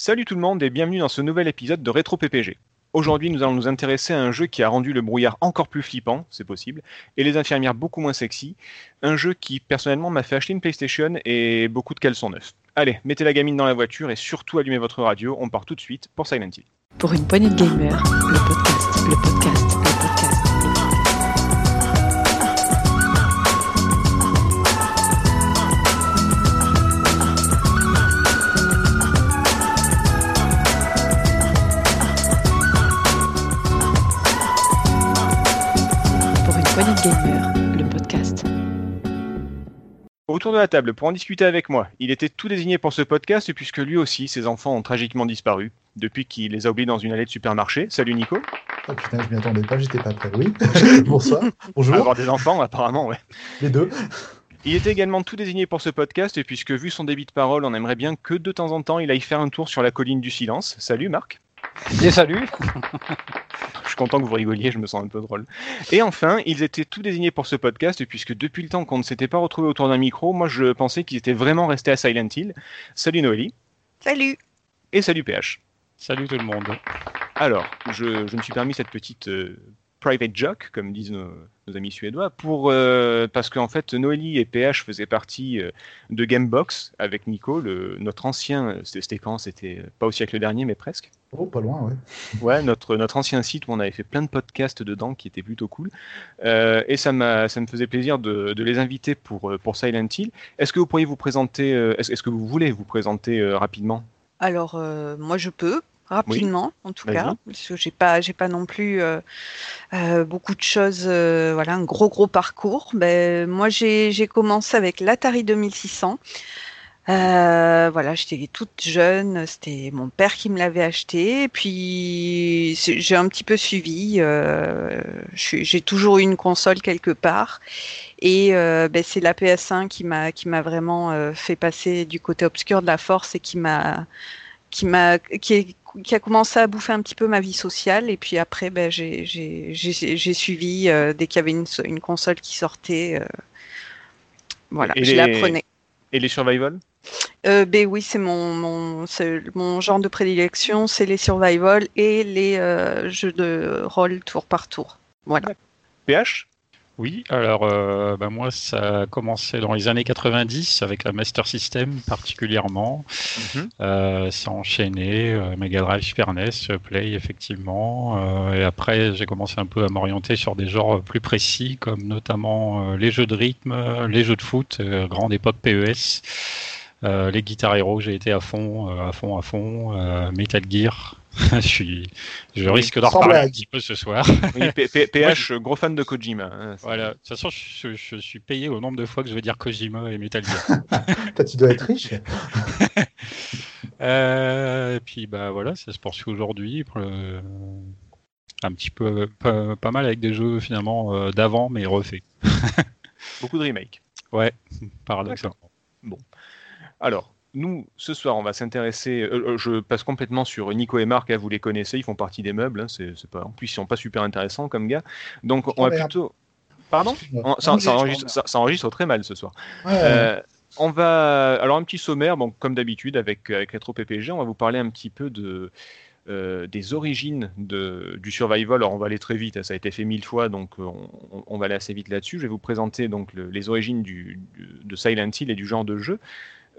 Salut tout le monde et bienvenue dans ce nouvel épisode de Rétro PPG. Aujourd'hui, nous allons nous intéresser à un jeu qui a rendu le brouillard encore plus flippant, c'est possible, et les infirmières beaucoup moins sexy. Un jeu qui, personnellement, m'a fait acheter une PlayStation et beaucoup de caleçons neufs. Allez, mettez la gamine dans la voiture et surtout allumez votre radio, on part tout de suite pour Silent Hill. Pour une poignée de gamers, le podcast, le podcast, Autour de la table, pour en discuter avec moi, il était tout désigné pour ce podcast puisque lui aussi, ses enfants ont tragiquement disparu depuis qu'il les a oubliés dans une allée de supermarché. Salut Nico. Oh putain, je m'y attendais pas, j'étais pas prêt. Oui, bonsoir, bonjour, Avoir des enfants, apparemment, ouais. les deux. Il était également tout désigné pour ce podcast puisque vu son débit de parole, on aimerait bien que de temps en temps il aille faire un tour sur la colline du silence. Salut Marc. Et salut Je suis content que vous rigoliez, je me sens un peu drôle. Et enfin, ils étaient tout désignés pour ce podcast, puisque depuis le temps qu'on ne s'était pas retrouvés autour d'un micro, moi je pensais qu'ils étaient vraiment restés à Silent Hill. Salut Noélie. Salut Et salut PH. Salut tout le monde Alors, je, je me suis permis cette petite euh, private joke, comme disent nos, nos amis suédois, pour, euh, parce qu'en fait, Noélie et PH faisaient partie euh, de Gamebox avec Nico, le, notre ancien, c'était c'était quand? C'était pas au siècle dernier, mais presque. Oh, pas loin, ouais. Ouais, notre, notre ancien site où on avait fait plein de podcasts dedans qui étaient plutôt cool. Euh, et ça, me faisait plaisir de, de les inviter pour, euh, pour Silent Hill. Est-ce que vous pourriez vous présenter, euh, est-ce, que vous voulez vous présenter euh, rapidement? Alors, euh, moi, je peux rapidement, en tout cas, parce que j'ai pas, j'ai pas non plus euh, euh, beaucoup de choses, euh, voilà, un gros gros parcours. Ben, moi, j'ai, j'ai commencé avec l'Atari 2600. Euh, voilà, j'étais toute jeune, c'était mon père qui me l'avait acheté, et puis j'ai un petit peu suivi. euh, j'ai toujours eu une console quelque part, et euh, ben, c'est la PS1 qui m'a qui m'a vraiment euh, fait passer du côté obscur de la force et qui m'a qui m'a qui, est- qui a commencé à bouffer un petit peu ma vie sociale. Et puis après ben j'ai j'ai j'ai j'ai suivi euh, dès qu'il y avait une, une console qui sortait euh, voilà Et je les- la prenais Et les survival? Euh, ben oui c'est mon mon c'est mon genre de prédilection c'est les survival et les jeux de rôle tour par tour. Voilà. PH Oui, alors euh, bah, moi ça a commencé dans les années 90 avec la Master System particulièrement. Mhm. Euh, ça a enchaîné, euh, Mega Drive, Super NES, Play effectivement. Et après j'ai commencé un peu à m'orienter sur des genres plus précis comme notamment les jeux de rythme, les jeux de foot, grande époque PES. Les Guitar Hero, j'ai été à fond, à fond, à fond. Metal Gear, je suis, je risque d'en reparler un petit peu ce soir. Oui, P- P- PH, gros fan de Kojima. hein, Voilà, de toute façon, je, je suis payé au nombre de fois que je vais dire Kojima et Metal Gear. Toi, tu dois être riche. Euh, et puis, bah voilà, ça se poursuit aujourd'hui. un petit peu, pas, pas mal avec des jeux finalement euh, d'avant, mais refaits. Beaucoup de remakes. Ouais, paradoxalement. Alors, nous, ce soir, on va s'intéresser. euh, euh, je passe complètement sur Nico et Marc. hein, vous les connaissez, ils font partie des meubles. hein, c'est, pas, en plus, ils sont pas super intéressants comme gars. Donc, on Oh, va merde. plutôt. Pardon? On- ça, enregistre, ça- ça enregistre très mal ce soir. Ouais, Euh, on va. Alors, un petit sommaire, bon, comme d'habitude, avec, avec Retro PPG, on va vous parler un petit peu de. euh, des origines de, du survival. Alors on va aller très vite, hein, ça a été fait mille fois, donc on, on va aller assez vite là-dessus. Je vais vous présenter donc le- les origines du, du- de Silent Hill et du genre de jeu.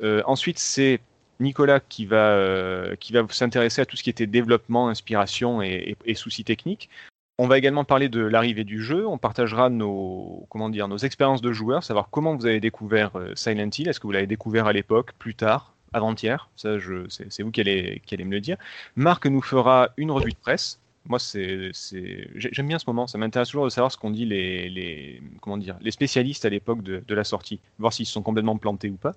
Euh, ensuite, c'est Nicolas qui va, euh, qui va s'intéresser à tout ce qui était développement, inspiration et, et- et soucis techniques. On va également parler de l'arrivée du jeu. On partagera nos, comment dire, nos expériences de joueurs, savoir comment vous avez découvert euh, Silent Hill. Est-ce que vous l'avez découvert à l'époque, plus tard, avant-hier? Ça, c'est, vous qui allez, qui allez me le dire. Marc nous fera une revue de presse. Moi, j'aime bien ce moment. Ça m'intéresse toujours de savoir ce qu'ont dit les, les, comment dire, les spécialistes à l'époque de, de la sortie, voir s'ils se sont complètement plantés ou pas.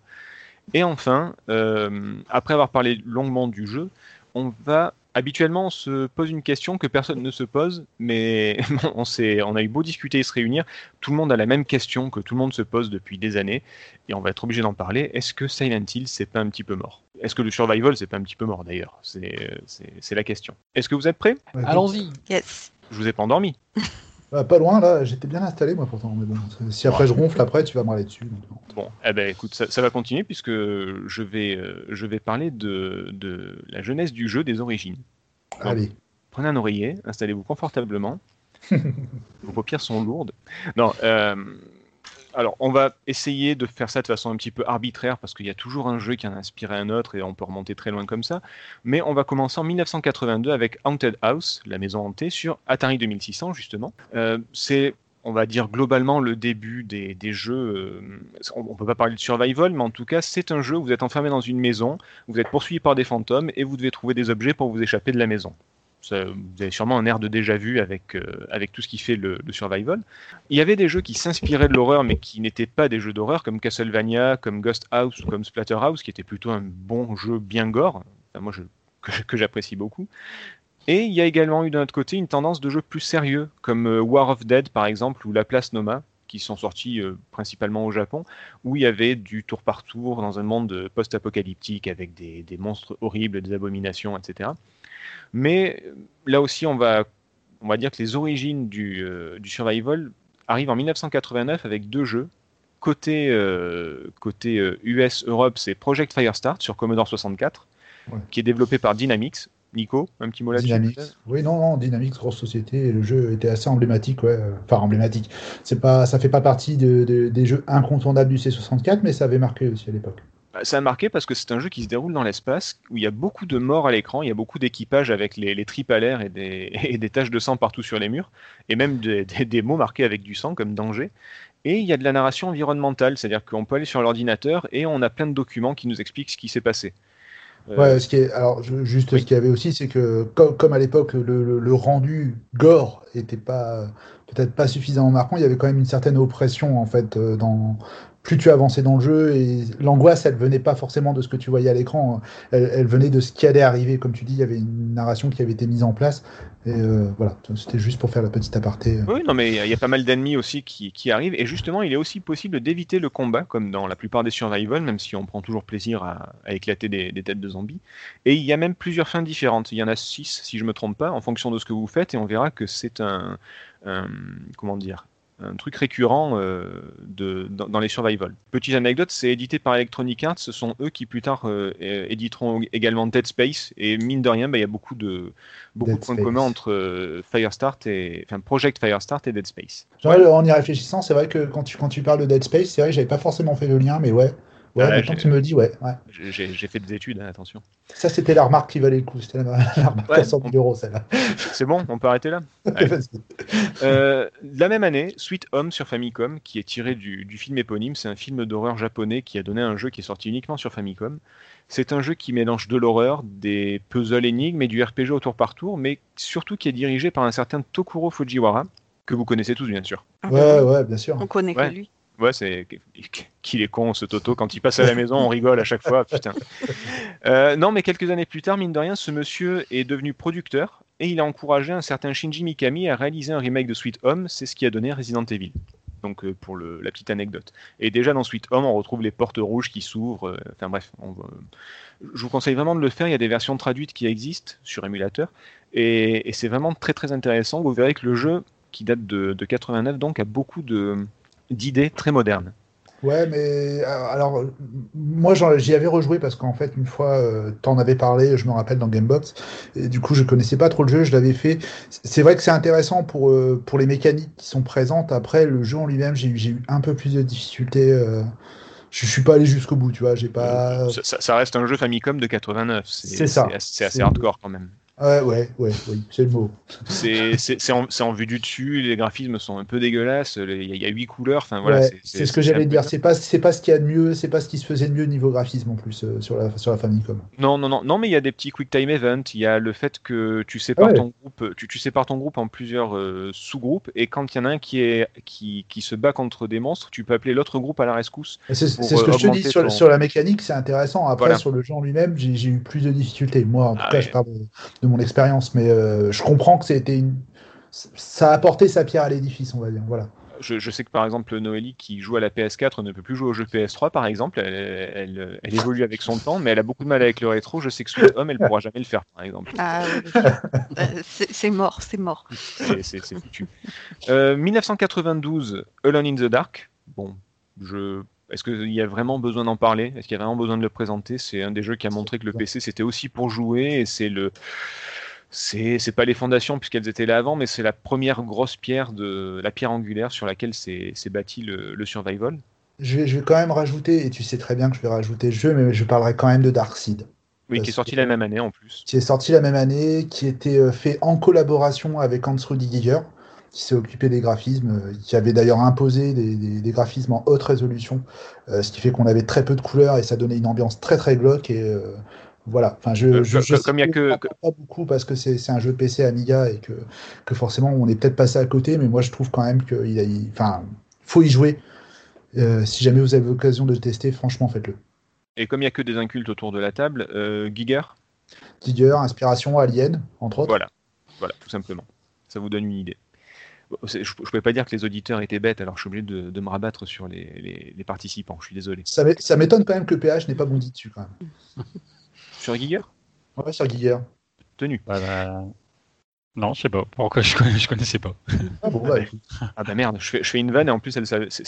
Et enfin, euh, après avoir parlé longuement du jeu, on va habituellement on se pose une question que personne ne se pose, mais on, s'est, on a eu beau discuter et se réunir, tout le monde a la même question que tout le monde se pose depuis des années, et on va être obligé d'en parler. Est-ce que Silent Hill c'est pas un petit peu mort? Est-ce que le survival c'est pas un petit peu mort d'ailleurs? C'est, la question. Est-ce que vous êtes prêts? Ouais, Allons-y yes Je vous ai pas endormi. Bah, pas loin, là, j'étais bien installé, moi, pourtant. Mais bon, si après je ronfle, après, tu vas me râler dessus. donc. Bon, eh ben écoute, ça, ça va continuer puisque je vais, euh, je vais parler de, de la jeunesse du jeu, des origines. Allez. Prenez un oreiller, installez-vous confortablement. Vos paupières sont lourdes. Non, euh, alors on va essayer de faire ça de façon un petit peu arbitraire parce qu'il y a toujours un jeu qui en a inspiré un autre et on peut remonter très loin comme ça. Mais on va commencer en 1982 avec Haunted House, la maison hantée, sur Atari 2600 justement. Euh, c'est on va dire globalement le début des, des jeux. euh, on ne peut pas parler de survival, mais en tout cas, c'est un jeu où vous êtes enfermé dans une maison, vous êtes poursuivi par des fantômes et vous devez trouver des objets pour vous échapper de la maison. Vous avez sûrement un air de déjà vu avec, euh, tout ce qui fait le, survival. Il y avait des jeux qui s'inspiraient de l'horreur, mais qui n'étaient pas des jeux d'horreur, comme Castlevania, comme Ghost House ou comme Splatterhouse, qui était plutôt un bon jeu bien gore. Que, que j'apprécie beaucoup. Et il y a également eu d'un autre côté une tendance de jeux plus sérieux, comme euh, War of Dead par exemple, ou La Place Noma, qui sont sortis euh, principalement au Japon, où il y avait du tour par tour dans un monde post-apocalyptique avec des, des monstres horribles, des abominations, etc. Mais euh, là aussi, on va, on va dire que les origines du, euh, du survival arrivent en 1989 avec deux jeux. Côté, euh, côté euh, US Europe, c'est Project Firestart sur Commodore 64, Ouais. qui est développé par Dynamics. Nico, un petit mot là-dessus Oui, non, non, Dynamics, grosse société, le jeu était assez emblématique, ouais. euh, Enfin, emblématique. C'est pas, ça fait pas partie de- de- des jeux incontournables du C64, mais ça avait marqué aussi à l'époque. Bah, Ça a marqué parce que c'est un jeu qui se déroule dans l'espace, où il y a beaucoup de morts à l'écran, il y a beaucoup d'équipages avec les, les tripes à l'air et des, et des taches de sang partout sur les murs, et même des, des- des mots marqués avec du sang comme danger. Et il y a de la narration environnementale, c'est-à-dire qu'on peut aller sur l'ordinateur et on a plein de documents qui nous expliquent ce qui s'est passé. Euh, Ouais, ce qui est, alors, juste oui. ce qu'il y avait aussi, c'est que, comme, comme à l'époque, le, le- le rendu gore était pas, peut-être pas suffisamment marquant, il y avait quand même une certaine oppression, en fait, euh, dans, plus tu avançais dans le jeu, et l'angoisse, elle venait pas forcément de ce que tu voyais à l'écran, elle, venait de ce qui allait arriver. Comme tu dis, il y avait une narration qui avait été mise en place, et euh, voilà, c'était juste pour faire la petite aparté. Oui, non, mais il y a- pas mal d'ennemis aussi qui, qui arrivent. Et justement, il est aussi possible d'éviter le combat, comme dans la plupart des survival, même si on prend toujours plaisir à, éclater des, têtes de zombies. Et il y a même plusieurs fins différentes. Il y en a six, si je me trompe pas, en fonction de ce que vous faites. Et on verra que c'est un- comment dire, un truc récurrent euh, de, dans, dans les survival. Petite anecdote, c'est édité par Electronic Arts. Ce sont eux qui plus tard euh, éditeront également Dead Space. Et mine de rien, bah, il y a beaucoup de, beaucoup Dead de points Space. communs entre euh, Firestart et, enfin, Project Firestart et Dead Space. Genre, en y réfléchissant, c'est vrai que quand tu, quand tu parles de Dead Space, c'est vrai que j'avais pas forcément fait le lien, mais ouais. Ouais, Ah, maintenant j'ai- que tu me le dis, ouais. ouais. J'ai fait des études, hein, attention. Ça, c'était la remarque qui valait le coup. C'était la, la remarque Ouais, à 100 000 euros, celle-là. C'est bon, on peut arrêter là? Ouais. Euh, La même année, Sweet Home sur Famicom, qui est tiré du, du film éponyme, c'est un film d'horreur japonais qui a donné un jeu qui est sorti uniquement sur Famicom. C'est un jeu qui mélange de l'horreur, des puzzles énigmes et du RPG au tour par tour, mais surtout qui est dirigé par un certain Tokuro Fujiwara, que vous connaissez tous bien sûr. Ah Ouais, bah oui, ouais, bien sûr. On connaît Ouais. que lui. Ouais, c'est qu'il est con ce Toto. Quand il passe à la maison, on rigole à chaque fois. Putain. Euh, non, mais quelques années plus tard, mine de rien, ce monsieur est devenu producteur et il a encouragé un certain Shinji Mikami à réaliser un remake de Sweet Home. C'est ce qui a donné Resident Evil. Donc euh, pour la petite anecdote. Et déjà dans Sweet Home, on retrouve les portes rouges qui s'ouvrent. euh, Enfin bref, je vous conseille vraiment de le faire. Il y a des versions traduites qui existent sur émulateur et, et c'est vraiment très très intéressant. Vous verrez que le jeu qui date de, de 89 donc a beaucoup de d'idées très modernes. Ouais, mais euh, alors, moi j'y avais rejoué parce qu'en fait, une fois, euh, t'en avais parlé, je me rappelle, dans Gamebox, et du coup, je connaissais pas trop le jeu, je l'avais fait. C'est vrai que c'est intéressant pour, euh, pour les mécaniques qui sont présentes. Après, le jeu en lui-même, j'ai eu, j'ai eu un peu plus de difficultés. euh, je, je suis pas allé jusqu'au bout, tu vois, j'ai pas. Ça, reste un jeu Famicom de 89. C'est ça. C'est assez, c'est assez C'est- hardcore quand même. Ouais, ouais, ouais, oui, c'est le mot. C'est en, en vue du dessus, les graphismes sont un peu dégueulasses, il y, a- huit couleurs. Enfin voilà. Ouais, c'est- ce que j'allais dire. C'est pas, pas ce qu'il y a de mieux, c'est pas ce qui se faisait de mieux niveau graphisme en plus euh, sur la, sur la Famicom. Non, non, non, non, mais il y a des petits quick time events. Il y a le fait que tu sépares Ouais. ton groupe, tu, tu sépares ton groupe en plusieurs euh, sous-groupes, et quand il y en a un qui est qui, qui se bat contre des monstres, tu peux appeler l'autre groupe à la rescousse. C'est ce que euh, je te dis sur, ton- sur la mécanique, c'est intéressant. Après, Voilà. sur le en lui-même, j'ai j'ai eu plus de difficultés. Moi, en tout Ah cas, ouais. je parle de, mon expérience, mais euh, je comprends que c'était une. Ça a apporté sa pierre à l'édifice, on va dire. Voilà. je, je sais que par exemple Noélie qui joue à la PS4 ne peut plus jouer au jeu PS3 par exemple. Elle, elle- elle évolue avec son temps, mais elle a beaucoup de mal avec le rétro. Je sais que Sweet Home, elle pourra jamais le faire par exemple. Ah, oui. Euh, c'est mort, c'est mort. C'est c'est- c'est foutu. Euh, 1992, Alone in the Dark. Bon, je. Est-ce qu'il y a vraiment besoin d'en parler? Est-ce qu'il y a vraiment besoin de le présenter? C'est un des jeux qui a montré que le PC c'était aussi pour jouer et c'est le. C'est c'est pas les fondations puisqu'elles étaient là avant, mais c'est la première grosse pierre de la pierre angulaire sur laquelle s'est bâti le, le survival. Je vais, je vais quand même rajouter, et tu sais très bien que je vais rajouter le jeu, mais je parlerai quand même de Darkseid, Oui, qui est sorti que- la même année en plus. qui est sorti la même année, qui était euh, fait en collaboration avec Hans Rudiger, qui s'est occupé des graphismes, euh, qui avait d'ailleurs imposé des, des- des graphismes en haute résolution, euh, ce qui fait qu'on avait très peu de couleurs et ça donnait une ambiance très très glauque. Et euh, voilà, enfin, je, Euh, je, comme- je sais comme il y a que- pas, pas beaucoup parce que c'est un jeu de PC Amiga et que, que forcément on est peut-être passé à côté, mais moi je trouve quand même qu'il a, il- enfin, faut y jouer. Euh, si jamais vous avez l'occasion de le tester, franchement, faites-le. Et comme il y a que des incultes autour de la table, euh, Giger, Tiger, inspiration Alien, entre autres. Voilà, voilà, tout simplement. Ça vous donne une idée. Je ne pouvais pas dire que les auditeurs étaient bêtes, alors je suis obligé de, de me rabattre sur les, les- les participants. Je suis désolé. Ça m'é- ça m'étonne quand même que PH n'ait pas bondi dessus quand même. Sur Giger? Ouais, sur Giger. Tenu. Bah, bah, Non, je sais pas. Pourquoi je, je connaissais pas. Ah bon, bah. Ah bah merde, je fais, je fais une vanne et en plus elle savait. It's,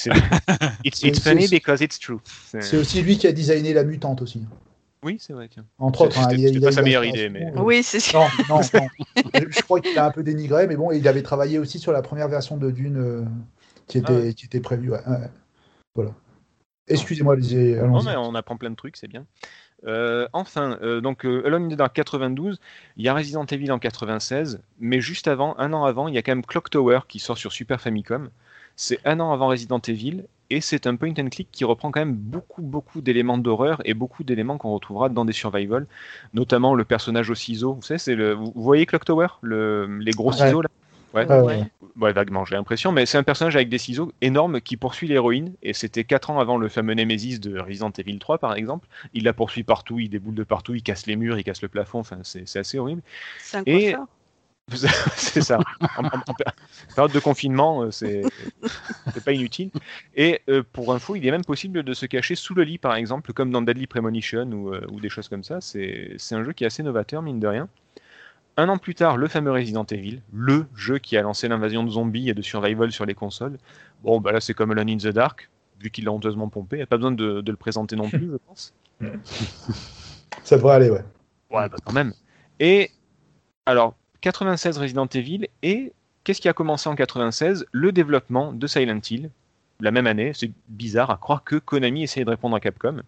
it's c'est funny aussi- because it's true. C'est aussi lui qui a designé la mutante aussi. Oui, c'est vrai, tiens. Entre autres, hein, c'était- il pas sa eu meilleure idée, mais- euh, Oui, c'est sûr. Non, non, non. je je crois qu'il a un peu dénigré, mais bon, il avait travaillé aussi sur la première version de Dune euh, qui, était, Ah qui était prévue. ouais, ouais. Voilà. Excusez-moi, Lisée, Non, allons-y. mais on apprend plein de trucs, c'est bien. Euh, enfin, euh, donc euh, Alone in the Dark 92, il y a Resident Evil en 96, mais juste avant, un an avant, il y a quand même Clock Tower qui sort sur Super Famicom. C'est un an avant Resident Evil, et c'est un point and click qui reprend quand même beaucoup, beaucoup d'éléments d'horreur et beaucoup d'éléments qu'on retrouvera dans des survival, notamment le personnage au ciseau. Vous savez, c'est le, vous vous voyez Clock Tower, le, les gros Ouais. ciseaux là? Ouais. Vaguement, j'ai l'impression, mais c'est un personnage avec des ciseaux énormes qui poursuit l'héroïne, et c'était 4 ans avant le fameux Nemesis de Resident Evil 3, par exemple. Il la poursuit partout, il déboule de partout, il casse les murs, il casse le plafond, enfin, c'est c'est assez horrible. C'est un Et- coiffeur. C'est ça. En, en- en péri- période de confinement, euh, c'est pas inutile. Et euh, pour info, il est même possible de se cacher sous le lit, par exemple, comme dans Deadly Premonition ou, euh, ou des choses comme ça. C'est un jeu qui est assez novateur, mine de rien. Un an plus tard, le fameux Resident Evil, le jeu qui a lancé l'invasion de zombies et de survival sur les consoles. Bon, bah là, c'est comme Alone in the Dark, vu qu'il l'a honteusement pompé. Il n'y a pas besoin de, de le présenter non plus, je pense. Ça devrait aller, ouais. Ouais, bah quand même. Et alors, 96 Resident Evil, et qu'est-ce qui a commencé en 96 Le développement de Silent Hill, la même année. C'est bizarre à croire que Konami essayait de répondre à Capcom.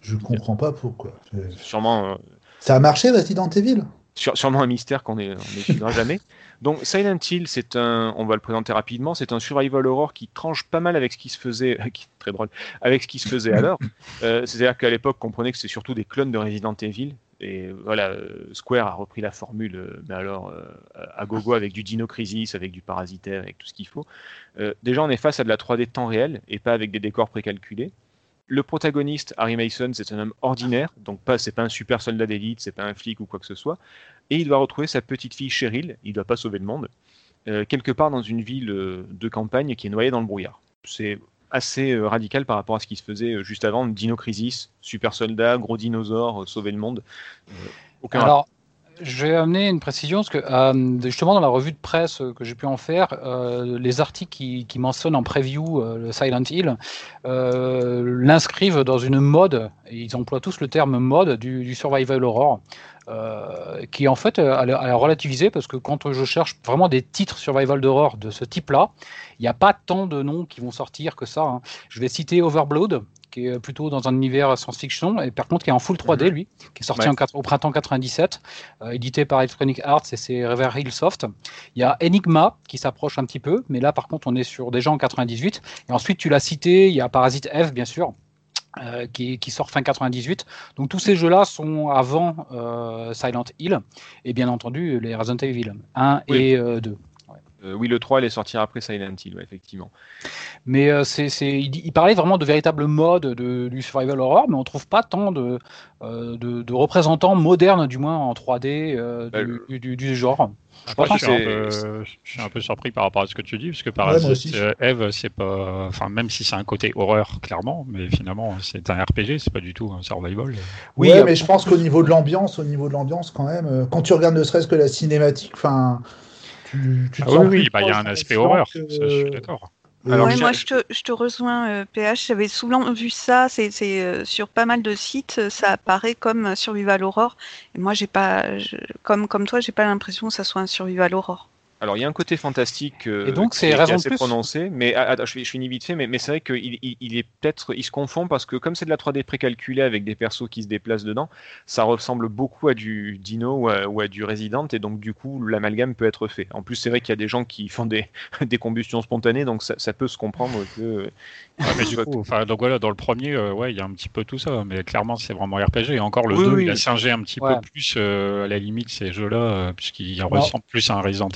Je comprends pas pourquoi. Sûrement, euh, Ça a marché, Resident Evil? Sûre- sûrement un mystère qu'on ne n'étudiera jamais. Donc Silent Hill, c'est un, on va le présenter rapidement, c'est un survival horror qui tranche pas mal avec ce qui se faisait, qui- très drôle, avec ce qui se faisait alors. Euh, C'est-à-dire qu'à l'époque, on comprenait que c'est surtout des clones de Resident Evil. Et voilà, euh, Square a repris la formule, euh, mais alors euh, à gogo avec du Dino Crisis, avec du parasitaire, avec tout ce qu'il faut. Déjà, on est face à de la 3D temps réel et pas avec des décors précalculés. Le protagoniste, Harry Mason, c'est un homme ordinaire, donc pas, c'est pas un super soldat d'élite, c'est pas un flic ou quoi que ce soit. Et il doit retrouver sa petite fille Cheryl, il doit pas sauver le monde, quelque part dans une ville de campagne qui est noyée dans le brouillard. C'est assez euh, radical par rapport à ce qui se faisait euh, juste avant, Dino Crisis, super soldat, gros dinosaure, euh, sauver le monde. Je vais amener une précision, parce que euh, justement dans la revue de presse euh, que j'ai pu en faire, euh, les articles qui, mentionnent en preview le Silent Hill l'inscrivent dans une mode, et ils emploient tous le terme mode du, survival horror, qui en fait à la relativiser, parce que quand je cherche vraiment des titres survival d'horror de ce type-là, il n'y a pas tant de noms qui vont sortir que ça. hein. Je vais citer Overblood, qui est plutôt dans un univers science-fiction, et par contre qui est en full 3D, lui, qui est sorti Ouais. en quatre- au printemps 97, euh, édité par Electronic Arts et c'est River Hill Soft. Il y a Enigma qui s'approche un petit peu, mais là par contre on est sur déjà en 98. Et ensuite tu l'as cité, il y a Parasite F bien sûr. euh, qui, qui sort fin 98. Donc tous ces jeux-là sont avant euh, Silent Hill et bien entendu les Resident Evil 1 Oui. et euh, 2. Euh, oui, le 3 allait sortir après Silent Hill, ouais, effectivement. Mais euh, c'est, c'est- il, il parlait vraiment de véritables modes de, du survival horror, mais on trouve pas tant de, euh, de, de représentants modernes, du moins en 3D, euh, Bah, du, le- du, du genre. Je, suis un peu, je suis un peu surpris par rapport à ce que tu dis, parce que par exemple, Eve, c'est pas, enfin même si c'est un côté horreur clairement, mais finalement c'est un RPG, c'est pas du tout un survival. Oui, ouais, mais je pense qu'au niveau de l'ambiance, au niveau de l'ambiance quand même, quand tu regardes ne serait-ce que la cinématique, enfin, tu, tu te Ah sens oui, bah, il y a un aspect horreur, que- ça, je suis d'accord. euh, Alors, Ouais, j'ai- moi, je te, je te rejoins, euh, PH. J'avais souvent vu ça. C'est c'est, euh, sur pas mal de sites, euh, ça apparaît comme un survival horror. Et moi, j'ai pas, je- comme comme toi, j'ai pas l'impression que ça soit un survival horror. Alors il y a un côté fantastique euh, Et donc, qui c'est est- qui est raison de assez plus. prononcé, mais ah, attends, je, finis- je finis vite fait, mais, mais c'est vrai qu'il il, il est peut-être, il se confond parce que comme c'est de la 3D précalculée avec des persos qui se déplacent dedans, ça ressemble beaucoup à du Dino ou à, ou à du Resident et donc du coup l'amalgame peut être fait. En plus c'est vrai qu'il y a des gens qui font des, des combustions spontanées, donc ça, ça peut se comprendre que Ouais, mais du coup, enfin, donc voilà, dans le premier, euh, ouais, il y a un petit peu tout ça, mais clairement, c'est vraiment RPG. Et encore, le Oui, 2, oui. il a singé un petit Ouais. peu plus, euh, à la limite, ces jeux-là, euh, puisqu'il Non. ressemble plus à un Resident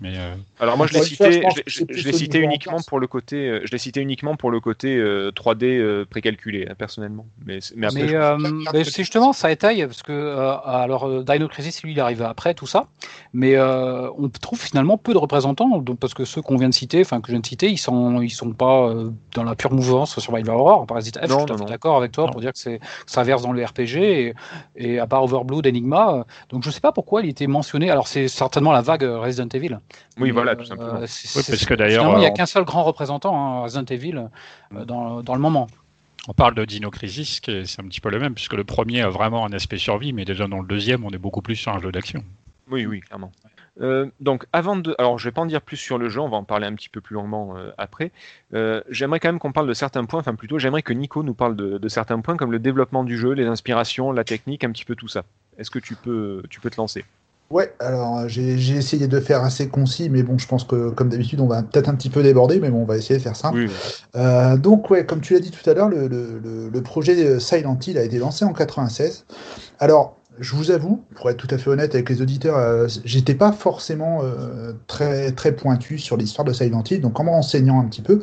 Mais euh, Alors moi je l'ai cité, je l'ai cité uniquement pour le côté, euh, je l'ai cité uniquement pour le côté euh, 3D euh, précalculé hein, personnellement. Mais, c'est- mais après, Mais, je- euh, mais c'est justement, ça étaye, parce que euh, alors euh, Dino Crisis, lui, il est arrivé après tout ça, mais euh, on trouve finalement peu de représentants, donc, parce que ceux qu'on vient de citer, enfin que je viens de citer, ils sont, ils sont pas euh, dans la pure mouvance survival horror. Parasite F, Non, je suis d'accord avec toi Non. pour dire que c'est ça verse dans le RPG et, et à part Overblood, Enigma, euh, donc je sais pas pourquoi il était mentionné. Alors c'est certainement la vague euh, Resident Evil. Oui Mais, voilà euh, tout simplement. c'est- Oui, c'est- parce que d'ailleurs, il n'y a euh, qu'un seul grand représentant, hein, Resident Evil, euh, dans, dans le moment. on parle de Dino Crisis, qui est- c'est un petit peu le même, puisque le premier a vraiment un aspect survie, mais déjà dans le deuxième, on est beaucoup plus sur un jeu d'action. Oui, oui, clairement. Euh, donc, avant de. Alors, je vais pas en dire plus sur le jeu, on va en parler un petit peu plus longuement euh, après. Euh, j'aimerais quand même qu'on parle de certains points, enfin, plutôt, j'aimerais que Nico nous parle de, de certains points comme le développement du jeu, les inspirations, la technique, un petit peu tout ça. Est-ce que tu peux, tu peux te lancer? Ouais, alors euh, j'ai essayé de faire assez concis, mais bon, je pense que comme d'habitude, on va peut-être un petit peu déborder, mais bon, on va essayer de faire simple. Oui, Euh, donc, ouais, comme tu l'as dit tout à l'heure, le, le- le- le projet euh, Silent Hill a été lancé en 96. Alors, je vous avoue, pour être tout à fait honnête avec les auditeurs, euh, j'étais pas forcément euh, très, très pointu sur l'histoire de Silent Hill, donc en me renseignant un petit peu,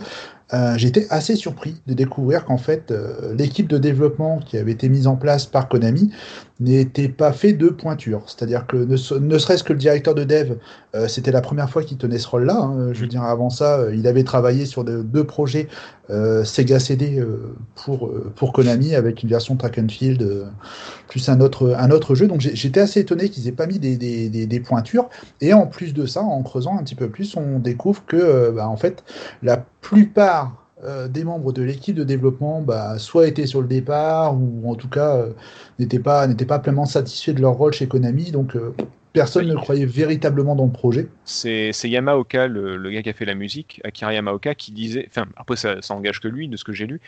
euh, j'étais assez surpris de découvrir qu'en fait, euh, l'équipe de développement qui avait été mise en place par Konami n'était pas fait de pointure. C'est-à-dire que ne, se- ne serait-ce que le directeur de dev, euh, c'était la première fois qu'il tenait ce rôle-là. hein. Je veux dire, avant ça, il avait travaillé sur de- deux projets Sega CD pour, pour Konami avec une version track and field plus un autre, un autre jeu. Donc j'étais assez étonné qu'ils aient pas mis des, des, des, des pointures. Et en plus de ça, en creusant un petit peu plus, on découvre que bah, en fait la plupart euh, des membres de l'équipe de développement bah, soit étaient sur le départ ou en tout cas euh, n'étaient pas, pas pleinement satisfaits de leur rôle chez Konami. Donc euh, personne Oui. ne croyait véritablement dans le projet. c'est Yamaoka, le, le gars qui a fait la musique, Akira Yamaoka, qui disait, enfin, après ça, ça engage que lui, de ce que j'ai lu,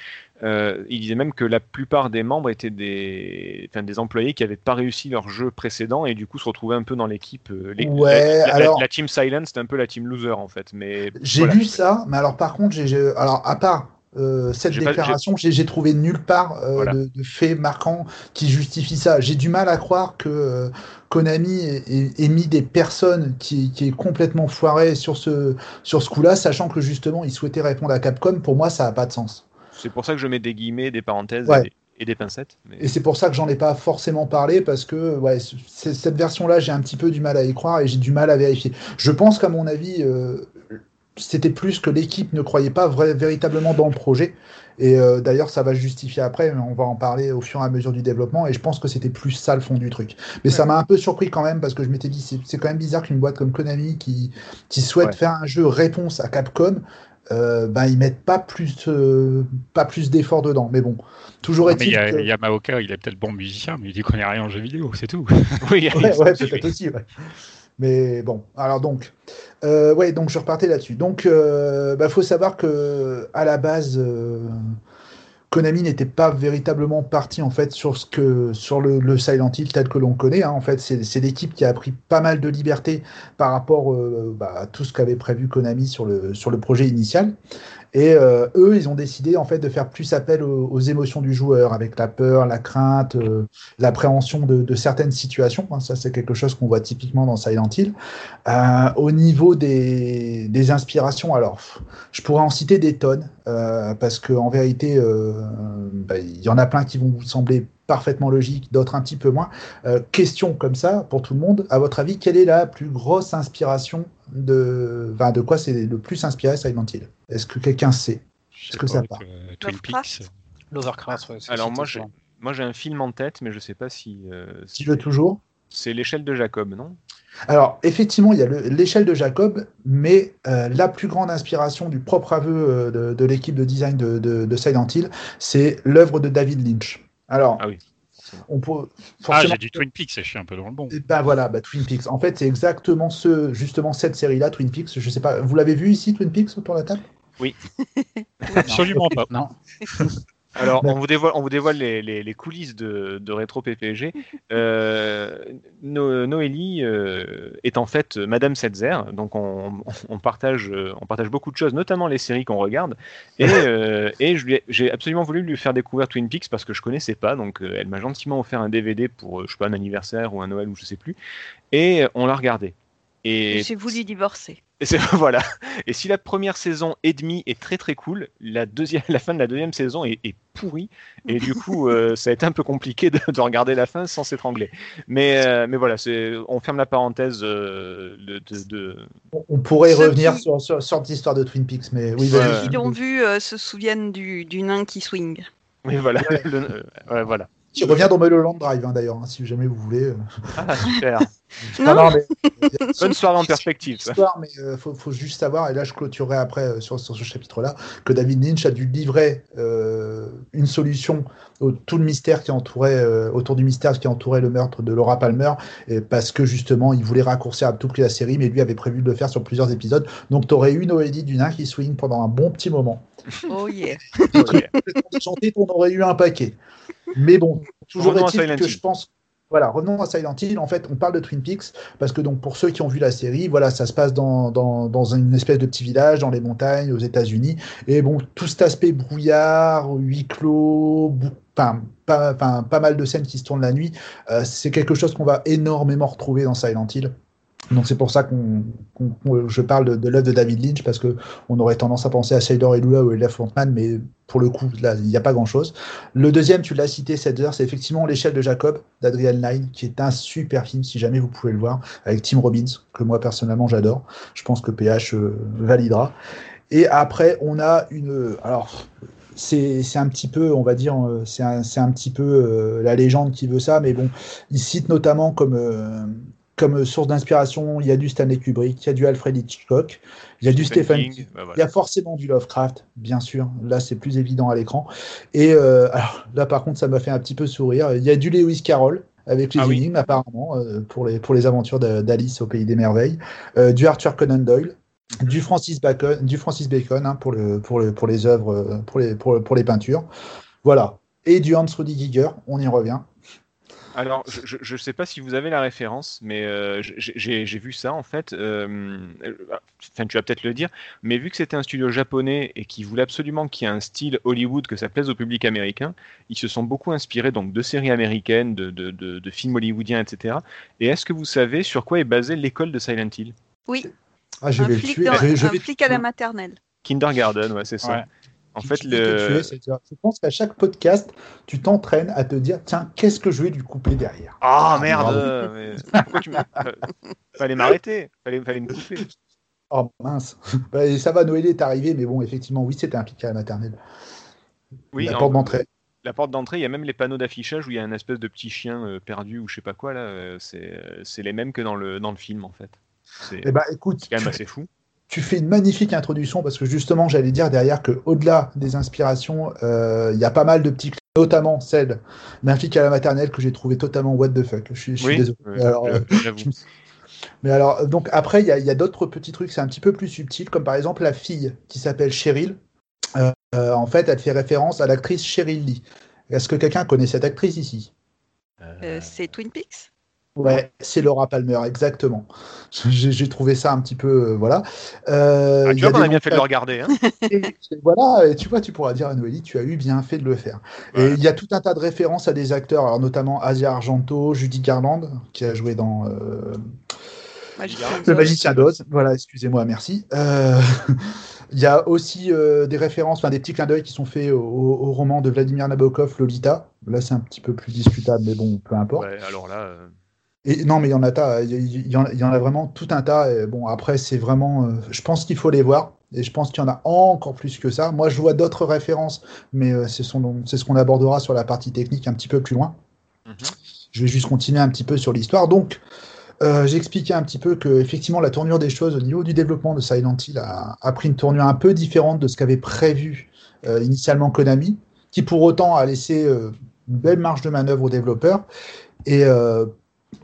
euh, il disait même que la plupart des membres étaient des, des employés qui n'avaient pas réussi leur jeu précédent et du coup se retrouvaient un peu dans l'équipe. euh, Ouais, la, alors- la team Silent, c'était un peu la team loser en fait. Mais J'ai voilà. lu ça, mais alors par contre, alors à part euh, cette déclaration, j'ai, trouvé nulle part euh, Voilà. de, de fait marquant qui justifie ça. J'ai du mal à croire que euh, Konami ait, ait- ait mis des personnes qui, qui est complètement foiré sur ce sur ce coup-là, sachant que justement ils souhaitaient répondre à Capcom. Pour moi, ça n'a pas de sens. C'est pour ça que je mets des guillemets, des parenthèses Ouais. et, des, et des pincettes. Mais... Et c'est pour ça que j'en ai pas forcément parlé parce que ouais, cette version-là, j'ai un petit peu du mal à y croire et j'ai du mal à vérifier. Je pense qu'à mon avis, c'était plus que l'équipe ne croyait pas vrai- véritablement dans le projet. Et euh, d'ailleurs, ça va justifier après, mais on va en parler au fur et à mesure du développement. Et je pense que c'était plus ça le fond du truc. Mais ça m'a un peu surpris quand même parce que je m'étais dit, c'est- quand même bizarre qu'une boîte comme Konami qui, qui souhaite Ouais. faire un jeu réponse à Capcom, euh, ben, ils mettent pas plus, euh, pas plus d'efforts dedans. Mais bon, toujours est-il il y a- que- Yamaoka, il est peut-être bon musicien, mais il dit qu'on connaît rien en jeu vidéo, c'est tout. oui, Ouais, peut-être aussi. Mais bon, alors donc, euh, ouais, donc je repartais là-dessus. Donc, euh, bah, faut savoir que à la base, euh, Konami n'était pas véritablement parti en fait sur ce que sur le, le Silent Hill tel que l'on connaît. hein. En fait, c'est l'équipe qui a pris pas mal de liberté par rapport bah, à tout ce qu'avait prévu Konami sur le sur le projet initial. Et euh, eux, ils ont décidé en fait de faire plus appel aux, aux émotions du joueur, avec la peur, la crainte, euh, l'appréhension de, de certaines situations. hein. Ça, c'est quelque chose qu'on voit typiquement dans Silent Hill. Euh, au niveau des, des inspirations, alors, je pourrais en citer des tonnes, euh, parce que en vérité, euh, bah, il y en a plein qui vont vous sembler parfaitement logiques, d'autres un petit peu moins. Euh, question comme ça pour tout le monde. À votre avis, quelle est la plus grosse inspiration de, enfin, de quoi c'est le plus inspiré Silent Hill? Est-ce que quelqu'un sait? Je Est-ce que ça part? euh, Twin Lovecraft? Peaks. Lovecraft, ouais, c'est- Alors moi, j'ai moi j'ai un film en tête, mais je sais pas si. euh, Tu veux toujours? C'est l'échelle de Jacob, non? Alors, effectivement, il y a le- l'échelle de Jacob, mais euh, la plus grande inspiration du propre aveu euh, de, de l'équipe de design de, de- de Silent Hill, c'est l'œuvre de David Lynch. Alors, Ah oui. on peut Ah, j'ai dit Twin Peaks et je suis un peu dans le bon. Eh ben voilà, bah, Twin Peaks. En fait, c'est exactement ce, justement cette série-là, Twin Peaks. Je sais pas, vous l'avez vu ici, Twin Peaks, autour de la table? Absolument pas. Non. Alors, D'accord. on vous dévoile, on vous dévoile les, les- les coulisses de, de Rétro PPG. Euh, No- Noélie euh, est en fait Madame Setzer, donc on, on partage, on partage beaucoup de choses, notamment les séries qu'on regarde. Et, euh, et j'ai absolument voulu lui faire découvrir Twin Peaks parce que je connaissais pas, donc elle m'a gentiment offert un DVD pour, je sais pas, un anniversaire ou un Noël ou je sais plus. Et on l'a regardé. Et J'ai voulu divorcer. Et c'est voilà. Et si la première saison et demie est très très cool, la deuxième, la fin de la deuxième saison est, est pourrie. Et du coup, euh, ça a été un peu compliqué de, de regarder la fin sans s'étrangler. Mais euh, mais voilà, c'est on ferme la parenthèse euh, de, on, pourrait Ceux revenir qui- sur, sur, sur l'histoire de Twin Peaks, mais oui. Ceux qui l'ont vu euh, se souviennent du, du nain qui swing. Oui, voilà. Le- euh, ouais, voilà. Qui revient dans Mulholland Drive, hein, d'ailleurs, hein, si jamais vous voulez. euh. Ah, super. Non. mais, il y a- Bonne soirée en perspective. ça. histoire, mais il faut, faut juste savoir, et là je clôturerai après euh, sur, sur ce chapitre-là, que David Lynch a dû livrer euh, une solution au tout le mystère qui entourait, euh, autour du mystère qui entourait le meurtre de Laura Palmer, et parce que justement il voulait raccourcir à tout prix la série, mais lui avait prévu de le faire sur plusieurs épisodes. Donc tu aurais eu Noélie du nain qui swing pendant un bon petit moment. Oh yeah. Ok. Chanté, on aurait eu un paquet. Mais bon, toujours Revenons à est-il Silent que Hill. je pense. Voilà, revenons à Silent Hill. En fait, on parle de Twin Peaks parce que donc pour ceux qui ont vu la série, voilà, ça se passe dans, dans, dans une espèce de petit village dans les montagnes aux États-Unis. Et bon, tout cet aspect brouillard, huis clos, bou- enfin, pas, enfin, pas mal de scènes qui se tournent la nuit, euh, c'est quelque chose qu'on va énormément retrouver dans Silent Hill. Donc c'est pour ça qu'on, qu'on- qu'on- je parle de, de l'œuvre de David Lynch parce que on aurait tendance à penser à Shader et Lula ou Elef Frontman, mais pour le coup là il n'y a pas grand chose. Le deuxième, tu l'as cité, cette heure, c'est effectivement l'échelle de Jacob d'Adrian Lyne, qui est un super film si jamais vous pouvez le voir avec Tim Robbins que moi personnellement j'adore. Je pense que PH euh, validera. Et après on a une, alors c'est un petit peu, on va dire, euh, c'est un, un petit peu euh, la légende qui veut ça, mais bon, il cite notamment comme, comme source d'inspiration, il y a du Stanley Kubrick, il y a du Alfred Hitchcock, il y a du Stephen King, bah il y a forcément du Lovecraft, bien sûr. Là, c'est plus évident à l'écran. Et euh, alors, là, par contre, ça m'a fait un petit peu sourire. Il y a du Lewis Carroll avec les Ah oui. apparemment, euh, pour, les, pour les aventures d'Alice au Pays des Merveilles. Euh, du Arthur Conan Doyle. Du Francis Bacon, du Francis Bacon hein, pour, le, pour, le, pour les œuvres, pour les, pour, pour les peintures. Voilà. Et du Hans Rudy Giger, on y revient. Alors, je- ne sais pas si vous avez la référence, mais euh, j'ai- vu ça en fait. euh, euh, Enfin, tu vas peut-être le dire, mais vu que c'était un studio japonais et qui voulait absolument qu'il y ait un style Hollywood que ça plaise au public américain, ils se sont beaucoup inspirés donc de séries américaines, de, de- de- de films hollywoodiens, etc. Et est-ce que vous savez sur quoi est basée l'école de Silent Hill? Oui, Ah, je un vais le tuer. dans- Je, je un vais- flic à la maternelle. Kindergarten, ouais, c'est ça. Ouais. En fait, je le. tuer, pense qu'à chaque podcast, tu t'entraînes à te dire tiens, qu'est-ce que je vais lui couper derrière? Ah Ah, merde mais pourquoi tu me- Fallait m'arrêter, fallait, fallait me couper. Oh mince. Bah, ça va, Noël est arrivé, mais bon, effectivement, oui, c'était un pic à la maternelle. Oui, la porte d'entrée. La porte d'entrée, il y a même les panneaux d'affichage où il y a un espèce de petit chien euh, perdu ou je sais pas quoi là. euh, c'est euh, c'est les mêmes que dans le, dans le film en fait. C'est Eh ben, écoute, quand même tu, assez fou. Tu fais une magnifique introduction parce que justement, j'allais dire derrière que au-delà des inspirations, euh, il y a pas mal de petits clins, notamment celle d'un flic à la maternelle que j'ai trouvé totalement what the fuck. Je suis, désolé. euh, Alors, euh, je Mais alors, donc après, il y a, il y a d'autres petits trucs, c'est un petit peu plus subtil, comme par exemple la fille qui s'appelle Cheryl. Euh, euh, en fait, elle fait référence à l'actrice Cheryl Lee. Est-ce que quelqu'un connaît cette actrice ici? Euh, c'est Twin Peaks? Ouais, c'est Laura Palmer, exactement. J'ai trouvé ça un petit peu, euh, voilà. Euh, Ah, il tu vois a bien fait de le regarder. Hein et voilà, et tu vois, tu pourras dire à Noélie, tu as eu bien fait de le faire. Et il y a tout un tas de références à des acteurs, alors notamment Asia Argento, Judy Garland, qui a joué dans euh, Magicien Le d'Oz. Magicien d'Oz. Voilà, excusez-moi, merci. Euh, Il y a aussi euh, des références, enfin des petits clins d'œil qui sont faits au, au roman de Vladimir Nabokov, Lolita. Là, c'est un petit peu plus discutable, mais bon, peu importe. Ouais, alors là, euh, Et non, mais il y en a tas, il y, en a, il y en a vraiment tout un tas. Et bon, après, c'est vraiment, euh, je pense qu'il faut les voir. Et je pense qu'il y en a encore plus que ça. Moi, je vois d'autres références, mais euh, c'est ce qu'on abordera sur la partie technique un petit peu plus loin. mhm. Je vais juste continuer un petit peu sur l'histoire. Donc, euh, j'expliquais un petit peu que effectivement la tournure des choses au niveau du développement de Silent Hill a, a pris une tournure un peu différente de ce qu'avait prévu euh, initialement Konami, qui pour autant a laissé euh, une belle marge de manœuvre aux développeurs. Et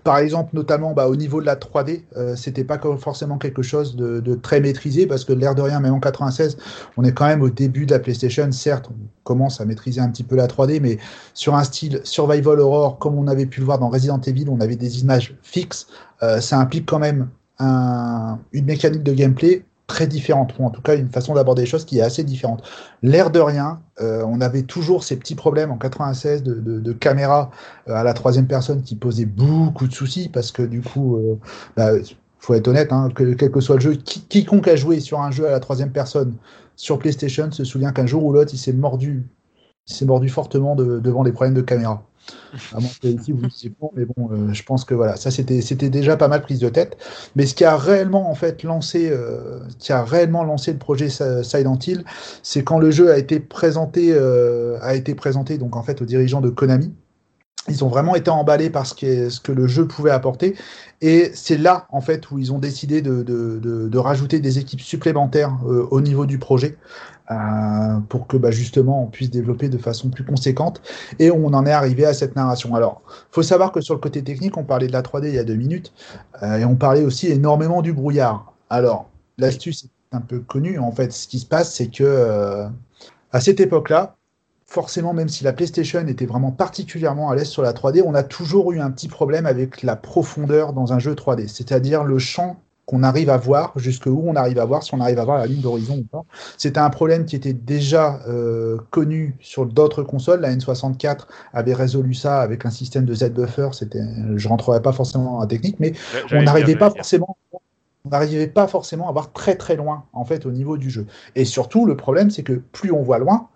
par exemple, notamment bah, au niveau de la 3D, euh, c'était pas forcément quelque chose de, très maîtrisé parce que l'air de rien, même en 96, on est quand même au début de la PlayStation. Certes, on commence à maîtriser un petit peu la 3D, mais sur un style survival horror, comme on avait pu le voir dans Resident Evil, on avait des images fixes. Euh, ça implique quand même un- une mécanique de gameplay très différente, ou en tout cas une façon d'aborder les choses qui est assez différente. L'air de rien, euh, on avait toujours ces petits problèmes en 96 de, caméra euh, à la troisième personne qui posait beaucoup de soucis parce que du coup, euh, bah, faut être honnête, hein, que, quel que soit le jeu, qui- quiconque a joué sur un jeu à la troisième personne sur PlayStation se souvient qu'un jour ou l'autre, il s'est mordu, il s'est mordu fortement de- devant les problèmes de caméra. À moins ici vous disiez pas, mais bon, euh, je pense que voilà, ça c'était c'était déjà pas mal prise de tête. Mais ce qui a réellement en fait lancé, euh, qui a réellement lancé le projet Si- Silent Hill, c'est quand le jeu a été présenté, euh, a été présenté donc en fait aux dirigeants de Konami. Ils ont vraiment été emballés par ce, qui est- ce que le jeu pouvait apporter. Et c'est là, en fait, où ils ont décidé de, de- de- rajouter des équipes supplémentaires euh, au niveau du projet euh, pour que bah, justement on puisse développer de façon plus conséquente. Et on en est arrivé à cette narration. Alors, faut savoir que sur le côté technique, on parlait de la 3D il y a deux minutes, euh, et on parlait aussi énormément du brouillard. Alors, l'astuce est un peu connue. En fait, ce qui se passe, c'est que à cette époque-là, forcément, même si la PlayStation était vraiment particulièrement à l'aise sur la 3D, on a toujours eu un petit problème avec la profondeur dans un jeu 3D, c'est-à-dire le champ qu'on arrive à voir, jusqu'où on arrive à voir, si on arrive à voir la ligne d'horizon ou pas. C'était un problème qui était déjà euh, connu sur d'autres consoles. La N64 avait résolu ça avec un système de Z-buffer. C'était, je rentrerai pas forcément dans la technique, mais on n'arrivait pas forcément on n'arrivait pas forcément à voir très très loin en fait au niveau du jeu. Et surtout le problème c'est que plus on voit loin,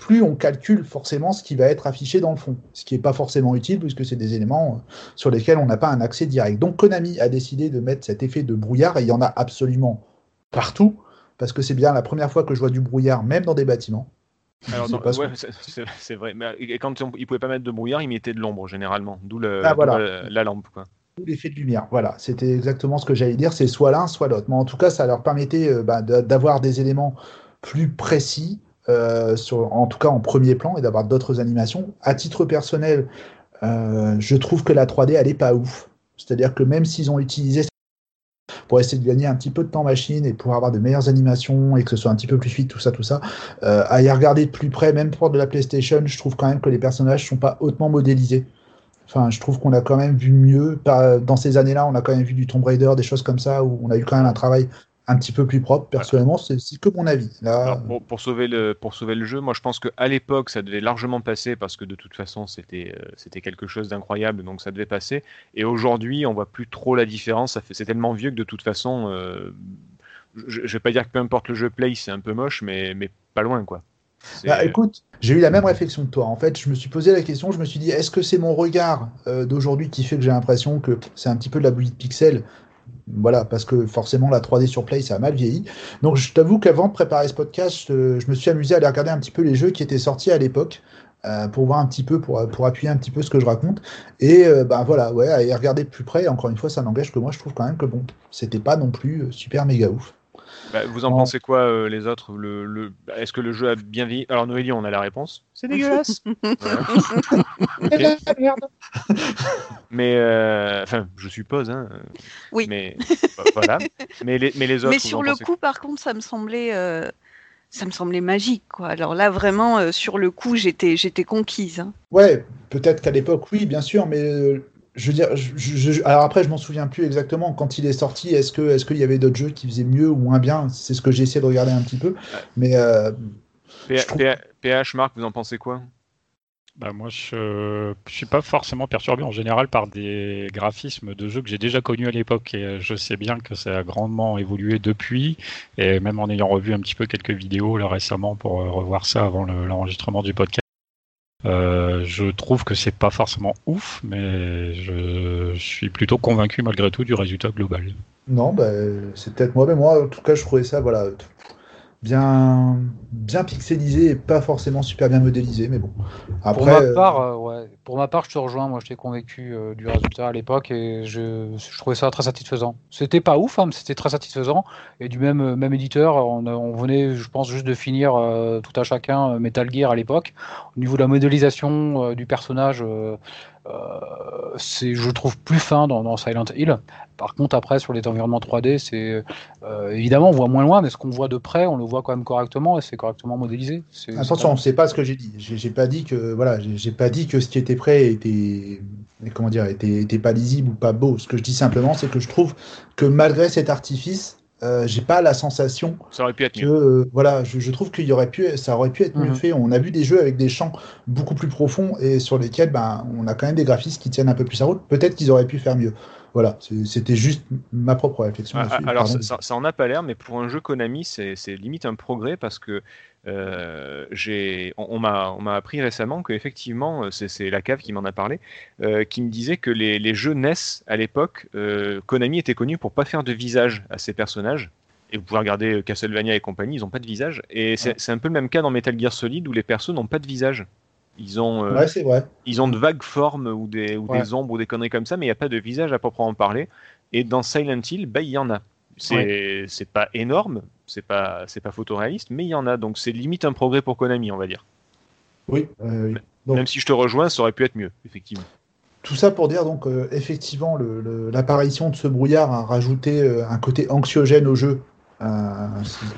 plus on calcule forcément ce qui va être affiché dans le fond, ce qui n'est pas forcément utile puisque c'est des éléments euh, sur lesquels on n'a pas un accès direct. Donc Konami a décidé de mettre cet effet de brouillard et il y en a absolument partout parce que c'est bien la première fois que je vois du brouillard même dans des bâtiments. Alors, ouais, c'est- vrai. Mais et quand on, ils pouvaient pas mettre de brouillard, ils mettaient de l'ombre généralement, d'où Ah, voilà. la, la lampe. Quoi. L'effet de lumière. Voilà, c'était exactement ce que j'allais dire. C'est soit l'un, soit l'autre. Mais en tout cas, ça leur permettait euh, bah, d'avoir des éléments plus précis, euh, en tout cas en premier plan, et d'avoir d'autres animations. À titre personnel, euh, je trouve que la 3D, elle est pas ouf. C'est-à-dire que même s'ils ont utilisé pour essayer de gagner un petit peu de temps machine et pour avoir de meilleures animations et que ce soit un petit peu plus fluide, tout ça, tout ça, euh, à y regarder de plus près, même pour de la PlayStation, je trouve quand même que les personnages sont pas hautement modélisés. Enfin, je trouve qu'on a quand même vu mieux. Dans ces années-là, on a quand même vu du Tomb Raider, des choses comme ça, où on a eu quand même un travail un petit peu plus propre. Personnellement, c'est c'est que mon avis. Là, Alors, pour, pour sauver le, pour sauver le jeu, moi je pense qu'à l'époque ça devait largement passer parce que de toute façon c'était euh, c'était quelque chose d'incroyable donc ça devait passer. Et aujourd'hui on voit plus trop la différence. C'est tellement vieux que de toute façon, euh, je, je vais pas dire que peu importe le jeu play c'est un peu moche, mais, mais pas loin quoi. Bah, écoute, j'ai eu la même réflexion que toi. En fait, je me suis posé la question, je me suis dit, est-ce que c'est mon regard euh, d'aujourd'hui qui fait que j'ai l'impression que c'est un petit peu de la bouillie de pixels Voilà, parce que forcément, la 3D sur Play, ça a mal vieilli. Donc, je t'avoue qu'avant de préparer ce podcast, je, je me suis amusé à aller regarder un petit peu les jeux qui étaient sortis à l'époque. euh, pour voir un petit peu, pour, appuyer un petit peu ce que je raconte. Et euh, ben voilà, ouais, à y regarder de plus près. Encore une fois, ça n'engage que moi, je trouve quand même que bon, c'était pas non plus euh, super méga ouf. Bah, vous en pensez quoi euh, les autres le, le... Est-ce que le jeu a bien vieilli? Alors Noélie on a la réponse. C'est dégueulasse. Mais euh, enfin, je suppose. Hein. Oui. Mais bah, voilà. Mais les, mais les autres. Mais sur le coup, par contre, ça me semblait, euh, ça me semblait magique, quoi. Alors là, vraiment, euh, sur le coup, j'étais, j'étais conquise. hein. Ouais, peut-être qu'à l'époque, oui, bien sûr, mais euh, je veux dire, je- je- alors après, je m'en souviens plus exactement. Quand il est sorti, est-ce que, est-ce qu'il y avait d'autres jeux qui faisaient mieux ou moins bien? C'est ce que j'ai essayé de regarder un petit peu. Mais euh, trouve- PH, Marc, vous en pensez quoi? Bah, moi, je je suis pas forcément perturbé en général par des graphismes de jeux que j'ai déjà connus à l'époque. Et euh, je sais bien que ça a grandement évolué depuis. Et même en ayant revu un petit peu quelques vidéos là, récemment pour euh, revoir ça avant le- l'enregistrement du podcast, euh, je trouve que c'est pas forcément ouf, mais je, je suis plutôt convaincu malgré tout du résultat global. non, bah, c'est peut-être moi. Mais moi, en tout cas, je trouvais ça, voilà, bien, bien pixelisé et pas forcément super bien modélisé. Mais bon. Après, Pour ma euh, part, euh, ouais. Pour ma part, je te rejoins. Moi, j'étais convaincu euh, du résultat à l'époque et je, trouvais ça très satisfaisant. C'était pas ouf, hein, mais c'était très satisfaisant. Et du même, euh, même éditeur, on, a- on venait, je pense, juste de finir euh, tout à chacun euh, Metal Gear à l'époque. Au niveau de la modélisation euh, du personnage, euh, euh, c'est, je trouve, plus fin dans, dans Silent Hill. Par contre, après, sur les environnements 3D, c'est euh, évidemment, on voit moins loin, mais ce qu'on voit de près, on le voit quand même correctement et c'est correctement modélisé. C'est- Attention, c'est pas ce que j'ai dit. J'ai j'ai pas dit que voilà, j'ai j'ai pas dit que ce qui était prêt était comment dire était, était pas lisible ou pas beau. Ce que je dis simplement, c'est que je trouve que malgré cet artifice, euh, j'ai pas la sensation Ça aurait pu être que mieux. euh, voilà, je, je trouve qu'il y aurait pu, ça aurait pu être mieux Mhm. fait. On a vu des jeux avec des champs beaucoup plus profonds et sur lesquels ben on a quand même des graphismes qui tiennent un peu plus à route. Peut-être qu'ils auraient pu faire mieux. Voilà, c'était juste ma propre réflexion. Ah, là-dessus. alors, ça, ça- ça en a pas l'air, mais pour un jeu Konami, c'est c'est limite un progrès parce que euh, on, on m'a appris récemment que effectivement, euh, c'est la cave qui m'en a parlé, euh, qui me disait que les, les jeux NES à l'époque, euh, Konami était connu pour pas faire de visage à ses personnages. Et vous pouvez regarder Castlevania et compagnie, ils ont pas de visage. Et c'est Ouais. un peu le même cas dans Metal Gear Solid où les persos n'ont pas de visage. Ils ont, Ouais, c'est vrai. ils ont de vagues formes ou des, ou Ouais. des ombres ou des conneries comme ça, mais il n'y a pas de visage à proprement parler. Et dans Silent Hill, bah, il y en a. C'est c'est pas énorme, c'est pas, pas photoréaliste, mais il y en a. Donc c'est limite un progrès pour Konami, on va dire. Oui. euh. Donc- Même si je te rejoins, ça aurait pu être mieux, effectivement. Tout ça pour dire donc euh, effectivement l'apparition de ce brouillard a rajouté euh, un côté anxiogène au jeu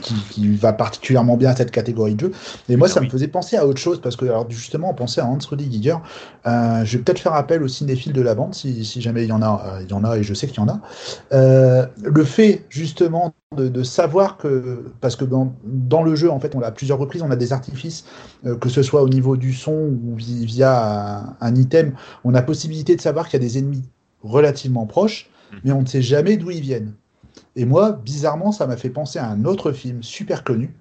qui, qui va particulièrement bien à cette catégorie de jeu. Et moi, ça oui. me faisait penser à autre chose parce que alors justement, on pensait à Hans Rudy Giger. Euh, je vais peut-être faire appel aux cinéphiles de la bande si, si jamais il y en a. euh, il y en a et je sais qu'il y en a. Euh, le fait justement de, de savoir que parce que dans, dans le jeu en fait on a à plusieurs reprises on a des artifices euh, que ce soit au niveau du son ou vi- via un, un item on a possibilité de savoir qu'il y a des ennemis relativement proches Mhm. mais on ne sait jamais d'où ils viennent et moi bizarrement ça m'a fait penser à un autre film super connu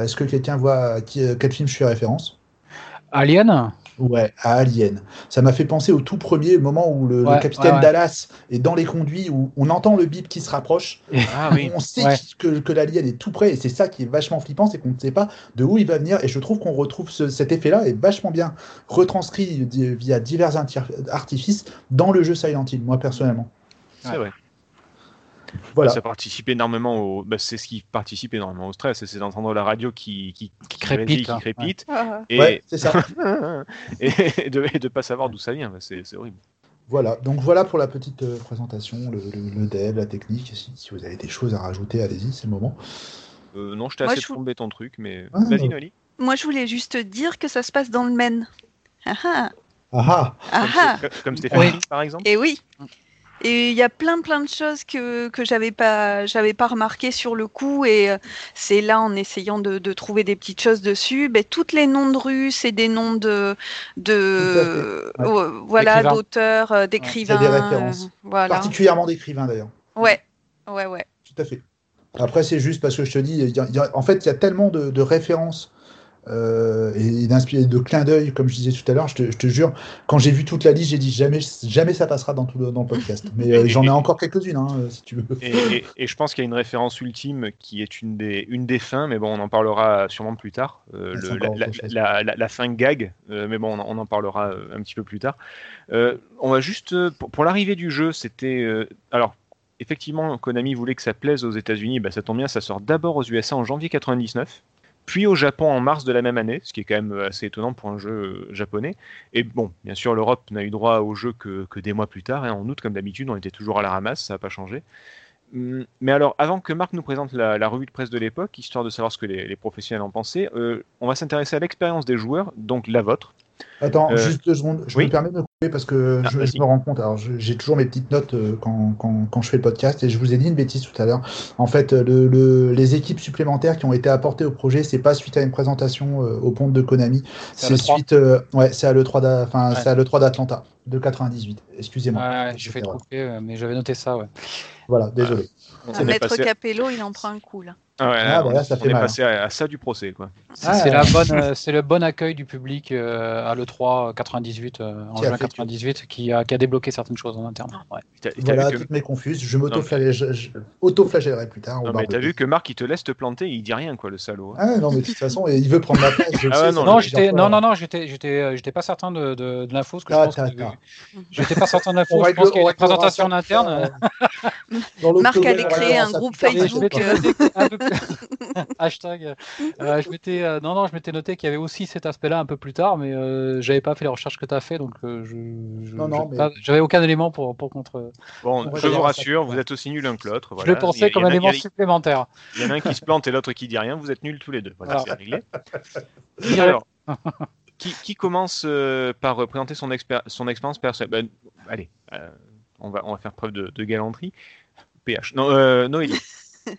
est-ce que quelqu'un voit à qui, euh, quel film je fais référence? Alien? Ouais, à Alien. Ça m'a fait penser au tout premier moment où le, capitaine ouais, ouais. Dallas est dans les conduits, où on entend le bip qui se rapproche, Ah oui. on sait que, que l'alien est tout près, et c'est ça qui est vachement flippant, c'est qu'on ne sait pas de où il va venir, et je trouve qu'on retrouve ce- cet effet-là, est vachement bien retranscrit via divers artifices dans le jeu Silent Hill, moi personnellement. C'est vrai. Voilà. Ça participe énormément au. bah, c'est ce qui participe énormément au stress, c'est d'entendre la radio qui, qui, Qui crépite, qui hein. crépite, Ah, et, Ouais, c'est ça. et de ne pas savoir d'où ça vient. bah, C'est horrible. Voilà, donc voilà pour la petite euh, présentation, le, le- le dev, la technique. Si, si vous avez des choses à rajouter, allez-y, c'est le moment. Euh, non, je t'ai assez je- ton truc, mais Ah, vas-y. Noélie. Moi, je voulais juste dire que ça se passe dans le Maine. Ah ah, Ah ah ah Comme, ah. Comme Stéphanie, par exemple. Et oui. Et il y a plein plein de choses que que j'avais pas j'avais pas remarqué sur le coup et euh, c'est là en essayant de, de trouver des petites choses dessus, ben, toutes les noms de rues, c'est des noms de de euh, voilà d'auteurs, euh, d'écrivains, C'est des références. euh, voilà. Particulièrement d'écrivains d'ailleurs. Ouais, ouais, ouais. Tout à fait. Après, c'est juste parce que je te dis, il y a- il y a- en fait, il y a tellement de, de références euh, et d'inspirés de clins d'œil, comme je disais tout à l'heure. Je te, je te jure, quand j'ai vu toute la liste, j'ai dit jamais, jamais ça passera dans, tout le, dans le podcast. Mais euh, j'en ai encore quelques-unes, hein, euh, si tu veux. Et, et- et je pense qu'il y a une référence ultime qui est une des, une des fins, mais bon, on en parlera sûrement plus tard. Euh, le- la, autre chose. la- la- la fin gag, mais bon, on, en- on en parlera un petit peu plus tard. On va juste, pour, pour l'arrivée du jeu, c'était. alors, effectivement, Konami voulait que ça plaise aux États-Unis, bah, ça tombe bien, ça sort d'abord aux USA en janvier 99. Puis au Japon en mars de la même année, ce qui est quand même euh, assez étonnant pour un jeu euh, japonais. Et bon, bien sûr, l'Europe n'a eu droit au jeu que, que des mois plus tard. hein. En août, comme d'habitude, on était toujours à la ramasse, ça n'a pas changé. Hum, Mais alors, avant que Marc nous présente la, revue de presse de l'époque, histoire de savoir ce que les, les professionnels en pensaient, euh, on va s'intéresser à l'expérience des joueurs, donc la vôtre. Attends, Euh, juste deux secondes. Je oui. me permets de me couper parce que Ah, je, me rends compte. Alors, j'ai toujours mes petites notes euh, quand, quand, quand je fais le podcast et je vous ai dit une bêtise tout à l'heure. En fait, euh, le, le- les équipes supplémentaires qui ont été apportées au projet, c'est pas suite à une présentation euh, au pont de Konami. C'est à C'est l'E3. suite, euh, ouais, c'est à l'E3 d'A- enfin, Ouais. c'est à l'E3 d'Atlanta de 98. Excusez-moi. Ouais, j'ai fait euh, mais j'avais noté ça. Ouais. Voilà, désolé. Est maître passé- Capello, il en prend un coup là. Ah ouais, Ah, là, bah on- là, ça on fait est mal, passé à, à ça du procès, quoi. C'est Ah, euh, le bon accueil du public euh, à l'e3 98 euh, en juin fait que- 98 qui a, qui a débloqué certaines choses en interne. Ouais. Voilà, que... toutes mes confuses. Je m'auto-flagelle- je- auto-flagellerai plus tard. Non, mais t'as vu que Marc, il te laisse te planter, il dit rien, quoi, le salaud. hein. Ah non, mais de toute façon, il veut prendre ma place. je Ah sais, non, Non, non, non, non, j'étais, j'étais, j'étais pas certain de, de, de l'info, Ah, j'étais pas certain de l'info. Je pense qu'il y a une présentation en interne. Marc allait créer un groupe Facebook. m'étais euh. Hashtag. Euh, je m'étais, euh, non, non, je m'étais noté qu'il y avait aussi cet aspect-là un peu plus tard, mais euh, j'avais pas fait les recherches que tu as fait, donc euh, je, je- Non, non, j'avais mais- pas- j'avais aucun élément pour, pour contre. Bon, On je vous rassure, vous êtes aussi nuls l'un que l'autre. je le pensais a- comme un a- élément il y a- supplémentaire. Il y en a un qui se plante et l'autre qui dit rien, vous êtes nuls tous les deux. Voilà, c'est réglé. Alors, qui, qui commence euh, par présenter son, expér- son expérience personnelle? Ben, Allez, euh, on, va, on va faire preuve de, de galanterie. PH. Non, euh, Noélie.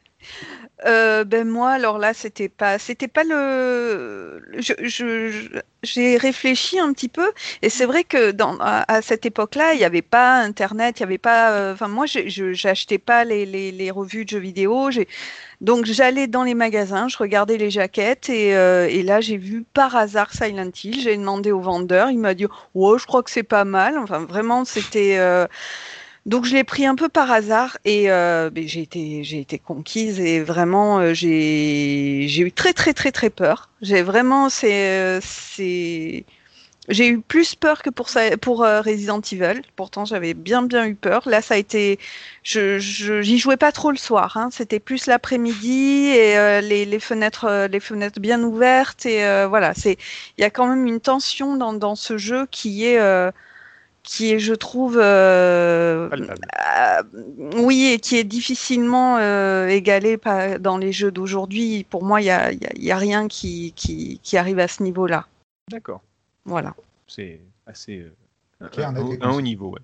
Euh, ben moi, alors là, c'était pas, c'était pas le. J'ai réfléchi un petit peu, et c'est vrai que à, cette époque-là, il n'y avait pas Internet, il n'y avait pas. euh, Enfin, moi, j'achetais pas les, revues de jeux vidéo. Donc, j'allais dans les magasins, je regardais les jaquettes, et, euh, et là, j'ai vu par hasard Silent Hill. J'ai demandé au vendeur, il m'a dit, ouais, je crois que c'est pas mal. Enfin, vraiment, c'était. Donc je l'ai pris un peu par hasard et euh, ben, j'ai été j'ai été conquise et vraiment euh, j'ai j'ai eu très très très très peur. J'ai vraiment c'est c'est j'ai eu plus peur que pour ça pour euh, Resident Evil. Pourtant j'avais bien bien eu peur. Là ça a été je je- j'y jouais pas trop le soir. Hein. C'était plus l'après-midi et euh, les, les fenêtres euh, les fenêtres bien ouvertes et voilà c'est il y a quand même une tension dans dans ce jeu qui est qui est, je trouve, euh, euh, oui, et qui est difficilement euh, égalé par- dans les jeux d'aujourd'hui. Pour moi, il n'y a, y a- il y a rien qui, qui, qui arrive à ce niveau-là. D'accord. Voilà. C'est assez. euh, un, haut niveau, ouais.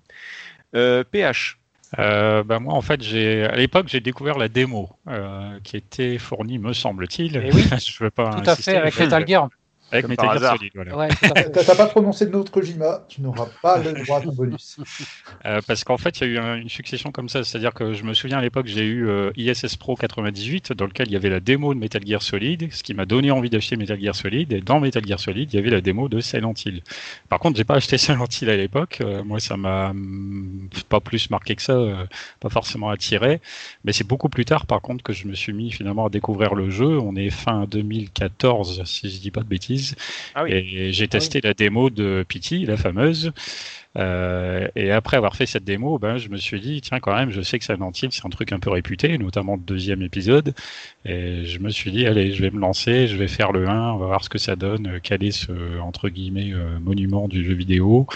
Euh, PH. Euh, bah moi, en fait, j'ai à l'époque, j'ai découvert la démo euh, qui était fournie, me semble-t-il. Eh oui. je veux pas Tout à fait, avec Metal Gear. Avec Metal Gear. Solid, voilà. Ouais. T'as pas prononcé de notre Kojima, tu n'auras pas le droit ton bonus. Euh, parce qu'en fait, il y a eu un- une succession comme ça. C'est-à-dire que je me souviens à l'époque, j'ai eu euh, ISS Pro 98, dans lequel il y avait la démo de Metal Gear Solid, ce qui m'a donné envie d'acheter Metal Gear Solid. Et dans Metal Gear Solid, il y avait la démo de Silent Hill. Par contre, j'ai pas acheté Silent Hill à l'époque. Euh, moi, ça m'a hum, pas plus marqué que ça, euh, pas forcément attiré. Mais c'est beaucoup plus tard, par contre, que je me suis mis finalement à découvrir le jeu. On est fin 2014, si je dis pas de bêtises. Ah oui. Et j'ai testé la démo de Pity, la fameuse. Euh, et après avoir fait cette démo, ben, je me suis dit, tiens, quand même, je sais que Silent Hill, c'est un truc un peu réputé, notamment le deuxième épisode. Et je me suis dit, allez, je vais me lancer, je vais faire le 1, on va voir ce que ça donne, euh, quel est ce, entre guillemets, euh, monument du jeu vidéo.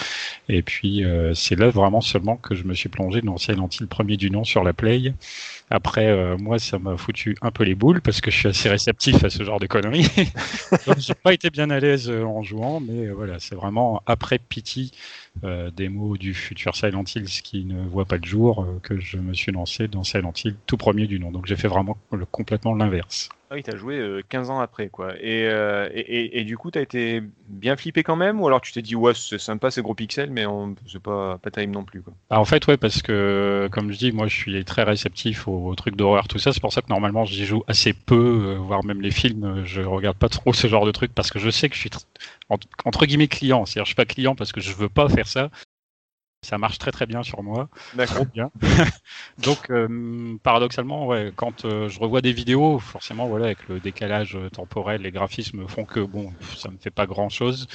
Et puis, euh, c'est là vraiment seulement que je me suis plongé dans Silent Hill premier du nom sur la Play. Après, euh, moi, ça m'a foutu un peu les boules parce que je suis assez réceptif à ce genre de conneries. Donc, j'ai pas été bien à l'aise euh, en jouant, mais euh, voilà, c'est vraiment après Pity, euh, démo du futur Silent Hill qui ne voit pas le jour, que je me suis lancé dans Silent Hill tout premier du nom. Donc, j'ai fait vraiment le- complètement l'inverse. Ah oui, t'as joué euh, 15 ans après, quoi. Et, euh, et, et- du coup, t'as été bien flippé quand même Ou alors tu t'es dit, ouais, c'est sympa, c'est gros pixels, mais c'est pas, pas terrible non plus, quoi. Ah, en fait, ouais, parce que, comme je dis, moi, je suis très réceptif aux, trucs d'horreur, tout ça. C'est pour ça que normalement, j'y joue assez peu, euh, voire même les films, euh, je regarde pas trop ce genre de trucs parce que je sais que je suis tr- entre, entre guillemets client. C'est-à-dire, je suis pas client parce que je veux pas faire ça. Ça marche très très bien sur moi, D'accord. bien. Donc, euh, paradoxalement, ouais, quand euh, je revois des vidéos, forcément, voilà, avec le décalage euh, temporel, les graphismes font que bon, ça me fait pas grand-chose.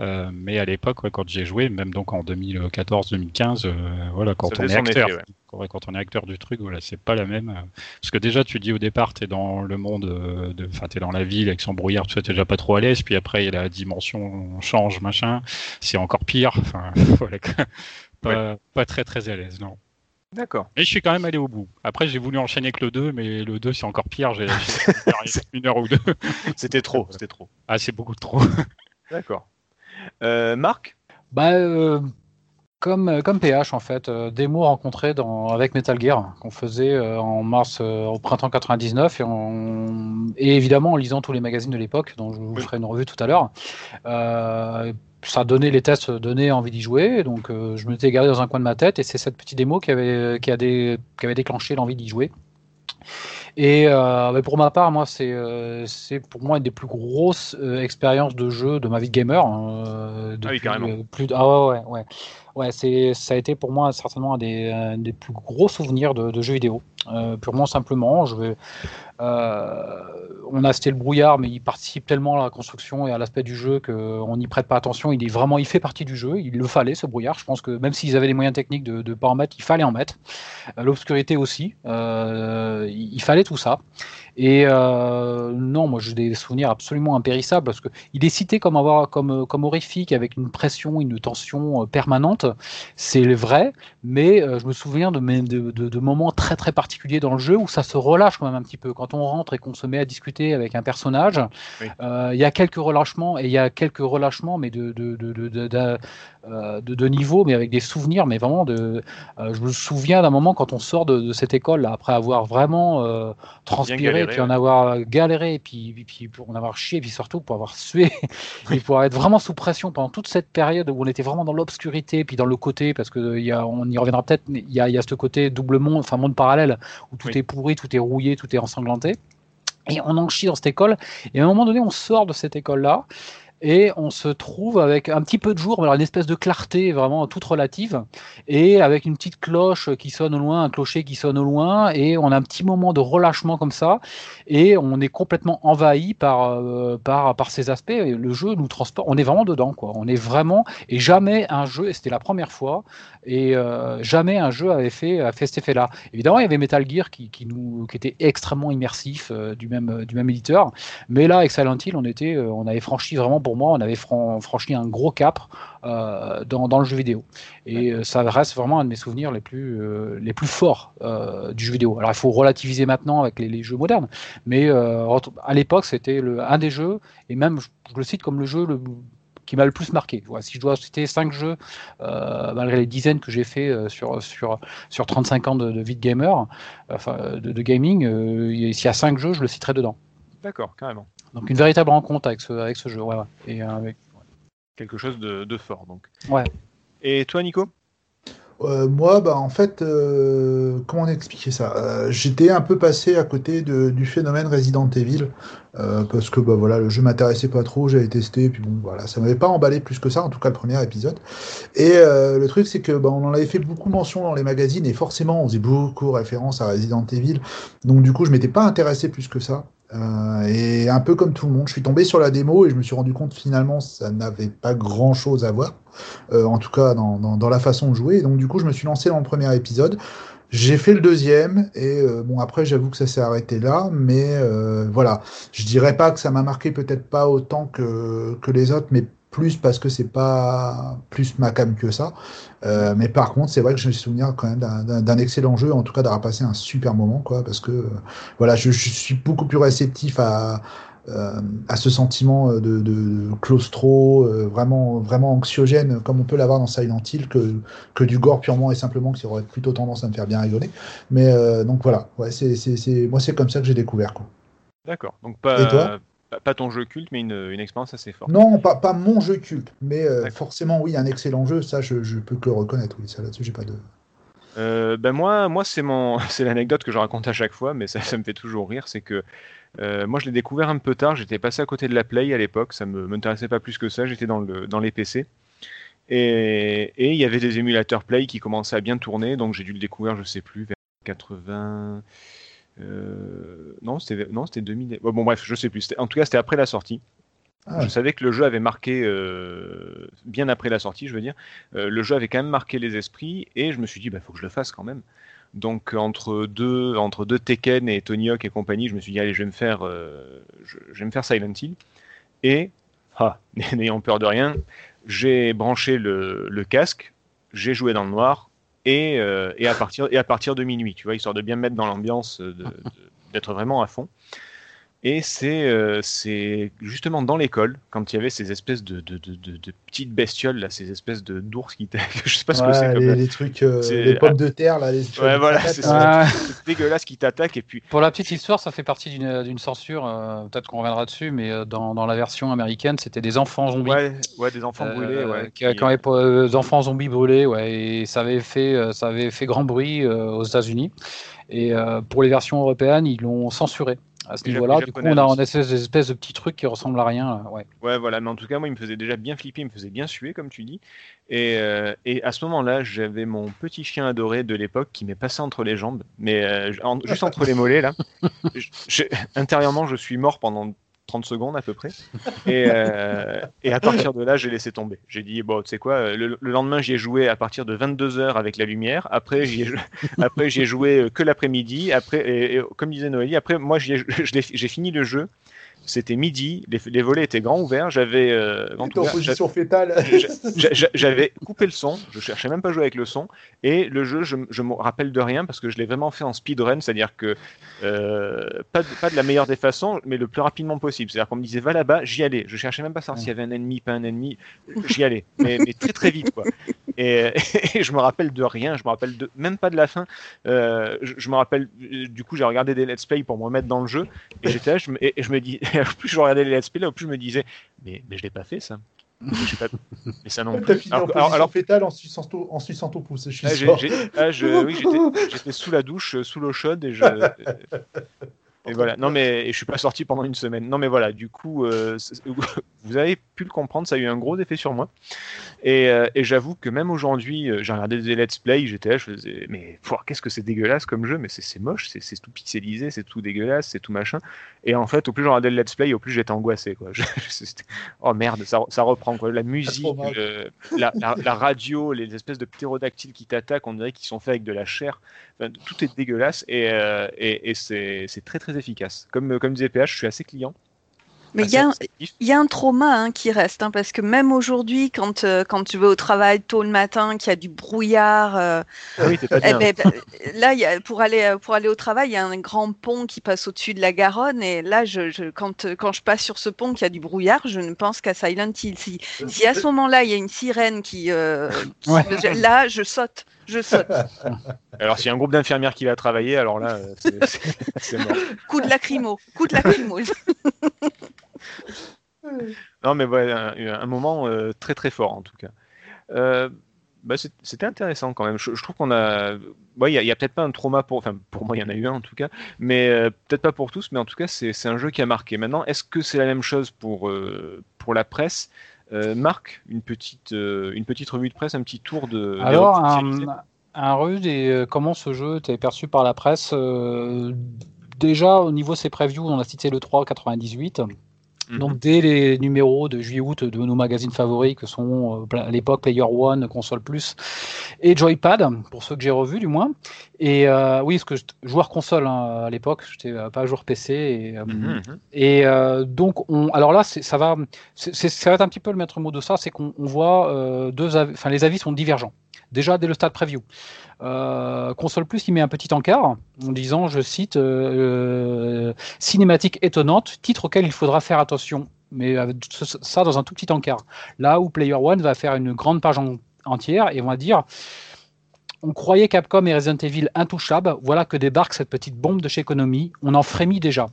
Euh, mais à l'époque, ouais, quand j'ai joué, même donc en 2014-2015, euh, voilà, quand Ça on est acteur, effet, ouais. Ouais, quand on est acteur du truc, voilà, c'est pas la même. Parce que déjà, tu dis au départ, t'es dans le monde, de, enfin, t'es dans la ville avec son brouillard, ça, t'es déjà pas trop à l'aise. Puis après, la dimension change, machin, c'est encore pire. Enfin, voilà, pas, pas très très à l'aise, non. D'accord. Mais je suis quand même allé au bout. Après, j'ai voulu enchaîner avec le 2, mais le 2, c'est encore pire. J'ai une heure ou deux. C'était trop, c'était trop. Ah, c'est beaucoup trop. D'accord. Euh, Marc? Bah, euh, comme, euh, comme PH en fait, euh, démo rencontré dans, avec Metal Gear qu'on faisait euh, en mars euh, au printemps 99 et, en- et évidemment en lisant tous les magazines de l'époque dont je vous Oui. ferai une revue tout à l'heure. Ça donnait les tests donnaient envie d'y jouer donc euh, je me l'étais gardé dans un coin de ma tête et c'est cette petite démo qui avait qui a qui avait déclenché l'envie d'y jouer. Et euh, mais pour ma part, moi, c'est euh, c'est pour moi une des plus grosses euh, expériences de jeu de ma vie de gamer. hein, euh, depuis, carrément. plus de- ah ouais, ouais, ouais. Ouais, c'est, ça a été pour moi certainement un des, des plus gros souvenirs de, de jeux vidéo. Euh, purement simplement, euh, on a acheté le brouillard, mais il participe tellement à la construction et à l'aspect du jeu qu'on n'y prête pas attention. Il est vraiment, il fait partie du jeu. Il le fallait ce brouillard. Je pense que même s'ils avaient les moyens techniques de ne pas en mettre, il fallait en mettre. Euh, L'obscurité aussi. Euh, il fallait tout ça. Et euh, non, moi j'ai des souvenirs absolument impérissables parce que il est cité comme avoir comme comme horrifique avec une pression, une tension euh, permanente. C'est vrai, mais euh, je me souviens de, mes- de, de- de moments très très particuliers dans le jeu où ça se relâche quand même un petit peu. Quand on rentre et qu'on se met à discuter avec un personnage, Oui. euh, il y a quelques relâchements et il y a quelques relâchements, mais de de, de, de, de- de- euh, de- de niveau, mais avec des souvenirs, mais vraiment de. euh, je me souviens d'un moment quand on sort de, de cette école là, après avoir vraiment euh, transpiré, galéré, puis en avoir galéré, et puis, puis, puis pour en avoir chié, et puis surtout pour avoir sué, et pour être vraiment sous pression pendant toute cette période où on était vraiment dans l'obscurité, puis dans le côté, parce que y a, on y reviendra peut-être, il y a, y a ce côté double monde, enfin monde parallèle, où tout Oui. est pourri, tout est rouillé, tout est ensanglanté. Et on en chie dans cette école. Et à un moment donné, on sort de cette école-là. Et on se trouve avec un petit peu de jour, alors une espèce de clarté vraiment toute relative, et avec une petite cloche qui sonne au loin, un clocher qui sonne au loin, et on a un petit moment de relâchement comme ça, et on est complètement envahi par, euh, par, par ces aspects. Le jeu nous transporte, on est vraiment dedans, quoi. On est vraiment, et jamais un jeu, et c'était la première fois, et euh, jamais un jeu avait fait, a fait cet effet-là. Évidemment, il y avait Metal Gear qui, qui, nous, qui était extrêmement immersif euh, du, même, du même éditeur, mais là, avec Silent Hill, on, était, on avait franchi vraiment, pour moi, on avait fran- franchi un gros cap euh, dans, dans le jeu vidéo. Et euh, ça reste vraiment un de mes souvenirs les plus, euh, les plus forts euh, du jeu vidéo. Alors, il faut relativiser maintenant avec les, les jeux modernes, mais à l'époque, c'était un des jeux, et même, je, je le cite comme le jeu le, qui m'a le plus marqué. Voilà, si je dois citer cinq jeux, euh, malgré les dizaines que j'ai fait euh, sur, sur, sur 35 ans de, de vie de gamer, enfin de, de gaming, euh, s'il y a cinq jeux, je le citerai dedans. D'accord, carrément. Donc une véritable rencontre avec ce, avec ce jeu. Ouais, ouais. Et euh, avec... Quelque chose de, de fort, donc. Ouais. Et toi, Nico? Euh, moi, bah, en fait, euh, comment expliquer ça? Euh, J'étais un peu passé à côté de- du phénomène Resident Evil euh, parce que bah, voilà, le jeu m'intéressait pas trop, j'avais testé, puis bon, voilà, ça m'avait pas emballé plus que ça, en tout cas le premier épisode. Et euh, le truc, c'est que bah, on en avait fait beaucoup mention dans les magazines et forcément, on faisait beaucoup référence à Resident Evil, donc du coup, je m'étais pas intéressé plus que ça. Euh, et un peu comme tout le monde, je suis tombé sur la démo et je me suis rendu compte finalement ça n'avait pas grand chose à voir, euh, en tout cas dans, dans, la façon de jouer. Et donc du coup, je me suis lancé dans le premier épisode. J'ai fait le deuxième et euh, bon après j'avoue que ça s'est arrêté là, mais voilà, je dirais pas que ça m'a marqué peut-être pas autant que, que les autres, mais plus parce que c'est pas plus ma cam que ça. Euh, mais par contre, c'est vrai que je me souviens quand même d'un- excellent jeu, en tout cas d'avoir passé un super moment, quoi, parce que euh, voilà, je, je suis beaucoup plus réceptif à, euh, à ce sentiment de, de, de claustro, vraiment, vraiment anxiogène, comme on peut l'avoir dans Silent Hill, que, que du gore purement et simplement, qui aurait plutôt tendance à me faire bien rigoler. Mais donc voilà, ouais, c'est, moi c'est comme ça que j'ai découvert. Quoi. D'accord. Donc pas, Et toi? Pas, ton jeu culte, mais une, une expérience assez forte. Non, pas, pas mon jeu culte, mais euh, forcément, oui, un excellent jeu, ça je, je peux que le reconnaître. Oui, ça là-dessus, j'ai pas de. Euh, ben moi, moi c'est mon, c'est l'anecdote que je raconte à chaque fois, mais ça, ça me fait toujours rire, c'est que euh, moi je l'ai découvert un peu tard. J'étais passé à côté de la Play à l'époque, ça me m'intéressait pas plus que ça. J'étais dans le dans les PC et et il y avait des émulateurs Play qui commençaient à bien tourner, donc j'ai dû le découvrir, je sais plus, vers 80. Euh, non, c'était non, c'était 2000. Bon, bon, bref, je sais plus. En tout cas, c'était après la sortie. Ah, Je savais que le jeu avait marqué, euh, bien après la sortie, je veux dire, euh, le jeu avait quand même marqué les esprits, et je me suis dit, bah, faut que je le fasse quand même. Donc entre deux, entre deux Tekken et Tony Hawk et compagnie, je me suis dit, allez, je vais me faire, euh, je, je vais me faire Silent Hill. Et, ah, n'ayant peur de rien, j'ai branché le, le casque, j'ai joué dans le noir, et, euh, et, à partir, de minuit, tu vois, histoire de bien me mettre dans l'ambiance, euh, d'être vraiment à fond. Et c'est euh, c'est justement dans l'école, quand il y avait ces espèces de, de, de, de- de petites bestioles, là, ces espèces de d'ours qui t'attaquent. Je sais pas ce que c'est. comme- les, les trucs, euh, c'est- les pommes de terre, là. Les, Ouais, voilà, c'est ça. C'est dégueulasse qui t'attaquent. Et puis, Pour la petite histoire, ça fait partie d'une censure, euh, peut-être qu'on reviendra dessus, mais euh, dans, dans la version américaine, c'était des enfants zombies. ouais, ouais, des enfants Euh, brûlés. Ouais, qui, euh, des enfants zombies brûlés, ouais, et ça avait fait, ça avait fait grand bruit euh, aux États-Unis. Et euh, pour les versions européennes, ils l'ont censuré à ce niveau-là. Du coup, on a Japonais une espèce, des espèces de petits trucs qui ressemblent à rien. Ouais. Ouais, voilà, mais en tout cas, moi, il me faisait déjà bien flipper, il me faisait bien suer, comme tu dis. Et, euh, et à ce moment-là, j'avais mon petit chien adoré de l'époque qui m'est passé entre les jambes, mais euh, en- juste entre les mollets, là. Je- je- intérieurement, je suis mort pendant 30 secondes à peu près. Et, euh, et à partir de là, j'ai laissé tomber. J'ai dit, bon, tu sais quoi, euh, le, le lendemain, j'y ai joué à partir de 22h avec la lumière. Après, j'y ai, joué euh, que l'après-midi. Après, et, comme disait Noélie, après, moi, j'ai fini le jeu. C'était midi, les, les volets étaient grands ouverts. J'avais euh, J'avais coupé le son, je cherchais même pas à jouer avec le son, et le jeu, je, je me rappelle de rien parce que je l'ai vraiment fait en speedrun, c'est-à-dire que euh, pas, de, pas de la meilleure des façons, mais le plus rapidement possible. C'est-à-dire qu'on me disait va là-bas, j'y allais. Je cherchais même pas à savoir s'il y avait un ennemi, pas un ennemi, j'y allais, mais, mais très très vite quoi. Et, et je me rappelle de rien, je me rappelle de, même pas de la fin. Euh, je, je me rappelle, euh, du coup, j'ai regardé des let's play pour me remettre dans le jeu, et j'étais là, je me, et, et je me dis, plus je regardais les let's play, là, plus je me disais, mais, mais je l'ai pas fait ça. Pas- Mais ça non plus. Alors, alors- alors- fétale en suçant ton, en suçant ton pouce. Je suis ah, ah, oui, j'étais- sous la douche, euh, sous l'eau chaude, et je. Et voilà. Non mais et je suis pas sorti pendant une semaine. Non mais voilà. Du coup, euh, vous avez pu le comprendre, ça a eu un gros effet sur moi. Et, euh, et j'avoue que même aujourd'hui, euh, j'ai regardé des let's play, j'étais là, je faisais, mais qu'est-ce que c'est dégueulasse comme jeu, mais c'est moche, c'est tout pixelisé, c'est tout dégueulasse, c'est tout machin. Et en fait, au plus je regardais le let's play, au plus j'étais angoissé quoi. Je- oh merde, ça, ça reprend quoi. La musique, le- la, la- la radio, les espèces de ptérodactyles qui t'attaquent, on dirait qu'ils sont faits avec de la chair. Enfin, tout est dégueulasse et, euh, et, et c'est c'est très très efficace. Comme, comme disait PH, je suis assez client. Mais il assez y a, réceptif. il y a un trauma hein, qui reste, hein, parce que même aujourd'hui, quand, euh, quand tu vas au travail tôt le matin, qu'il y a du brouillard, euh, Ah oui, t'es pas eh bien. ben, ben, là, il y a, pour, aller, euh, pour aller au travail, il y a un grand pont qui passe au-dessus de la Garonne. Et là, je, je- quand, quand je passe sur ce pont, qu'il y a du brouillard, je ne pense qu'à Silent Hill. Si, si à ce moment-là, il y a une sirène qui. euh, qui- Ouais. Là, je saute. Je saute. Alors s'il y a un groupe d'infirmières qui va travailler, alors là, euh, c'est- mort. Coup de lacrymo. Coup de lacrymo. Non, mais ouais, un, un moment euh, très très fort en tout cas. Euh, bah, C'était intéressant quand même. Je, je trouve qu'on a. ouais, Il y a, peut-être pas un trauma pour. Enfin, pour moi, il y en a eu un en tout cas. Mais euh, peut-être pas pour tous. Mais en tout cas, c'est un jeu qui a marqué. Maintenant, est-ce que c'est la même chose pour, pour la presse? Marc, une petite, euh, une petite revue de presse, un petit tour de. Alors, un, un rude et euh, comment ce jeu était perçu par la presse euh, Déjà, au niveau de ses previews, on a cité le 3 98. Mhm. Donc, dès les numéros de juillet-août de nos magazines favoris, que sont euh, à l'époque Player One, Console Plus et Joypad, pour ceux que j'ai revus du moins. Et euh, oui, parce que joueur console hein, à l'époque, j'étais euh, pas joueur PC. Et, euh, Mhm, mhm. et donc, on, alors là, ça va, ça va être un petit peu le maître mot de ça, c'est qu'on on voit deux, enfin les avis sont divergents. Déjà dès le stade preview. Euh, Console Plus, il met un petit encart en disant, je cite, euh, euh, cinématique étonnante, titre auquel il faudra faire attention, mais ça dans un tout petit encart. Là où Player One va faire une grande page en- entière et on va dire. On croyait Capcom et Resident Evil intouchables, voilà que débarque cette petite bombe de chez Konami, on en frémit déjà.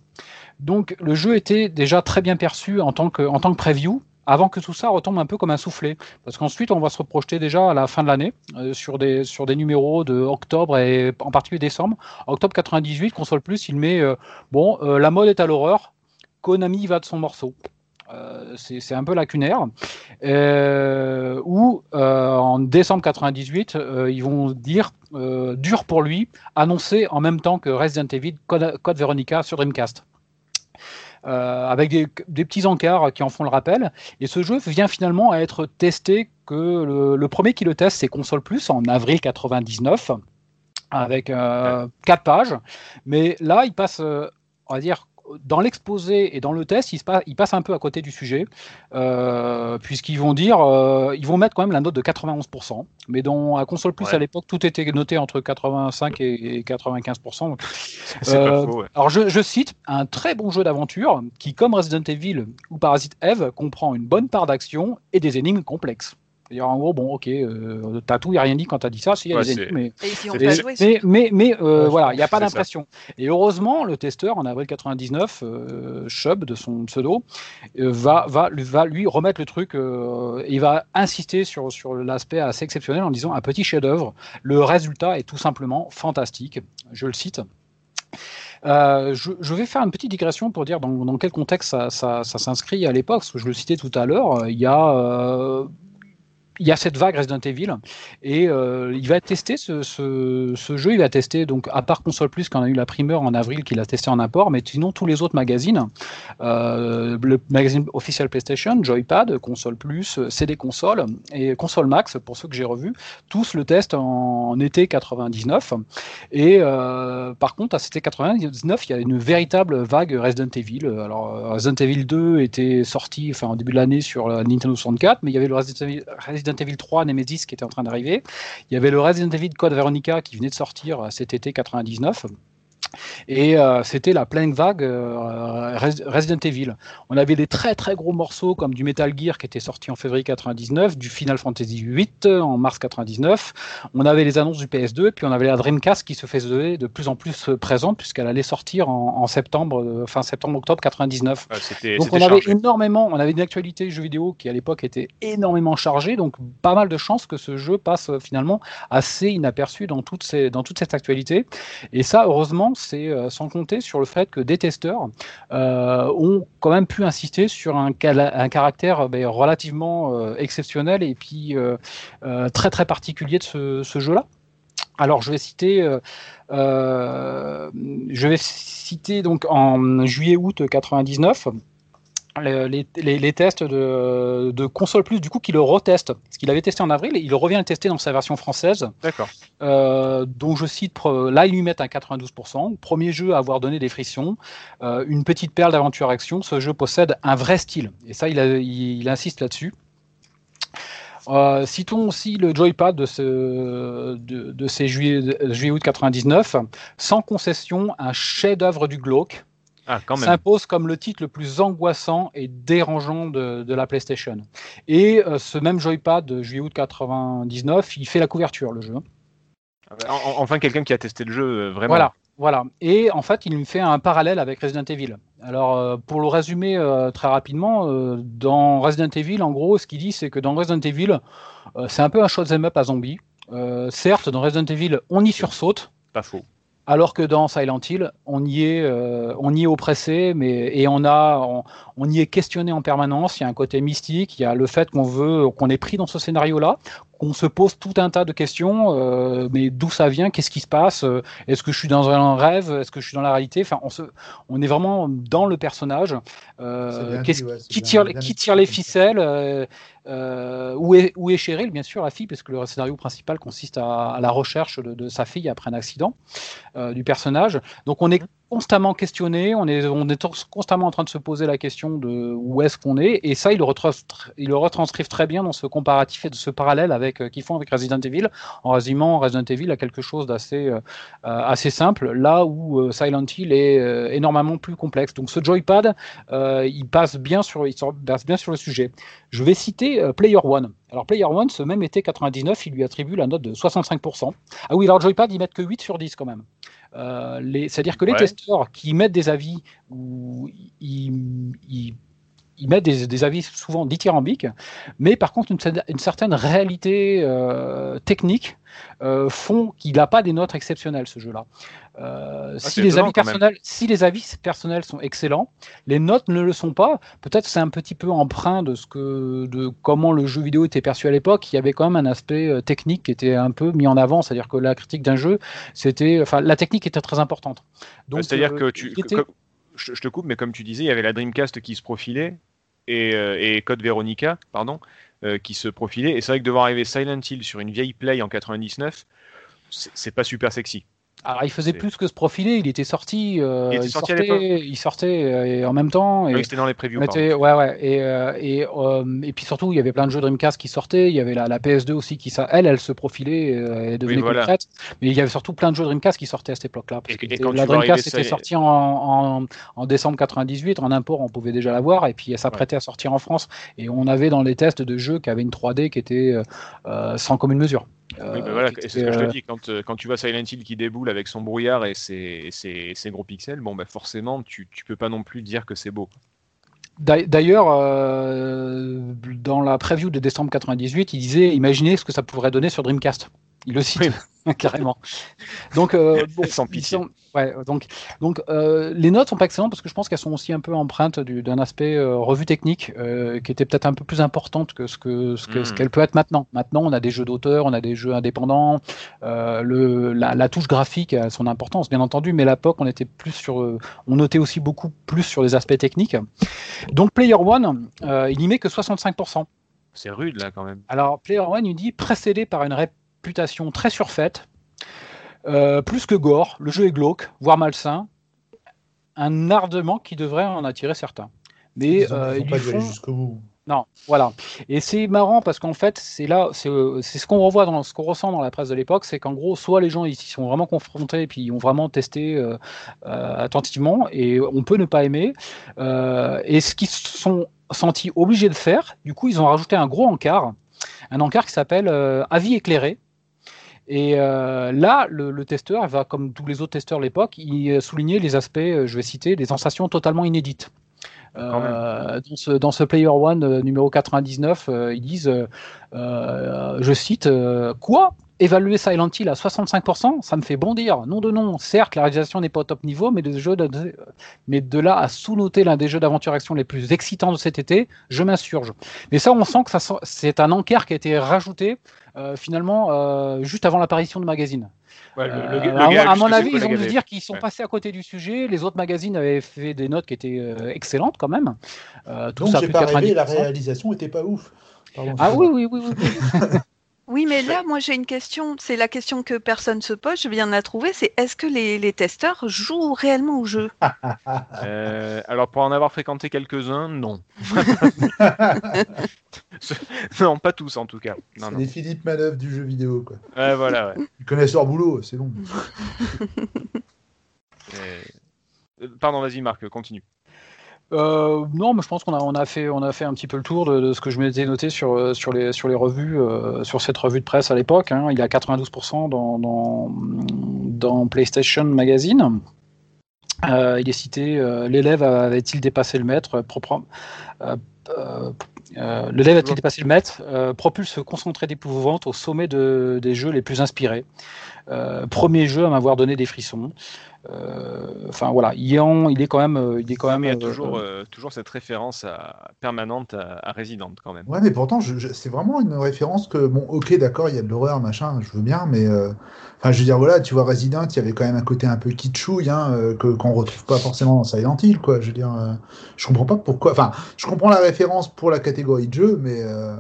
Donc le jeu était déjà très bien perçu en tant que, en tant que preview, avant que tout ça retombe un peu comme un soufflet. Parce qu'ensuite, on va se reprojeter déjà à la fin de l'année euh, sur, des, sur des numéros de octobre et en particulier décembre. Octobre 98, Console Plus, il met euh, Bon, euh, la mode est à l'horreur, Konami va de son morceau. C'est un peu lacunaire. Ou en décembre 98, euh, ils vont dire dur pour lui, annoncé en même temps que Resident Evil Code Veronica sur Dreamcast. Euh, avec des, des petits encarts qui en font le rappel. Et ce jeu vient finalement à être testé que le, le premier qui le teste, c'est Console Plus en avril 99, avec euh, quatre pages. Mais là, il passe, euh, on va dire, dans l'exposé et dans le test, ils, se pa- ils passent un peu à côté du sujet, euh, puisqu'ils vont dire, euh, ils vont mettre quand même la note de 91%. Mais dans à console plus Ouais. à l'époque, tout était noté entre 85 et, et 95%. Donc, C'est euh, pas faux. ouais. alors je, je cite un très bon jeu d'aventure qui, comme Resident Evil ou Parasite Eve, comprend une bonne part d'action et des énigmes complexes. C'est-à-dire en gros, bon, ok, euh, t'as tout et rien dit quand t'as dit ça, s'il y a Ouais, des c'est- énigmes, mais Et on jouer. mais, mais, mais, euh, Ouais, voilà, il n'y a pas d'impression. Et heureusement, le testeur, en avril 99, euh, Chubb, de son pseudo, euh, va, va, lui- va lui remettre le truc euh, et il va insister sur, sur l'aspect assez exceptionnel en disant un petit chef-d'œuvre. Le résultat est tout simplement fantastique. Je le cite. Euh, je, je vais faire une petite digression pour dire dans, dans quel contexte ça, ça- ça s'inscrit à l'époque, parce que je le citais tout à l'heure. Il y a euh, il y a cette vague Resident Evil et euh, il va tester ce, jeu. Il va tester donc à part console plus qu'on a eu la primeur en avril qu'il a testé en import, mais sinon tous les autres magazines, euh, le magazine officiel PlayStation, Joypad, console plus, CD console et console max pour ceux que j'ai revus, tous le testent en, été 99. Et euh, par contre à cet été 99, il y a une véritable vague Resident Evil. Alors Resident Evil 2 était sorti enfin en début de l'année sur la Nintendo 64, mais il y avait le Resident Evil, Resident Evil 3 Nemesis qui était en train d'arriver. Il y avait le Resident Evil Code Veronica qui venait de sortir euh, cet été 99. Et euh, c'était la pleine vague euh, Res- Resident Evil. On avait des très très gros morceaux comme du Metal Gear qui était sorti en février 99, du Final Fantasy VIII en mars 99. On avait les annonces du PS2, puis on avait la Dreamcast qui se faisait de plus en plus euh, présente puisqu'elle allait sortir en, en septembre, euh, fin septembre-octobre 99. Ouais, C'était Donc on avait chargé. énormément, on avait une actualité jeux vidéo qui à l'époque était énormément chargée, donc pas mal de chances que ce jeu passe euh, finalement assez inaperçu dans, toutes ces, dans toute cette actualité. Et ça, heureusement, c'est euh, sans compter sur le fait que des testeurs euh, ont quand même pu insister sur un, caractère euh, ben, relativement exceptionnel et puis très très particulier de ce, jeu-là. Alors je vais citer, je vais citer donc en juillet-août 99 le- les, les- les tests de, de console plus du coup qui le reteste ce qu'il avait testé en avril et il revient le tester dans sa version française. D'accord. euh, dont je cite là ils lui mettent un 92% premier jeu à avoir donné des frictions euh, une petite perle d'aventure action. Ce jeu possède un vrai style. Et ça il, a- il- il insiste là-dessus. Euh, citons aussi le joypad de, ce, de, de ces juillet, juillet-août 99 sans concession un chef-d'œuvre du glauque Ah, s'impose comme le titre le plus angoissant et dérangeant de, de la PlayStation. Et euh, ce même joypad de juillet-août 99, il fait la couverture, le jeu. En- en- Enfin, quelqu'un qui a testé le jeu euh, vraiment. Voilà, voilà. Et en fait, il me fait un parallèle avec Resident Evil. Alors, euh, pour le résumer euh, très rapidement, euh, dans Resident Evil, en gros, ce qu'il dit, c'est que dans Resident Evil, c'est un peu un shoot'em up à zombies. Certes, dans Resident Evil, on y sursaute, Pas faux. Alors que dans Silent Hill, on y est, euh, on y est oppressé, mais et on a, on, y est questionné en permanence. Il y a un côté mystique, il y a le fait qu'on veut, qu'on est pris dans ce scénario-là, qu'on se pose tout un tas de questions. euh, mais d'où ça vient Qu'est-ce qui se passe Euh, Est-ce que je suis dans un rêve Est-ce que je suis dans la réalité Enfin, on se, on est vraiment dans le personnage. Euh, dit, ouais, qui tire, bien qui tire les ficelles euh, euh, où, est, où est Cheryl, bien sûr, la fille, parce que le scénario principal consiste à, à la recherche de, de sa fille après un accident euh, du personnage. Donc on est constamment questionné, on est, on est constamment en train de se poser la question de où est-ce qu'on est, et ça, ils le, ils le retranscrivent très bien dans ce comparatif et de ce parallèle avec euh, qu'ils font avec Resident Evil, en résumant Resident Evil à quelque chose d'assez euh, euh, assez simple, là où Silent Hill est énormément plus complexe. Donc ce joypad, il passe bien sur, il se passe bien sur le sujet. Je vais citer Player One. Alors Player One, ce même été 99, il lui attribue la note de 65%. Ah oui, alors Joypad, ils mettent que 8 sur 10 quand même. Euh, C'est-à-dire que les Ouais. testeurs qui mettent des avis où ils, ils- ils mettent des, des avis souvent dithyrambiques, mais par contre une, cer- une certaine réalité euh, technique euh, font qu'il n'a pas des notes exceptionnelles ce jeu-là. Euh, si, c'est les avis personnels, si les avis personnels sont excellents, les notes ne le sont pas. Peut-être c'est un petit peu emprunt de ce que, de comment le jeu vidéo était perçu à l'époque. Il y avait quand même un aspect euh, technique qui était un peu mis en avant, c'est-à-dire que la critique d'un jeu, c'était, enfin, la technique était très importante. Donc, C'est-à-dire que tu. il était- que- je, te coupe, mais comme tu disais, il y avait la Dreamcast qui se profilait et, euh, Code Veronica, pardon, euh, qui se profilait. Et c'est vrai que de voir arriver Silent Hill sur une vieille Play en 99, c'est c'est pas super sexy. Alors, il faisait plus que se profiler, il était sorti, euh, Il était il, sorti à sortait, il sortait euh, et en même temps. Et, Oui, c'était dans les previews. était- ouais, ouais, et, euh, et, euh, et puis surtout, il y avait plein de jeux Dreamcast qui sortaient, il y avait la, la PS2 aussi qui, ça, elle, elle se profilait et devenait voilà. concrète, mais il y avait surtout plein de jeux Dreamcast qui sortaient à cette époque-là. la Dreamcast était sortie en, en, en décembre 98, en import, on pouvait déjà l'avoir, et puis elle s'apprêtait à sortir en France, et on avait dans les tests de jeux qui avaient une 3D qui était sans commune mesure. Oui, Euh, ben voilà, c'est ce que je te dis. Quand, euh, quand tu vois Silent Hill qui déboule avec son brouillard et ses, ses- ses gros pixels, bon, ben forcément, tu, tu peux pas non plus dire que c'est beau. D'a- D'ailleurs, euh, dans la preview de décembre 98, il disait imaginez ce que ça pourrait donner sur Dreamcast. Il le cite carrément. Donc, euh, bon, Sans pitié. sont- ouais, donc, donc euh, les notes sont pas excellentes parce que je pense qu'elles sont aussi un peu empreintes du- d'un aspect euh, revue technique euh, qui était peut-être un peu plus importante que ce que ce que- ce Mm. qu'elle peut être maintenant. Maintenant, on a des jeux d'auteur, on a des jeux indépendants. euh, le, la, la touche graphique a son importance, bien entendu, mais à l'époque, on était plus sur, euh, on notait aussi beaucoup plus sur les aspects techniques. Donc Player One, euh, il y met que 65%. C'est rude là quand même. Alors Player One, il dit précédé par une réputation très surfaite, euh, plus que gore, le jeu est glauque, voire malsain, un ardement qui devrait en attirer certains. Mais Ils ont- euh, ils ont ils pas font- jusqu'au bout. non, voilà. Et c'est marrant parce qu'en fait, c'est là, c'est euh, c'est ce qu'on revoit dans ce qu'on ressent dans la presse de l'époque, c'est qu'en gros, soit les gens ils sont vraiment confrontés et puis ils ont vraiment testé euh, attentivement et on peut ne pas aimer. Et ce qu'ils se sont sentis obligés de faire, du coup, ils ont rajouté un gros encart, un encart qui s'appelle avis éclairé. Et euh, là, le, le testeur va, comme tous les autres testeurs de l'époque, il euh, soulignait les aspects, euh, je vais citer, des sensations totalement inédites. Euh, dans, ce, dans ce Player One euh, numéro 99, euh, ils disent, je cite, quoi? Évaluer Silent Hill à 65%, ça me fait bondir. Non de non. Certes, la réalisation n'est pas au top niveau, mais de, jeux de, mais de là à sous-noter l'un des jeux d'aventure-action les plus excitants de cet été, je m'insurge. Mais ça, on sent que c'est un encart qui a été rajouté euh, finalement euh, juste avant l'apparition de magazine. Ouais, le- le- Euh, le à, gars, à juste mon avis, ils ont dû se dire qu'ils sont Ouais. passés à côté du sujet. Les autres magazines avaient fait des notes qui étaient euh, excellentes quand même. Euh, tout Donc ça plus pas rêvé, la 90%. réalisation était pas ouf. Pardon, Ah oui, oui, oui, oui. oui. Mais là, moi, j'ai une question. C'est la question que personne se pose. Je viens de la trouver. C'est est-ce que les, les testeurs jouent réellement au jeu? Euh, alors pour en avoir fréquenté quelques-uns, non. non, pas tous en tout cas. Non, C'est les Philippe Manœuvre du jeu vidéo. Quoi. Ouais, voilà, ouais. Ils connaissent leur boulot, c'est bon. Euh, Pardon, vas-y Marc, continue. Euh, non, mais je pense qu'on a, fait, on a fait un petit peu le tour de, ce que je m'étais noté sur, euh, les, revues, euh, sur cette revue de presse à l'époque. hein. Il est à 92% dans, PlayStation Magazine. Il est cité l'élève avait-il dépassé le maître L'élève a-t-il dépassé le maître Propulse concentré d'épouvante au sommet de, des jeux les plus inspirés. Premier jeu à m'avoir donné des frissons. Euh, Enfin voilà, il est, en- il est quand même, euh, il est quand même. Mais il y a euh, toujours, euh, toujours cette référence à- permanente à, à Resident quand même. Ouais, mais pourtant, je- je- c'est vraiment une référence que, bon, ok, d'accord, il y a de l'horreur, machin, je veux bien, mais. euh, Enfin, je veux dire, voilà, tu vois, Resident, il y avait quand même un côté un peu kitschouille, hein, euh, que, qu'on retrouve pas forcément dans Silent Hill, quoi. Je veux dire, euh, je comprends pas pourquoi. Enfin, je comprends la référence pour la catégorie de jeu, mais euh,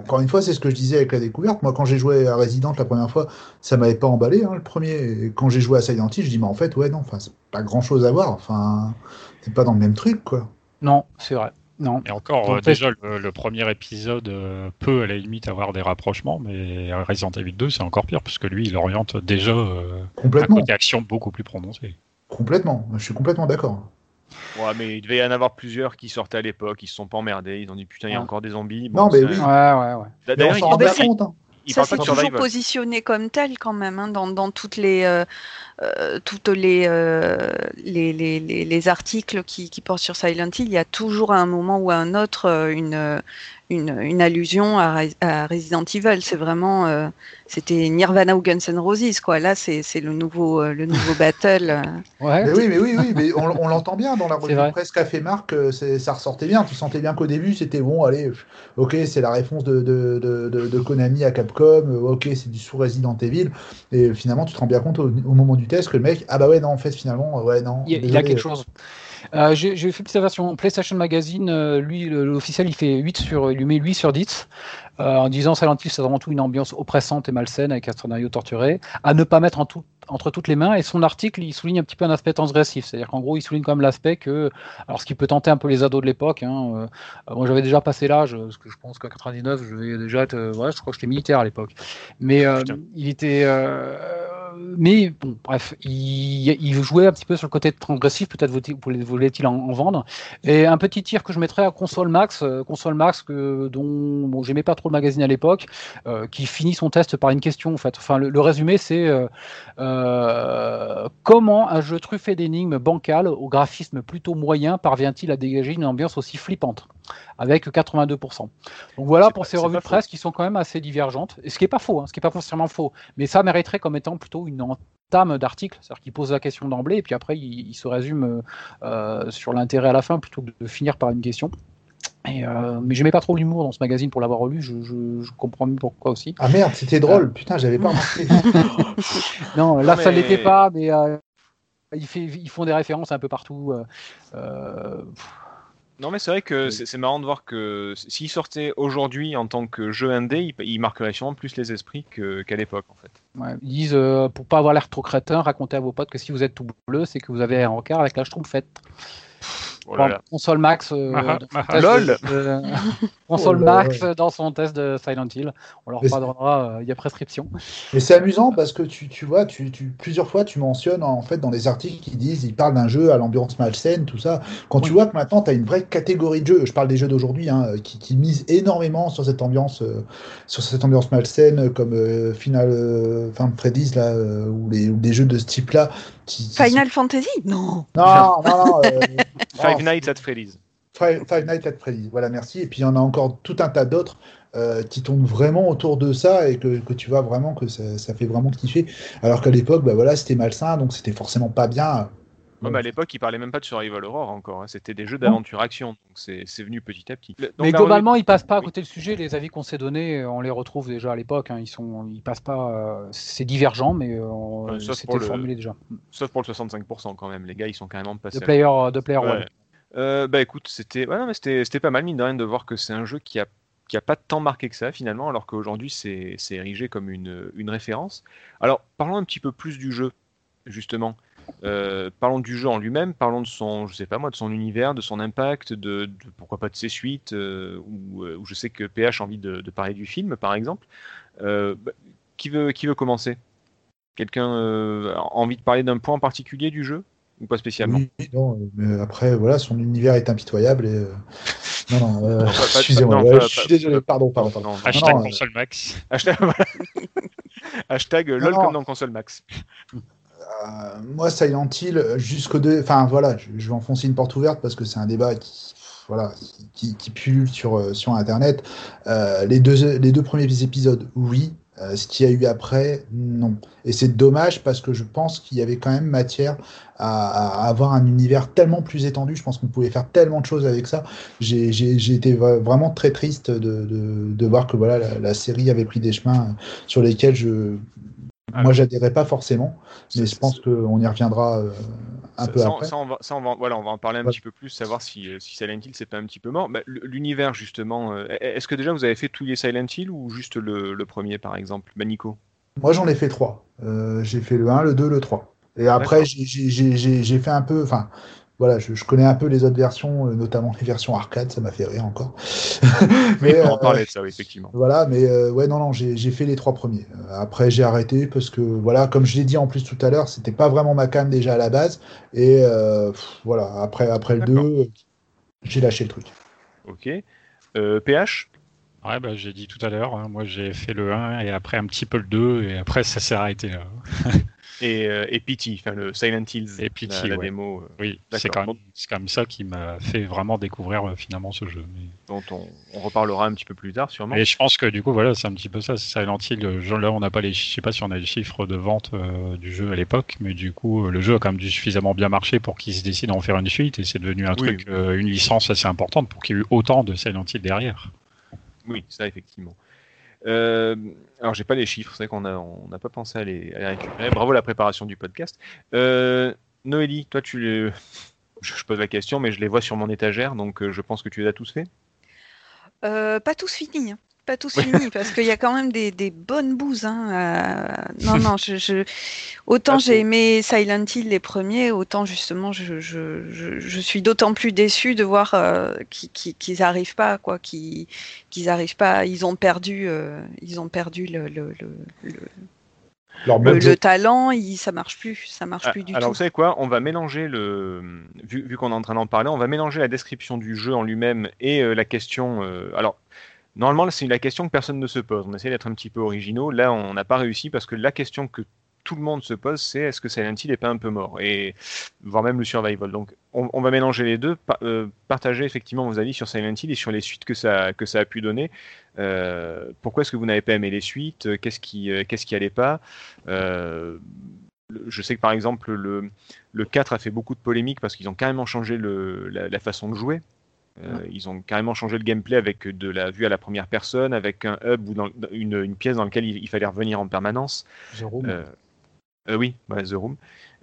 encore une fois, c'est ce que je disais avec la découverte. Moi, quand j'ai joué à Resident la première fois, ça m'avait pas emballé, hein, le premier. Et quand j'ai joué à Silent Hill, je dis, mais en fait, ouais, non, enfin, c'est pas grand chose à voir. Enfin, c'est pas dans le même truc, quoi. Non, c'est vrai. Non. Et encore, euh, déjà, le, le premier épisode euh, peut à la limite avoir des rapprochements, mais Resident Evil 2, c'est encore pire, puisque lui, il oriente déjà euh, un Complètement. côté action beaucoup plus prononcé. Complètement. Je suis complètement d'accord. Ouais, mais il devait y en avoir plusieurs qui sortaient à l'époque, ils se sont pas emmerdés, ils ont dit putain, il y a encore des zombies. Non, mais oui. Ouais, ouais, ouais. D'ailleurs, s'en il, Ça, c'est toujours positionné comme tel quand même, hein, dans, dans toutes les, euh, euh, toutes les, euh, les, les, les, les articles qui, qui portent sur Silent Hill. Il y a toujours à un moment ou à un autre euh, une, euh, une, une allusion à, Re- à Resident Evil. C'est vraiment, euh, c'était Nirvana ou Guns N' Roses quoi. Là, c'est c'est le nouveau, euh, le nouveau battle. euh. Ouais. Mais oui, mais oui, oui, mais on, on l'entend bien dans la C'est revue presse qu'a fait Marc, ça ressortait bien. Tu sentais bien qu'au début, c'était bon, allez, ok, c'est la réponse de, de, de, de- de Konami à Capcom, ok, c'est du sous Resident Evil. Et finalement, tu te rends bien compte au, au moment du test que le mec, ah bah ouais, non, en fait, finalement, ouais, non. Il y a, y quelque chose. Euh, J'ai fait sa version PlayStation Magazine. euh, lui, l'officiel, il fait 8 sur, il lui met 8 sur 10. euh, en disant Silent Hill, c'est avant tout une ambiance oppressante et malsaine avec un scénario torturé, à ne pas mettre en tout- entre toutes les mains. Et son article, il souligne un petit peu un aspect transgressif. C'est-à-dire qu'en gros, il souligne quand même l'aspect que, alors ce qui peut tenter un peu les ados de l'époque, hein, moi j'avais déjà passé l'âge, parce que je pense qu'en 99, je vais déjà être, ouais, je crois que j'étais militaire à l'époque. Mais il était. Mais bon, bref, il, il jouait un petit peu sur le côté transgressif, peut-être voulait- voulait-il en, en vendre. Et un petit tir que je mettrais à Console Max, euh, Console Max que, dont bon, j'aimais pas trop le magazine à l'époque, euh, qui finit son test par une question en fait. Enfin, le, le résumé c'est euh, comment un jeu truffé d'énigmes bancales au graphisme plutôt moyen parvient-il à dégager une ambiance aussi flippante avec 82%. Donc voilà pour pas- ces revues de presse qui sont quand même assez divergentes, et ce qui est pas faux, hein, ce qui est pas forcément faux, mais ça mériterait comme étant plutôt une entame d'article, c'est-à-dire qu'il pose la question d'emblée et puis après il, il se résume euh, sur l'intérêt à la fin plutôt que de finir par une question. Et, euh, mais j'aimais pas trop l'humour dans ce magazine pour l'avoir relu, je, je- je comprends mieux pourquoi aussi. Ah merde, c'était drôle. Putain, j'avais pas remarqué. Non, là Non, ça mais- l'était pas, mais euh, ils, fait- ils font des références un peu partout. Non, mais c'est vrai que c'est c'est marrant de voir que s'il sortait aujourd'hui en tant que jeu indé, il, il marquerait sûrement plus les esprits qu'à l'époque, en fait. ouais, ils disent, euh, pour pas avoir l'air trop crétin, racontez à vos potes que si vous êtes tout bleu, c'est que vous avez un rencard avec la schtroumpfette. Oh là là. Console Max, euh, Ah, dans son ah, test lol. de- de- Console Oh là là. Max euh, dans son test de Silent Hill. On leur pardonnera, euh, il y a prescription. Mais c'est amusant parce que tu, tu vois, tu, tu, plusieurs fois tu mentionnes en fait dans les articles qui disent, ils parlent d'un jeu à l'ambiance malsaine, tout ça. Quand tu vois que maintenant tu as une vraie catégorie de jeux, je parle des jeux d'aujourd'hui, hein, qui, qui misent énormément sur cette ambiance, euh, sur cette ambiance malsaine, comme euh, Final euh, Freddy's là, euh, ou, les, ou des jeux de ce type-là. Qui, qui Final Fantasy? Non. Non, non, non. euh, Five Nights at Freddy's. Five, Five Nights at Freddy's, voilà, merci. Et puis il y en a encore tout un tas d'autres euh, qui tournent vraiment autour de ça et que, que tu vois vraiment que ça, ça fait vraiment kiffer. Alors qu'à l'époque, bah voilà, c'était malsain, donc c'était forcément pas bien. Ouais, mais à l'époque, ils parlaient même pas de Survival Horror encore. hein. C'était des jeux d'aventure-action. Donc c'est c'est venu petit à petit. Le- donc mais globalement, ils passent pas à côté du sujet. Les avis qu'on s'est donnés, euh, on les retrouve déjà à l'époque. hein. Ils sont, ils passent pas. euh, c'est divergent, mais euh, c'était pour le- formulé déjà. Sauf pour le 65% quand même. Les gars, ils sont carrément passés. De player, de player Ouais. Euh, bah écoute, c'était ouais, pas mal mine de rien de voir que c'est un jeu qui a qui a pas tant marqué que ça finalement, alors qu'aujourd'hui c'est érigé comme une une référence. Alors parlons un petit peu plus du jeu justement. Euh, parlons du jeu en lui-même, parlons de son, je sais pas moi, de son univers, de son impact, de, pourquoi pas de ses suites, euh, ou, euh, je sais que PH a envie de, parler du film par exemple. Bah, qui veut qui veut commencer? Quelqu'un a envie de parler d'un point en particulier du jeu? Ou pas spécialement Oui, non, mais après, voilà, son univers est impitoyable. Et, euh, Non, non, euh, Non, excusez-moi, ouais, je suis pas- désolé, pardon, pardon, pardon. Hashtag non, euh, console max. Hashtag. Hashtag LOL non. comme dans console max. Euh, moi, Silent Hill, jusqu'au deux, enfin voilà, je, je vais enfoncer une porte ouverte parce que c'est un débat qui, voilà, qui, qui pullule sur sur Internet. Euh, les deux les deux premiers épisodes, oui. Euh, ce qu'il y a eu après, non. Et c'est dommage parce que je pense qu'il y avait quand même matière à, à avoir un univers tellement plus étendu. Je pense qu'on pouvait faire tellement de choses avec ça. J'ai été vra- vraiment très triste de, de, de voir que voilà la, la série avait pris des chemins sur lesquels je Ah, moi j'adhérais pas forcément. Mais je pense qu'on y reviendra euh, un ça, peu ça, après. ça, on va, ça, on va, voilà, on va en parler un petit peu plus, savoir si, euh, si Silent Hill c'est pas un petit peu mort. Bah, L'univers justement, euh, est-ce que déjà vous avez fait tous les Silent Hill ou juste le, le premier par exemple Bah Nico Moi j'en ai fait trois. Euh, j'ai fait le 1, le 2, le 3. Et après j'ai fait un peu, enfin voilà, je, je connais un peu les autres versions, euh, notamment les versions arcade, ça m'a fait rire encore. Mais on va en euh, parler de ça, oui, effectivement. Voilà, mais euh, ouais, non, non, j'ai j'ai fait les trois premiers. Après, j'ai arrêté parce que, voilà, comme je l'ai dit en plus tout à l'heure, c'était pas vraiment ma cam déjà à la base. Et euh, pff, voilà, après, après le 2, D'accord. j'ai lâché le truc. Ok. Euh, PH Ouais, bah, j'ai dit tout à l'heure, hein, moi j'ai fait le 1 et après un petit peu le 2 et après ça s'est arrêté là. et, euh, et Pity, enfin le Silent Hills, Et Pity, la, la ouais. démo euh, Oui, c'est quand, même- c'est quand même ça qui m'a fait vraiment découvrir euh, finalement ce jeu. Mais... dont on, on reparlera un petit peu plus tard sûrement. Et je pense que du coup, voilà, c'est un petit peu ça. Silent Hill. jeu, Là, on n'a pas les, je sais pas si on a les chiffres de vente euh, du jeu à l'époque, mais du coup, le jeu a quand même dû suffisamment bien marcher pour qu'il se décide à en faire une suite, et c'est devenu un Oui. truc, euh, une licence assez importante pour qu'il y ait eu autant de Silent Hill derrière. Oui, ça effectivement. Euh, alors j'ai pas les chiffres, c'est vrai qu'on a on n'a pas pensé à les, les récupérer. Bravo la préparation du podcast. Euh, Noélie, toi tu le je, je pose la question, mais je les vois sur mon étagère, donc euh, je pense que tu les as tous faits. Euh, pas tous finis. Pas tous finis, parce qu'il y a quand même des, des bonnes bouses. hein, euh, Non, non, je, je- autant Ah, j'ai aimé Silent Hill les premiers, autant justement je, je, je, je suis d'autant plus déçue de voir euh, qu'ils qu'ils- qu'ils arrivent pas, quoi, qu'ils qu'ils arrivent pas, ils ont perdu, euh, ils ont perdu le, le, le, le- talent, il, ça marche plus, ça marche Ah, plus du Alors tout. vous savez quoi On va mélanger le, vu, vu qu'on est en train d'en parler, on va mélanger la description du jeu en lui-même et euh, la question. euh, alors normalement c'est la question que personne ne se pose. On essaie d'être un petit peu originaux. Là on n'a pas réussi parce que la question que tout le monde se pose, c'est est-ce que Silent Hill n'est pas un peu mort et voire même le survival. Donc on, va mélanger les deux, pa- euh, partager effectivement vos avis sur Silent Hill et sur les suites que ça a pu donner. Euh, pourquoi est-ce que vous n'avez pas aimé les suites? Qu'est-ce qui euh, allait pas? Euh, je sais que par exemple le, le 4 a fait beaucoup de polémiques parce qu'ils ont carrément changé la façon de jouer. Euh, Ils ont carrément changé le gameplay avec de la vue à la première personne, avec un hub ou dans, une, une pièce dans laquelle il, il fallait revenir en permanence. The Room. Euh, euh, oui, ouais, The Room.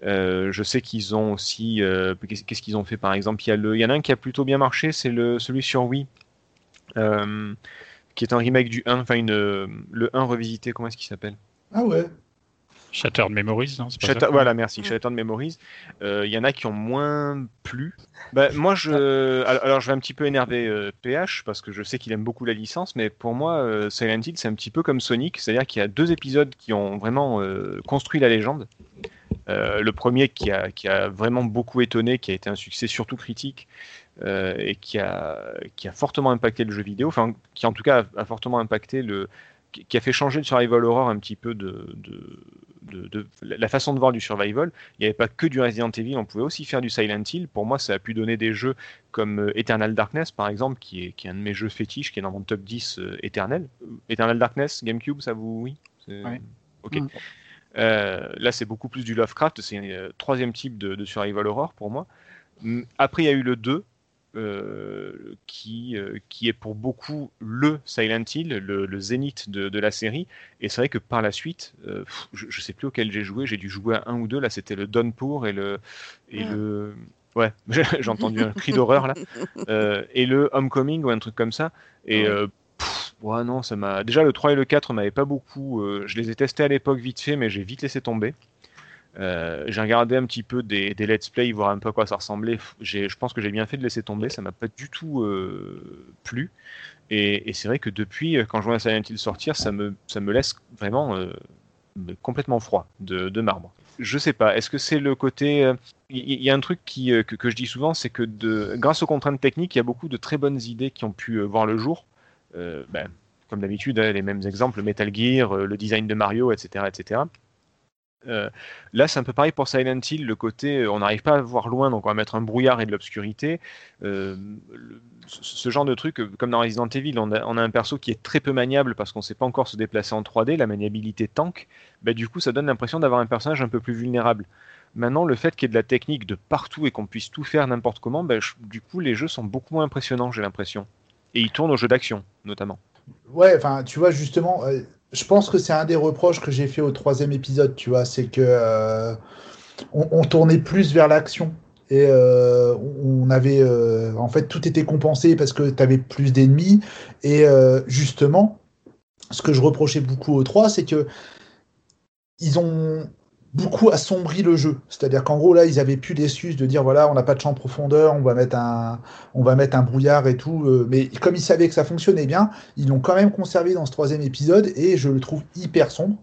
Euh, je sais qu'ils ont aussi. euh, Qu'est-ce qu'ils ont fait par exemple il y, a le, il y en a un qui a plutôt bien marché, c'est le, celui sur Wii, euh, qui est un remake du 1, enfin une, le 1 revisité, comment est-ce qu'il s'appelle? Ah ouais. Shattered Memories, non c'est pas Shatter- ça voilà, merci. Shattered Memories. Euh, Il y en a qui ont moins plu. Bah, moi, je, alors, alors, je vais un petit peu énerver euh, PH parce que je sais qu'il aime beaucoup la licence, mais pour moi, euh, Silent Hill, c'est un petit peu comme Sonic, c'est-à-dire qu'il y a deux épisodes qui ont vraiment euh, construit la légende. Euh, le premier qui a, qui a vraiment beaucoup étonné, qui a été un succès surtout critique euh, et qui a, qui a fortement impacté le jeu vidéo, enfin qui en tout cas a, a fortement impacté le, qui qui a fait changer le survival horror un petit peu de, de, de- de- la façon de voir du survival. Il n'y avait pas que du Resident Evil, on pouvait aussi faire du Silent Hill. Pour moi, ça a pu donner des jeux comme euh, Eternal Darkness, par exemple, qui est, qui est un de mes jeux fétiches, qui est dans mon top 10 euh, éternel. Euh, Eternal Darkness, GameCube, ça vous... Oui? Ouais. Ok. Mm. Euh, là, c'est beaucoup plus du Lovecraft, c'est un euh, troisième type de, de survival horror pour moi. Après, il y a eu le 2, euh, qui, euh, qui est pour beaucoup le Silent Hill, le, le zénith de, de la série. Et c'est vrai que par la suite, euh, pff, je, je sais plus auquel j'ai joué, j'ai dû jouer à un ou deux. Là, c'était le Downpour et le. Et Ah. le... Ouais, j'ai entendu un cri d'horreur là. Et le Homecoming ou un truc comme ça. Et Ouais. pff, ouais, non, ça m'a. Déjà, le 3 et le 4 m'avaient pas beaucoup. je les ai testés à l'époque vite fait, mais j'ai vite laissé tomber. Euh, j'ai regardé un petit peu des, let's play, voir un peu à quoi ça ressemblait. Je pense que j'ai bien fait de laisser tomber, ça m'a pas du tout euh, plu. Et, c'est vrai que depuis, euh, quand je vois Silent Hill sortir, ça me, ça me laisse vraiment complètement froid de, marbre. Je sais pas, est-ce que c'est le côté. Il y, a un truc que, que je dis souvent, c'est que de, grâce aux contraintes techniques, il y a beaucoup de très bonnes idées qui ont pu voir le jour. Ben, comme d'habitude, hein, les mêmes exemples, Metal Gear, le design de Mario, etc. etc. Euh, là, c'est un peu pareil pour Silent Hill, le côté euh, on n'arrive pas à voir loin, donc on va mettre un brouillard et de l'obscurité. Euh, ce genre de truc, comme dans Resident Evil, on a, a un perso qui est très peu maniable parce qu'on ne sait pas encore se déplacer en 3D, la maniabilité tank, bah, du coup ça donne l'impression d'avoir un personnage un peu plus vulnérable. Maintenant, le fait qu'il y ait de la technique de partout et qu'on puisse tout faire n'importe comment, bah, du coup les jeux sont beaucoup moins impressionnants, j'ai l'impression. Et ils tournent aux jeux d'action, notamment. Ouais, enfin, tu vois, justement, je pense que c'est un des reproches que j'ai fait au troisième épisode, tu vois, c'est que euh, on, tournait plus vers l'action. Et euh, on avait, euh, en fait, tout était compensé parce que tu avais plus d'ennemis. Et justement, ce que je reprochais beaucoup au 3, c'est que ils ont beaucoup assombri le jeu. C'est-à-dire qu'en gros, là, ils avaient plus l'excuse de dire voilà, on n'a pas de champ de profondeur, on va mettre un, on va mettre un brouillard et tout. euh, mais comme ils savaient que ça fonctionnait bien, ils l'ont quand même conservé dans ce troisième épisode et je le trouve hyper sombre.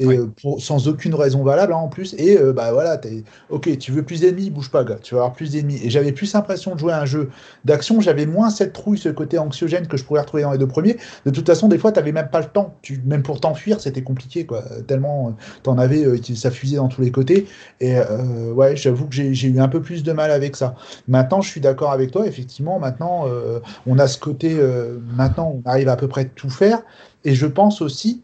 Et euh, pour- sans aucune raison valable hein, en plus. Et euh, bah voilà, t'es ok, tu veux plus d'ennemis, bouge pas, gars, tu vas avoir plus d'ennemis. Et j'avais plus l'impression de jouer à un jeu d'action, j'avais moins cette trouille, ce côté anxiogène que je pourrais retrouver dans les deux premiers. De toute façon, des fois, t'avais même pas le temps. Tu, même pour t'enfuir, c'était compliqué, quoi. Tellement euh, t'en avais, ça fusait dans tous les côtés. Et euh, ouais, j'avoue que j'ai eu un peu plus de mal avec ça. Maintenant, je suis d'accord avec toi. Effectivement, maintenant, euh, on a ce côté. maintenant, on arrive à, à peu près tout faire. Et je pense aussi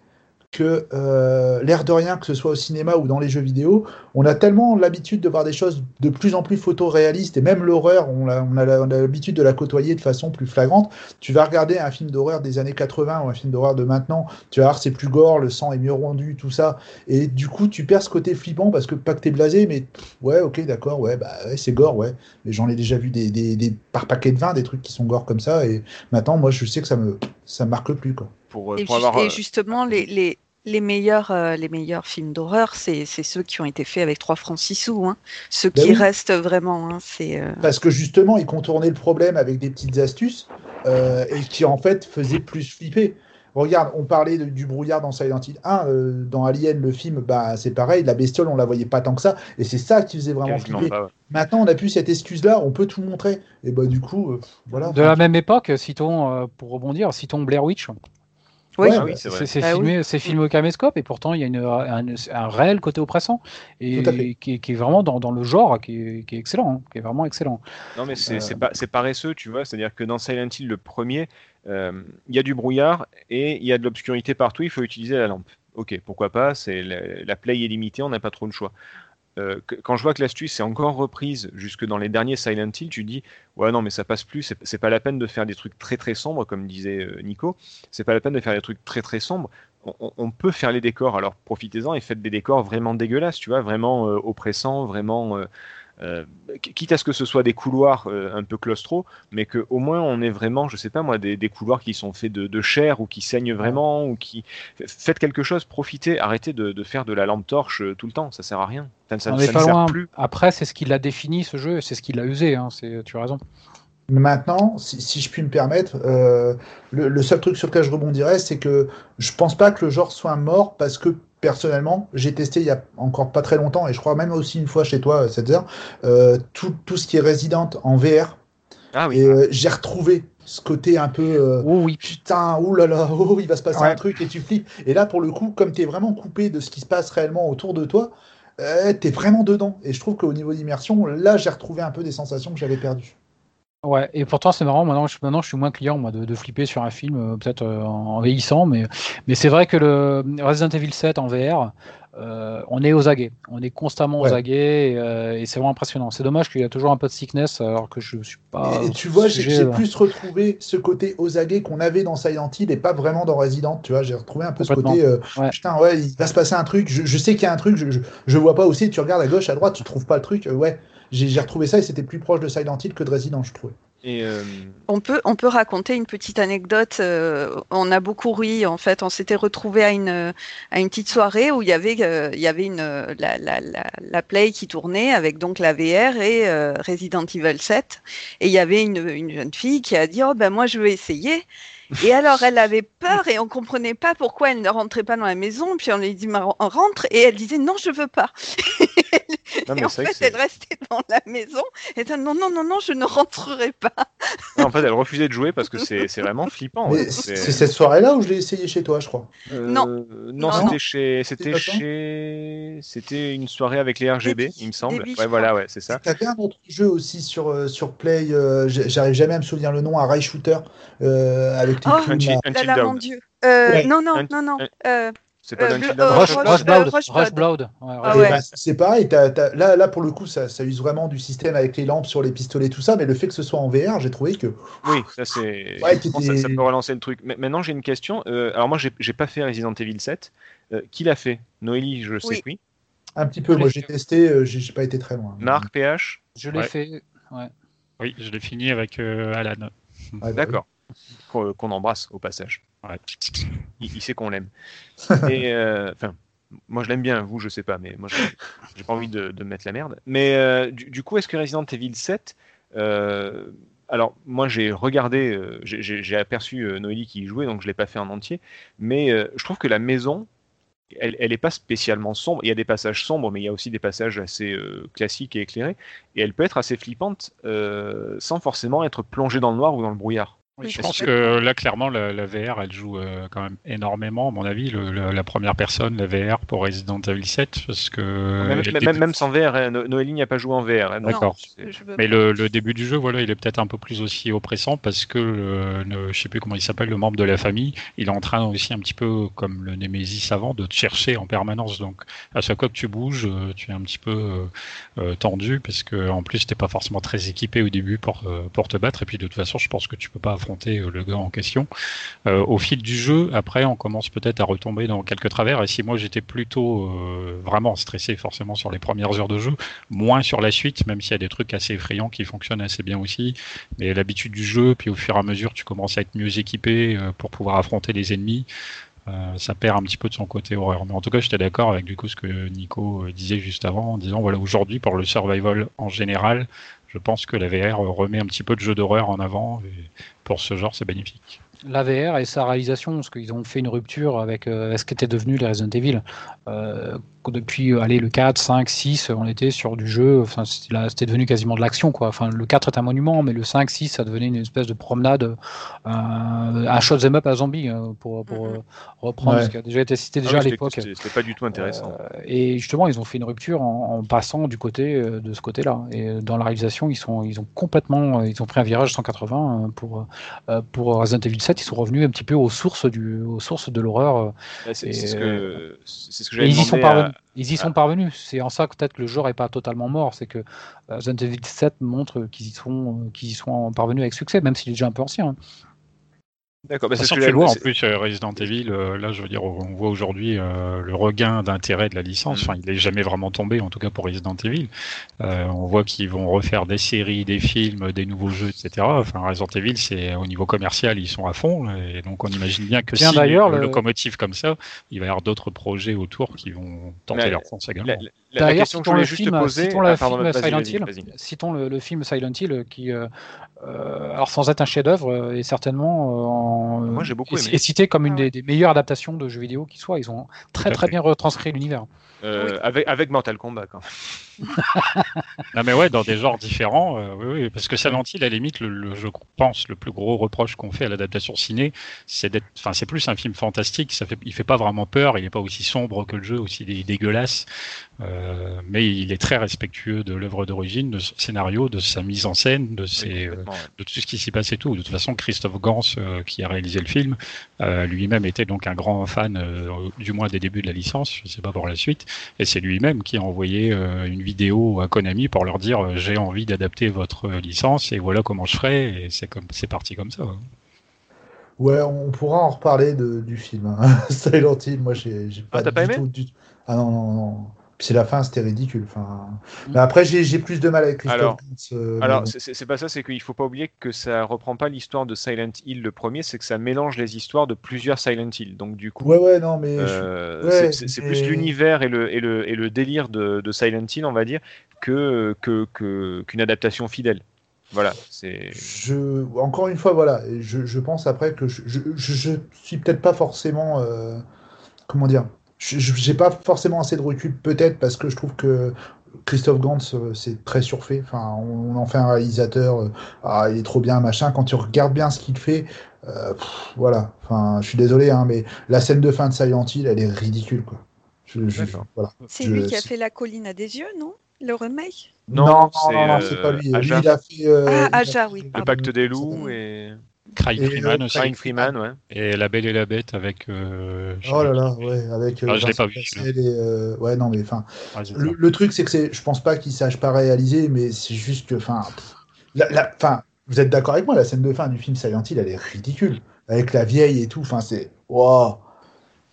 que euh, l'air de rien, que ce soit au cinéma ou dans les jeux vidéo, on a tellement l'habitude de voir des choses de plus en plus photoréalistes, et même l'horreur, on a, on l'habitude de la côtoyer de façon plus flagrante. Tu vas regarder un film d'horreur des années 80 ou un film d'horreur de maintenant, tu vas voir c'est plus gore, le sang est mieux rendu, tout ça, et du coup tu perds ce côté flippant parce que pas que t'es blasé, mais pff, ouais, ok, d'accord, ouais, bah ouais, c'est gore, ouais, mais j'en ai déjà vu des, des, des- par paquet de 20 des trucs qui sont gore comme ça, et maintenant moi je sais que ça me, ça me marque plus quoi. Pour, euh, Et, pour ju- avoir, et euh, justement, les, les, les, meilleurs, euh, les meilleurs films d'horreur, c'est ceux qui ont été faits avec 3 francs 6 sous. Hein. Ceux Ben qui oui. restent vraiment. Hein, c'est euh, Parce que justement, ils contournaient le problème avec des petites astuces euh, et qui en fait faisaient plus flipper. Regarde, on parlait de- du brouillard dans Silent Hill 1, euh, dans Alien, le film, bah, c'est pareil, la bestiole, on la voyait pas tant que ça, et c'est ça qui faisait vraiment flipper. pas, ouais. Maintenant, on a plus cette excuse-là, on peut tout montrer. Et bah, du coup, euh, voilà. De la même époque, citons, euh, pour rebondir, citons Blair Witch. Oui. Ouais, Ah oui, c'est vrai. C'est Ah filmé, c'est filmé au caméscope et pourtant il y a une, un, un réel côté oppressant et qui, est- qui est vraiment dans, dans le genre qui est, qui est excellent, hein, qui est vraiment excellent. Non, mais c'est Euh. c'est pas, c'est paresseux, tu vois. C'est-à-dire que dans Silent Hill, le premier, euh, il y a du brouillard et il y a de l'obscurité partout. Il faut utiliser la lampe. Ok, pourquoi pas C'est la, la play est limitée, on n'a pas trop le choix. Euh, quand je vois que l'astuce est encore reprise jusque dans les derniers Silent Hill, tu dis ouais non mais ça passe plus. C'est pas la peine de faire des trucs très très sombres comme disait euh, Nico. C'est pas la peine de faire des trucs très très sombres. On peut faire les décors. Alors profitez-en et faites des décors vraiment dégueulasses, tu vois, vraiment euh, oppressants, vraiment. Euh, quitte à ce que ce soit des couloirs euh, un peu claustro, mais que au moins on ait vraiment, je sais pas moi, des, des couloirs qui sont faits de, de chair ou qui saignent vraiment ou qui faites quelque chose, profitez, arrêtez de, de faire de la lampe torche euh, tout le temps, ça sert à rien, ça, ne sert loin. plus. Après, c'est ce qui l'a défini ce jeu, c'est ce qui l'a usé. Hein, c'est- tu as raison. Maintenant, si, si je puis me permettre, euh, le, le seul truc sur lequel je rebondirais, c'est que je pense pas que le genre soit mort parce que personnellement, j'ai testé il y a encore pas très longtemps et je crois même aussi une fois chez toi, 7 heures, euh, tout, tout ce qui est Resident en VR Ah oui, et euh, j'ai retrouvé ce côté un peu euh, Oh oui. putain, oulala, oh, il va se passer Ouais. un truc et tu flippes. Et là, pour le coup, comme tu es vraiment coupé de ce qui se passe réellement autour de toi, euh, tu es vraiment dedans. Et je trouve qu'au niveau d'immersion, là, j'ai retrouvé un peu des sensations que j'avais perdues. Ouais, et pourtant c'est marrant, maintenant je, maintenant je suis moins client moi, de, de flipper sur un film, euh, peut-être euh, en vieillissant, mais, mais c'est vrai que le Resident Evil 7 en VR, euh, on est aux aguets, on est constamment Ouais. aux aguets, et, et c'est vraiment impressionnant. C'est dommage qu'il y a toujours un peu de sickness, alors que je suis pas. et, tu vois, j'ai plus retrouvé ce côté aux aguets qu'on avait dans Silent Hill et pas vraiment dans Resident. Tu vois, j'ai retrouvé un peu ce côté Ouais. putain, ouais, il va se passer un truc. Je, je sais qu'il y a un truc, je, je, je vois pas aussi. Tu regardes à gauche, à droite, tu trouves pas le truc. Ouais, j'ai retrouvé ça et c'était plus proche de Silent Hill que de Resident, je trouvais. et euh, On peut, on peut raconter une petite anecdote. euh, on a beaucoup ri en fait. On s'était retrouvé à une, à une petite soirée où il y avait, euh, il y avait une, la, la, la, la Play qui tournait avec donc la VR et euh, Resident Evil 7. Et il y avait une, une jeune fille qui a dit oh ben moi je veux essayer. Et alors elle avait peur et on comprenait pas pourquoi elle ne rentrait pas dans la maison. Puis on lui dit on rentre et elle disait non je veux pas. non, et en fait elle restait dans la maison. Et elle dit, non non non non je ne rentrerai pas. non, en fait elle refusait de jouer parce que c'est c'est vraiment flippant. Ouais. c'est cette soirée-là où je l'ai essayé chez toi, je crois. Euh, Non. non, Non, c'était chez, c'était chez, c'était une soirée avec les RGB, il me semble. Ouais, voilà, ouais, c'est ça. T'avais un autre jeu aussi sur, euh, sur Play, euh, j'arrive jamais à me souvenir le nom, un rail shooter euh, avec Oh, là. Mon. Dieu. Euh, Ouais. Non, non, non, non. un- Euh, C'est pas Euh, Until Bleu- Dawn. euh, Rush, Rush- Rush Blood, euh, Rush Rush Blood. Blood. Ouais, Ah Rush Et ouais. bah, c'est pareil, là, là pour le coup, ça, ça use vraiment du système avec les lampes sur les pistolets, tout ça, mais le fait que ce soit en VR, j'ai trouvé que. Oui, ça c'est. Ouais, ça, ça peut relancer le truc. Mais maintenant j'ai une question. Euh, alors moi j'ai pas fait Resident Evil 7. Euh, qui l'a fait? Noélie, je sais Oui. que oui. Un petit peu, Je moi l'ai j'ai testé, euh, j'ai pas été très loin. Marc, PH. Je l'ai Ouais. fait. Oui, je l'ai fini avec euh, Alan. Ouais, bah D'accord. Qu'on embrasse au passage. Ouais. Il, il sait qu'on l'aime. Et euh, enfin, moi je l'aime bien. Vous, je sais pas, mais moi j'ai- pas envie de, de mettre la merde. Mais euh, du, du coup, est-ce que Resident Evil 7 euh, alors, moi, j'ai regardé, j'ai- aperçu Noélie qui y jouait, donc je l'ai pas fait en entier. Mais je trouve que la maison, elle, elle est pas spécialement sombre. Il y a des passages sombres, mais il y a aussi des passages assez euh, classiques et éclairés. Et elle peut être assez flippante euh, sans forcément être plongée dans le noir ou dans le brouillard. Oui, je pense que- là, clairement, la, la VR, elle joue euh, quand même énormément, à mon avis. Le- le- la première personne, la VR pour Resident Evil 7, parce que. même, elle même- était- même sans VR, hein, No- Noélie n'a pas joué en VR. hein, donc D'accord. Mais le, le début du jeu, voilà, il est peut-être un peu plus aussi oppressant parce que euh, le- je sais plus comment il s'appelle, le membre de la famille, il est en train aussi un petit peu comme le Némésis avant de te chercher en permanence. Donc à chaque fois que tu bouges, euh, tu es un petit peu euh, euh, tendu parce que en plus t'es pas forcément très équipé au début pour euh, pour te battre. Et puis de toute façon, je pense que tu peux pas affronter euh, le gars en question. Euh, au fil du jeu, après, on commence peut-être à retomber dans quelques travers. Et si moi j'étais plutôt euh, vraiment stressé forcément sur les premières heures de jeu, moins sur la suite, même s'il y a des trucs assez effrayants qui fonctionnent assez bien aussi. Mais l'habitude du jeu, puis au fur et à mesure, tu commences à être mieux équipé pour pouvoir affronter les ennemis. Ça perd un petit peu de son côté horreur. Mais en tout cas, j'étais d'accord avec du coup ce que Nico disait juste avant, en disant voilà aujourd'hui pour le survival en général, je pense que la VR remet un petit peu de jeu d'horreur en avant. Et pour ce genre, c'est bénéfique. La VR et sa réalisation, parce qu'ils ont fait une rupture avec euh, ce qu'étaient devenus les Resident Evil. Euh, depuis euh, allez, le 4, 5, 6, on était sur du jeu, enfin, c'était devenu quasiment de l'action. quoi. Enfin, le 4 est un monument, mais le 5, 6, ça devenait une espèce de promenade, euh, un shot them up à zombie, euh, pour, pour Mhm. euh, reprendre Ouais. ce qui a déjà été cité Ah déjà oui, à l'époque. C'était pas du tout intéressant. Euh, et justement, ils ont fait une rupture en, en passant du côté euh, de ce côté-là. Et euh, dans la réalisation, ils sont, ils ont complètement, euh, ils ont pris un virage 180 euh, pour euh, pour Resident Evil 7. Ils sont revenus un petit peu aux sources du, aux sources de l'horreur. euh, C'est ce que ce que j'avais ils y sont demandé à- parvenus. Ils y sont parvenus. C'est en ça que peut-être que le genre est pas totalement mort. C'est que euh, Evil 7 montre qu'ils y sont, euh, qu'ils y sont parvenus avec succès, même s'il est déjà un peu ancien. hein. D'accord, bah, c'est que vois, en plus, euh, Resident Evil, euh, là, je veux dire, on voit aujourd'hui euh, le regain d'intérêt de la licence. Mhm. Enfin, il n'est jamais vraiment tombé, en tout cas pour Resident Evil. Euh, on voit qu'ils vont refaire des séries, des films, des nouveaux jeux, etc. Enfin, Resident Evil, c'est au niveau commercial, ils sont à fond. Et donc, on imagine bien que Tiens, si d'ailleurs, le locomotive comme ça, il va y avoir d'autres projets autour qui vont tenter Mais leur chance également. La, la- la D'ailleurs, question que je citons voulais le juste film, poser. citons le Ah, pardon, film vas-y, Silent Hill. Citons le, le film Silent Hill qui, euh, alors sans être un chef-d'œuvre, est certainement euh, en- Moi, j'ai beaucoup est, aimé. est cité comme une Ah des, des meilleures adaptations de jeux vidéo qui soit. Ils ont très très bien retranscrit l'univers. Euh, avec, avec Mortal Kombat, quand même. Non mais ouais, dans des genres différents, euh, oui, oui, parce que Silent Hill, à la limite, le, le- je pense, le plus gros reproche qu'on fait à l'adaptation ciné, c'est d'être, enfin, c'est plus un film fantastique. Ça fait, il fait pas vraiment peur, il est pas aussi sombre que le jeu, aussi dé- dégueulasse, euh, mais il est très respectueux de l'œuvre d'origine, de son scénario, de sa mise en scène, de ses, euh, de tout ce qui s'y passe et tout. De toute façon, Christophe Gans, euh, qui a réalisé le film, lui-même était donc un grand fan, du moins des débuts de la licence, je sais pas pour la suite, et c'est lui-même qui a envoyé une vidéo à Konami pour leur dire euh, j'ai envie d'adapter votre euh, licence et voilà comment je ferai, et c'est comme c'est parti comme ça. hein. Ouais, on pourra en reparler de, du film. hein. Silent Hill, moi, j'ai j'ai pas, Ah, t'as pas du aimé tout. du- Ah non, non, non. C'est la fin, c'était ridicule. Enfin... Mais après, j'ai plus de mal avec Christophe Alors- euh, Alors, c'est- pas ça, c'est qu'il faut pas oublier que ça reprend pas l'histoire de Silent Hill le premier, c'est que ça mélange les histoires de plusieurs Silent Hill. Donc, du coup, Ouais, ouais, non, mais. euh, ouais, c'est- mais- plus l'univers et le, et, le, et le délire de, de Silent Hill, on va dire, que que- que- qu'une adaptation fidèle. Voilà, c'est. Je, encore une fois, voilà, je, je pense après que je, je, suis peut-être pas forcément, euh, comment dire, j'ai pas forcément assez de recul, peut-être parce que je trouve que Christophe Gans, euh, c'est très surfait. Enfin, on, en fait un réalisateur, euh, ah, il est trop bien, machin. Quand tu regardes bien ce qu'il fait, euh, pff, voilà. Enfin, je suis désolé, hein, mais la scène de fin de Silent Hill, elle est ridicule, quoi. Je, je- D'accord. voilà. C'est Je- lui qui a fait La colline à des yeux, non? Le remake? Non, Non, non, c'est, non, non, euh, c'est pas lui. Lui, il a fait. euh, Ah, il a Aja, fait- oui, Le pacte des loups et Et, Freeman euh, aussi, Crying Freeman, ouais. et La Belle et la Bête avec. euh, Oh là là, ouais, avec. Ah, je l'ai pas vu, et, euh, ouais, non, mais enfin. Ouais, c'est Le, truc, c'est que c'est, je pense pas qu'il sache pas réaliser, mais c'est juste que, enfin, la, la- enfin, vous êtes d'accord avec moi, la scène de fin du film Silent Hill, elle est ridicule, avec la vieille et tout. Enfin, c'est, wow.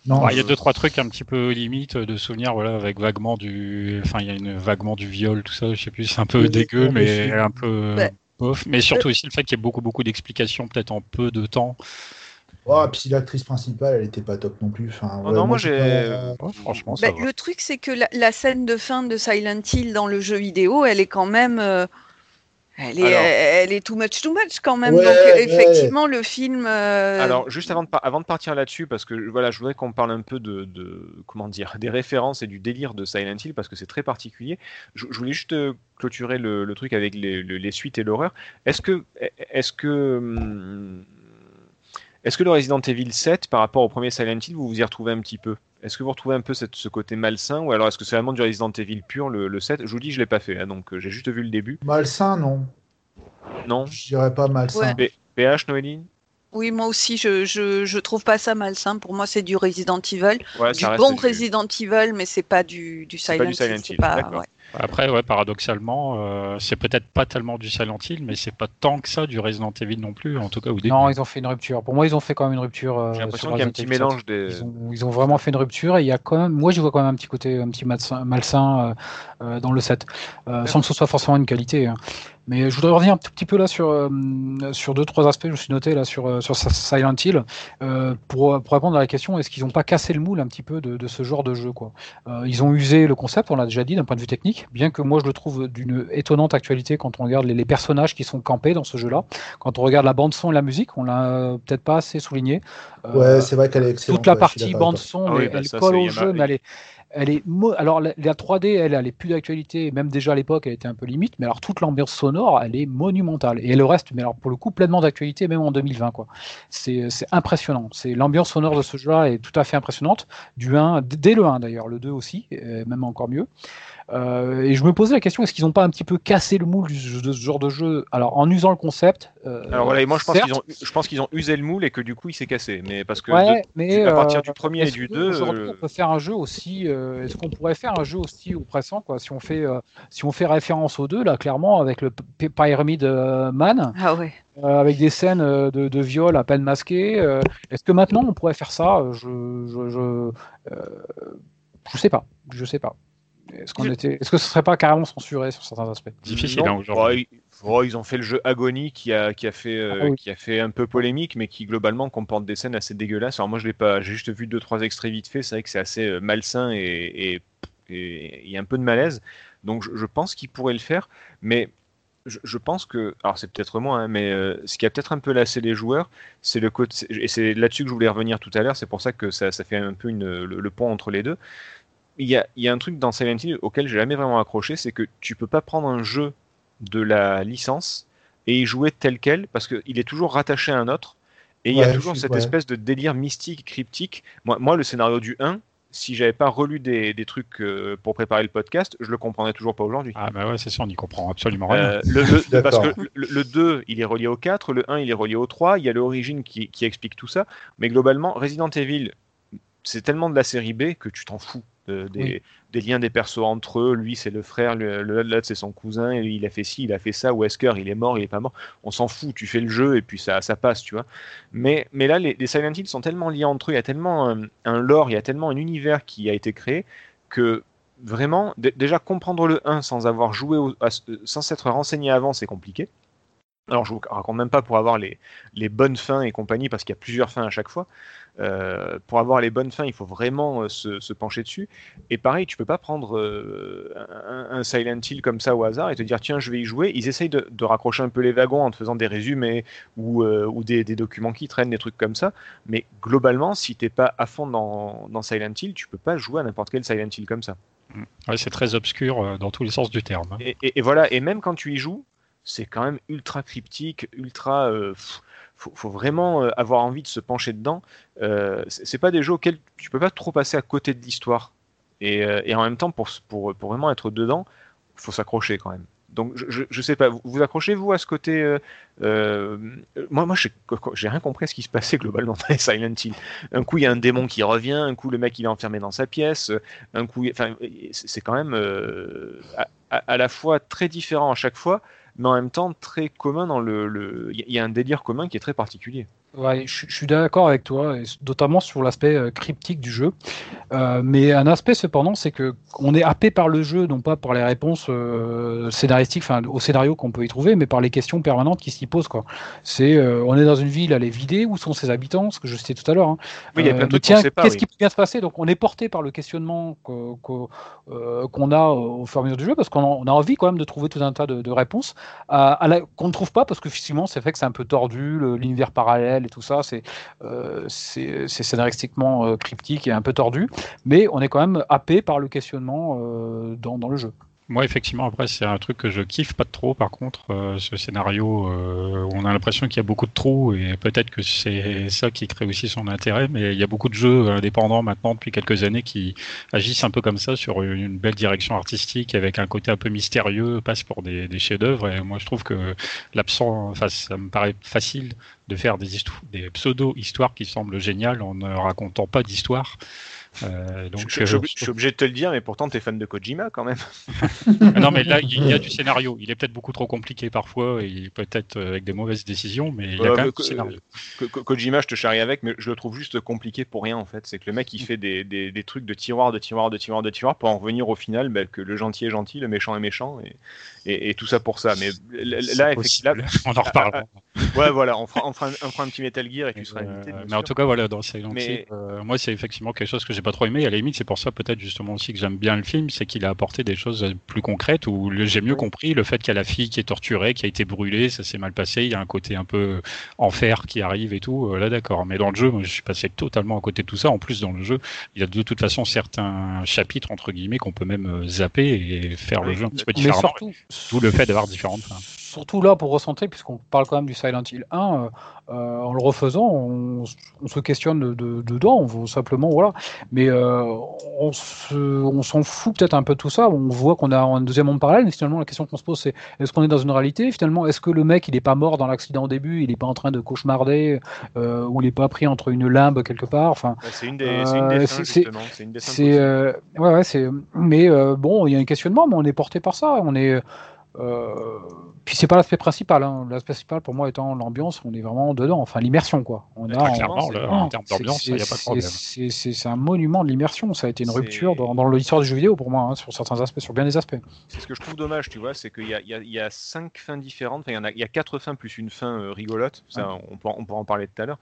Non, Ouais, il y a deux trois trucs un petit peu limite de souvenirs voilà avec vaguement du enfin il y a une vaguement du viol tout ça je sais plus c'est un peu Oui, dégueu mais un peu Ouais. Bof mais surtout aussi le fait qu'il y ait beaucoup beaucoup d'explications peut-être en peu de temps Oh, puis l'actrice principale, elle était pas top non plus. Enfin, Oh ouais, non, moi, j'ai- Ouais, franchement ça Bah, le truc, c'est que la, la scène de fin de Silent Hill dans le jeu vidéo, elle est quand même. euh, elle, est, Alors- elle est too much, too much quand même. Ouais, Donc, ouais. effectivement, le film. euh, Alors, juste avant de, par- avant de partir là-dessus, parce que voilà, je voudrais qu'on parle un peu de, de- comment dire, des références et du délire de Silent Hill, parce que c'est très particulier. Je, je voulais juste euh, clôturer le, le truc avec les, le- les suites et l'horreur. Est-ce que, est-ce que, hum, est-ce que le Resident Evil 7, par rapport au premier Silent Hill, vous vous y retrouvez un petit peu? Est-ce que vous retrouvez un peu cette, ce côté malsain ou alors est-ce que c'est vraiment du Resident Evil pur, le, le 7 Je vous dis, je l'ai pas fait, hein, donc euh, j'ai juste vu le début. Malsain, non. Non? Je dirais pas malsain. Ouais. PH, Noéline? Oui, moi aussi, je, je, je trouve pas ça malsain. Pour moi, c'est du Resident Evil. Ouais, du bon du- Resident Evil, mais c'est pas du, du C'est Silent pas du Silent Hill. pas- ouais. Après, ouais, paradoxalement, euh, c'est peut-être pas tellement du Silent Hill, mais c'est pas tant que ça du Resident Evil non plus, en tout cas au début. Non, ils ont fait une rupture. Pour moi, ils ont fait quand même une rupture. euh, J'ai l'impression qu'il y a un petit Evil 7. mélange des. Ils ont, ils ont vraiment fait une rupture et il y a quand même, moi je vois quand même un petit côté un petit malsain, malsain euh, euh, dans le set, euh, sans que ce soit forcément une qualité. hein. Mais je voudrais revenir un tout petit peu là sur euh, sur deux trois aspects. Je me suis noté là sur euh, sur Silent Hill euh, pour pour répondre à la question est-ce qu'ils n'ont pas cassé le moule un petit peu de, de ce genre de jeu quoi? Euh, ils ont usé le concept, on l'a déjà dit d'un point de vue technique, bien que moi je le trouve d'une étonnante actualité quand on regarde les, les personnages qui sont campés dans ce jeu-là. Quand on regarde la bande son et la musique, on l'a euh, peut-être pas assez souligné. Euh, Ouais, c'est vrai qu'elle est excellente. toute la ouais, partie bande son, Ah oui, bah elle ça, colle au jeu, mais elle est, elle est mo- alors la, la 3D, elle, elle est plus d'actualité, même déjà à l'époque, elle était un peu limite, mais alors toute l'ambiance sonore, elle est monumentale. Et le reste, mais alors pour le coup, pleinement d'actualité, même en 2020, quoi. C'est c'est impressionnant. C'est l'ambiance sonore de ce jeu-là est tout à fait impressionnante. Du 1, d- dès le 1 d'ailleurs, le 2 aussi, même encore mieux. Euh, et je me posais la question, est-ce qu'ils n'ont pas un petit peu cassé le moule de ce genre de jeu? Alors en usant le concept. euh, Alors voilà, et moi je pense qu'ils ont, je pense qu'ils ont usé le moule et que du coup il s'est cassé. Mais parce que Ouais, de- mais à partir euh, du premier et du que 2, aujourd'hui, euh, on peut faire un jeu aussi. euh, Est-ce qu'on pourrait faire un jeu aussi oppressant, quoi Si on fait, euh, si on fait référence aux deux, là, clairement, avec le Pyramid Man, Ah ouais. euh, avec des scènes euh, de, de viol à peine masquées. euh, Est-ce que maintenant on pourrait faire ça? Je, je, je, euh, je sais pas. Je sais pas. Est-ce qu'on Je- était, est-ce que ce serait pas carrément censuré sur certains aspects Difficile Non. hein, aujourd'hui. Ils, ouais, ils ont fait le jeu Agony qui a, qui a fait euh, Ah oui. qui a fait un peu polémique, mais qui globalement comporte des scènes assez dégueulasses. Alors moi je l'ai pas, j'ai juste vu deux trois extraits vite fait. C'est vrai que c'est assez euh, malsain et et- et il y a un peu de malaise. Donc je, je pense qu'ils pourraient le faire, mais je, je pense que, alors c'est peut-être moi, hein, mais euh, ce qui a peut-être un peu lassé les joueurs, c'est le côté, et c'est là-dessus que je voulais revenir tout à l'heure. C'est pour ça que ça, ça fait un peu une, le, le pont entre les deux. Il y a, il y a un truc dans Silent Hill auquel j'ai jamais vraiment accroché, c'est que tu peux pas prendre un jeu de la licence et y jouer tel quel parce qu'il est toujours rattaché à un autre et il y a toujours cette ouais. espèce de délire mystique, cryptique. Moi, moi le scénario du 1, si j'avais pas relu des, des trucs euh, pour préparer le podcast, je le comprendrais toujours pas aujourd'hui. Ah bah ouais, c'est ça, on n'y comprend absolument rien. Euh, le, le- parce D'accord. que le, le 2, il est relié au 4, le 1, il est relié au 3, il y a l'origine qui, qui explique tout ça, mais globalement, Resident Evil, c'est tellement de la série B que tu t'en fous euh, des, Oui. des liens des persos entre eux. Lui, c'est le frère, l'autre, c'est son cousin, et il a fait ci, il a fait ça, Wesker, il est mort, il est pas mort. On s'en fout, tu fais le jeu et puis ça, ça passe, tu vois. Mais, mais là, les, les Silent Hill sont tellement liés entre eux, il y a tellement un, un lore, il y a tellement un univers qui a été créé que vraiment, dé- déjà comprendre le 1 sans avoir joué, au- à ce- sans s'être renseigné avant, c'est compliqué. Alors, je vous raconte même pas pour avoir les, les bonnes fins et compagnie, parce qu'il y a plusieurs fins à chaque fois. Euh, pour avoir les bonnes fins, il faut vraiment euh, se, se pencher dessus. Et pareil, tu peux pas prendre euh, un, un Silent Hill comme ça au hasard et te dire tiens, je vais y jouer. Ils essayent de, de raccrocher un peu les wagons en te faisant des résumés ou, ou des, des documents qui traînent, des trucs comme ça. Mais globalement, si t'es pas à fond dans, dans Silent Hill, tu peux pas jouer à n'importe quel Silent Hill comme ça. Ouais, c'est très obscur dans tous les sens du terme. hein. Et, et- et voilà, et même quand tu y joues, c'est quand même ultra cryptique, ultra. euh, pff, faut, vraiment euh, avoir envie de se pencher dedans. Euh, c'est pas des jeux auxquels tu peux pas trop passer à côté de l'histoire. Et, en même temps, pour, vraiment être dedans, faut s'accrocher quand même. Donc je, je, sais pas, vous, vous accrochez vous à ce côté Moi, moi, j'ai rien compris à ce qui se passait globalement dans Silent Hill. Un coup, il y a un démon qui revient, un coup, le mec il est enfermé dans sa pièce, un coup, c'est quand même à la fois très différent à chaque fois, mais en même temps très commun dans le. Il y a un délire commun qui est très particulier. Ouais, je, je suis d'accord avec toi, et notamment sur l'aspect euh, cryptique du jeu. Euh, mais un aspect cependant, c'est que on est happé par le jeu, non pas par les réponses euh, scénaristiques, enfin au scénario qu'on peut y trouver, mais par les questions permanentes qui s'y posent. Quoi. C'est, on est dans une ville, elle est vidée, où sont ses habitants, ce que je citais tout à l'heure. hein. Oui, il y a plein de trucs tiens, qu'on sait pas, qu'est-ce oui. qui peut bien se passer? Donc on est porté par le questionnement que- que- qu'on a au fur et à mesure du jeu, parce qu'on a, on a envie quand même de trouver tout un tas de, de réponses à, à la- qu'on ne trouve pas, parce que effectivement, c'est vrai que c'est un peu tordu, le- l'univers parallèle et tout ça, c'est euh, scénaristiquement euh, cryptique et un peu tordu, mais on est quand même happé par le questionnement euh, dans le jeu. Moi, effectivement, après, c'est un truc que je kiffe pas trop. Par contre, euh, ce scénario, euh, on a l'impression qu'il y a beaucoup de trous et peut-être que c'est ça qui crée aussi son intérêt. Mais il y a beaucoup de jeux indépendants maintenant depuis quelques années qui agissent un peu comme ça sur une belle direction artistique avec un côté un peu mystérieux, passe pour des, des chefs-d'œuvre. Et moi, je trouve que l'absent, enfin, ça me paraît facile de faire des, des pseudo-histoires qui semblent géniales en ne racontant pas d'histoire. Euh, donc, je, je, suis obligé de te le dire, mais pourtant, tu es fan de Kojima quand même. Ah non, mais là, il y a du scénario. Il est peut-être beaucoup trop compliqué parfois, et peut-être avec des mauvaises décisions, mais il y a quand même du scénario. Kojima, je te charrie avec, mais je le trouve juste compliqué pour rien en fait. C'est que le mec, il fait des, des, des, trucs de tiroir, de tiroir, de tiroir, de tiroir, pour en revenir au final bah, que le gentil est gentil, le méchant est méchant, et, et, et tout ça pour ça. Mais là, effectivement, on en reparlera. ouais, voilà, on fera, on, fera un, on fera un, petit Metal Gear et tu seras invité. Euh, mais en tout cas, voilà, dans Silent mais... euh, moi, c'est effectivement quelque chose que j'ai pas trop aimé. À la limite, c'est pour ça peut-être justement aussi que j'aime bien le film, c'est qu'il a apporté des choses plus concrètes où j'ai mieux compris le fait qu'il y a la fille qui est torturée, qui a été brûlée, ça s'est mal passé, il y a un côté un peu enfer qui arrive et tout. Euh, là, d'accord. Mais dans le jeu, moi, je suis passé totalement à côté de tout ça. En plus, dans le jeu, il y a de toute façon certains chapitres entre guillemets qu'on peut même euh, zapper et faire le jeu un petit peu différemment. D'où le fait d'avoir différentes fins surtout là pour recentrer, puisqu'on parle quand même du Silent Hill 1, euh, euh, en le refaisant, on, on se questionne de, de, dedans, on veut simplement, voilà. Mais euh, on, se, on s'en fout peut-être un peu de tout ça. On voit qu'on a un deuxième monde parallèle, mais finalement, la question qu'on se pose, c'est est-ce qu'on est dans une réalité? Finalement, est-ce que le mec, il n'est pas mort dans l'accident au début Il n'est pas en train de cauchemarder euh, Ou il n'est pas pris entre une limbe quelque part? Enfin, c'est une des, c'est une des ouais, ouais. Mais bon, il y a un questionnement, mais on est porté par ça. On est euh, puis c'est pas l'aspect principal. Hein. L'aspect principal pour moi étant l'ambiance, on est vraiment dedans. Enfin l'immersion quoi. On a, clairement, en, termes d'ambiance, il n'y a pas de problème. C'est un monument de l'immersion. Ça a été une rupture dans, dans l'histoire du jeu vidéo pour moi, hein, sur certains aspects, sur bien des aspects. C'est ce que je trouve dommage, tu vois, c'est qu'il y, y, y, a cinq fins différentes. il y, en a, il y a quatre fins plus une fin euh, rigolote. Ça, on, pourra, on, pourra, en parler tout à l'heure.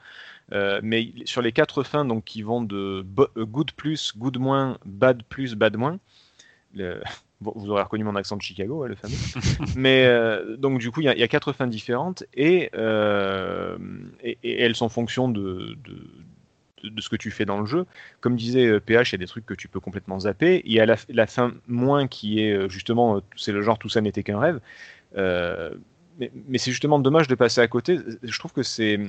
Euh, mais sur les quatre fins donc qui vont de good plus, good moins, bad plus, bad moins. Le vous aurez reconnu mon accent de Chicago, le fameux. Mais euh, donc du coup, il y, a quatre fins différentes et, euh, et, elles sont fonction de, de, ce que tu fais dans le jeu. Comme disait PH, euh, il y a des trucs que tu peux complètement zapper. Il y a la, fin moins qui est justement, c'est le genre tout ça n'était qu'un rêve. Mais, mais c'est justement dommage de passer à côté. Je trouve que c'est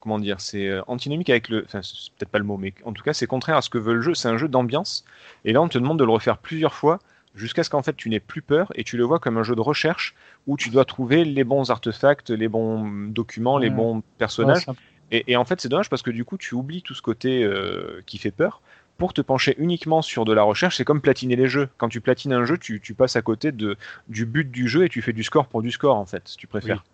comment dire, c'est antinomique avec le, enfin c'est peut-être pas le mot, mais en tout cas c'est contraire à ce que veut le jeu. C'est un jeu d'ambiance, et là on te demande de le refaire plusieurs fois jusqu'à ce qu'en fait tu n'aies plus peur et tu le vois comme un jeu de recherche où tu dois trouver les bons artefacts, les bons documents, les bons personnages. Ouais, et, et, en fait c'est dommage parce que du coup tu oublies tout ce côté euh, qui fait peur pour te pencher uniquement sur de la recherche. C'est comme platiner les jeux. Quand tu platines un jeu, tu, tu, passes à côté de, du but du jeu et tu fais du score pour du score en fait, si tu préfères. Oui.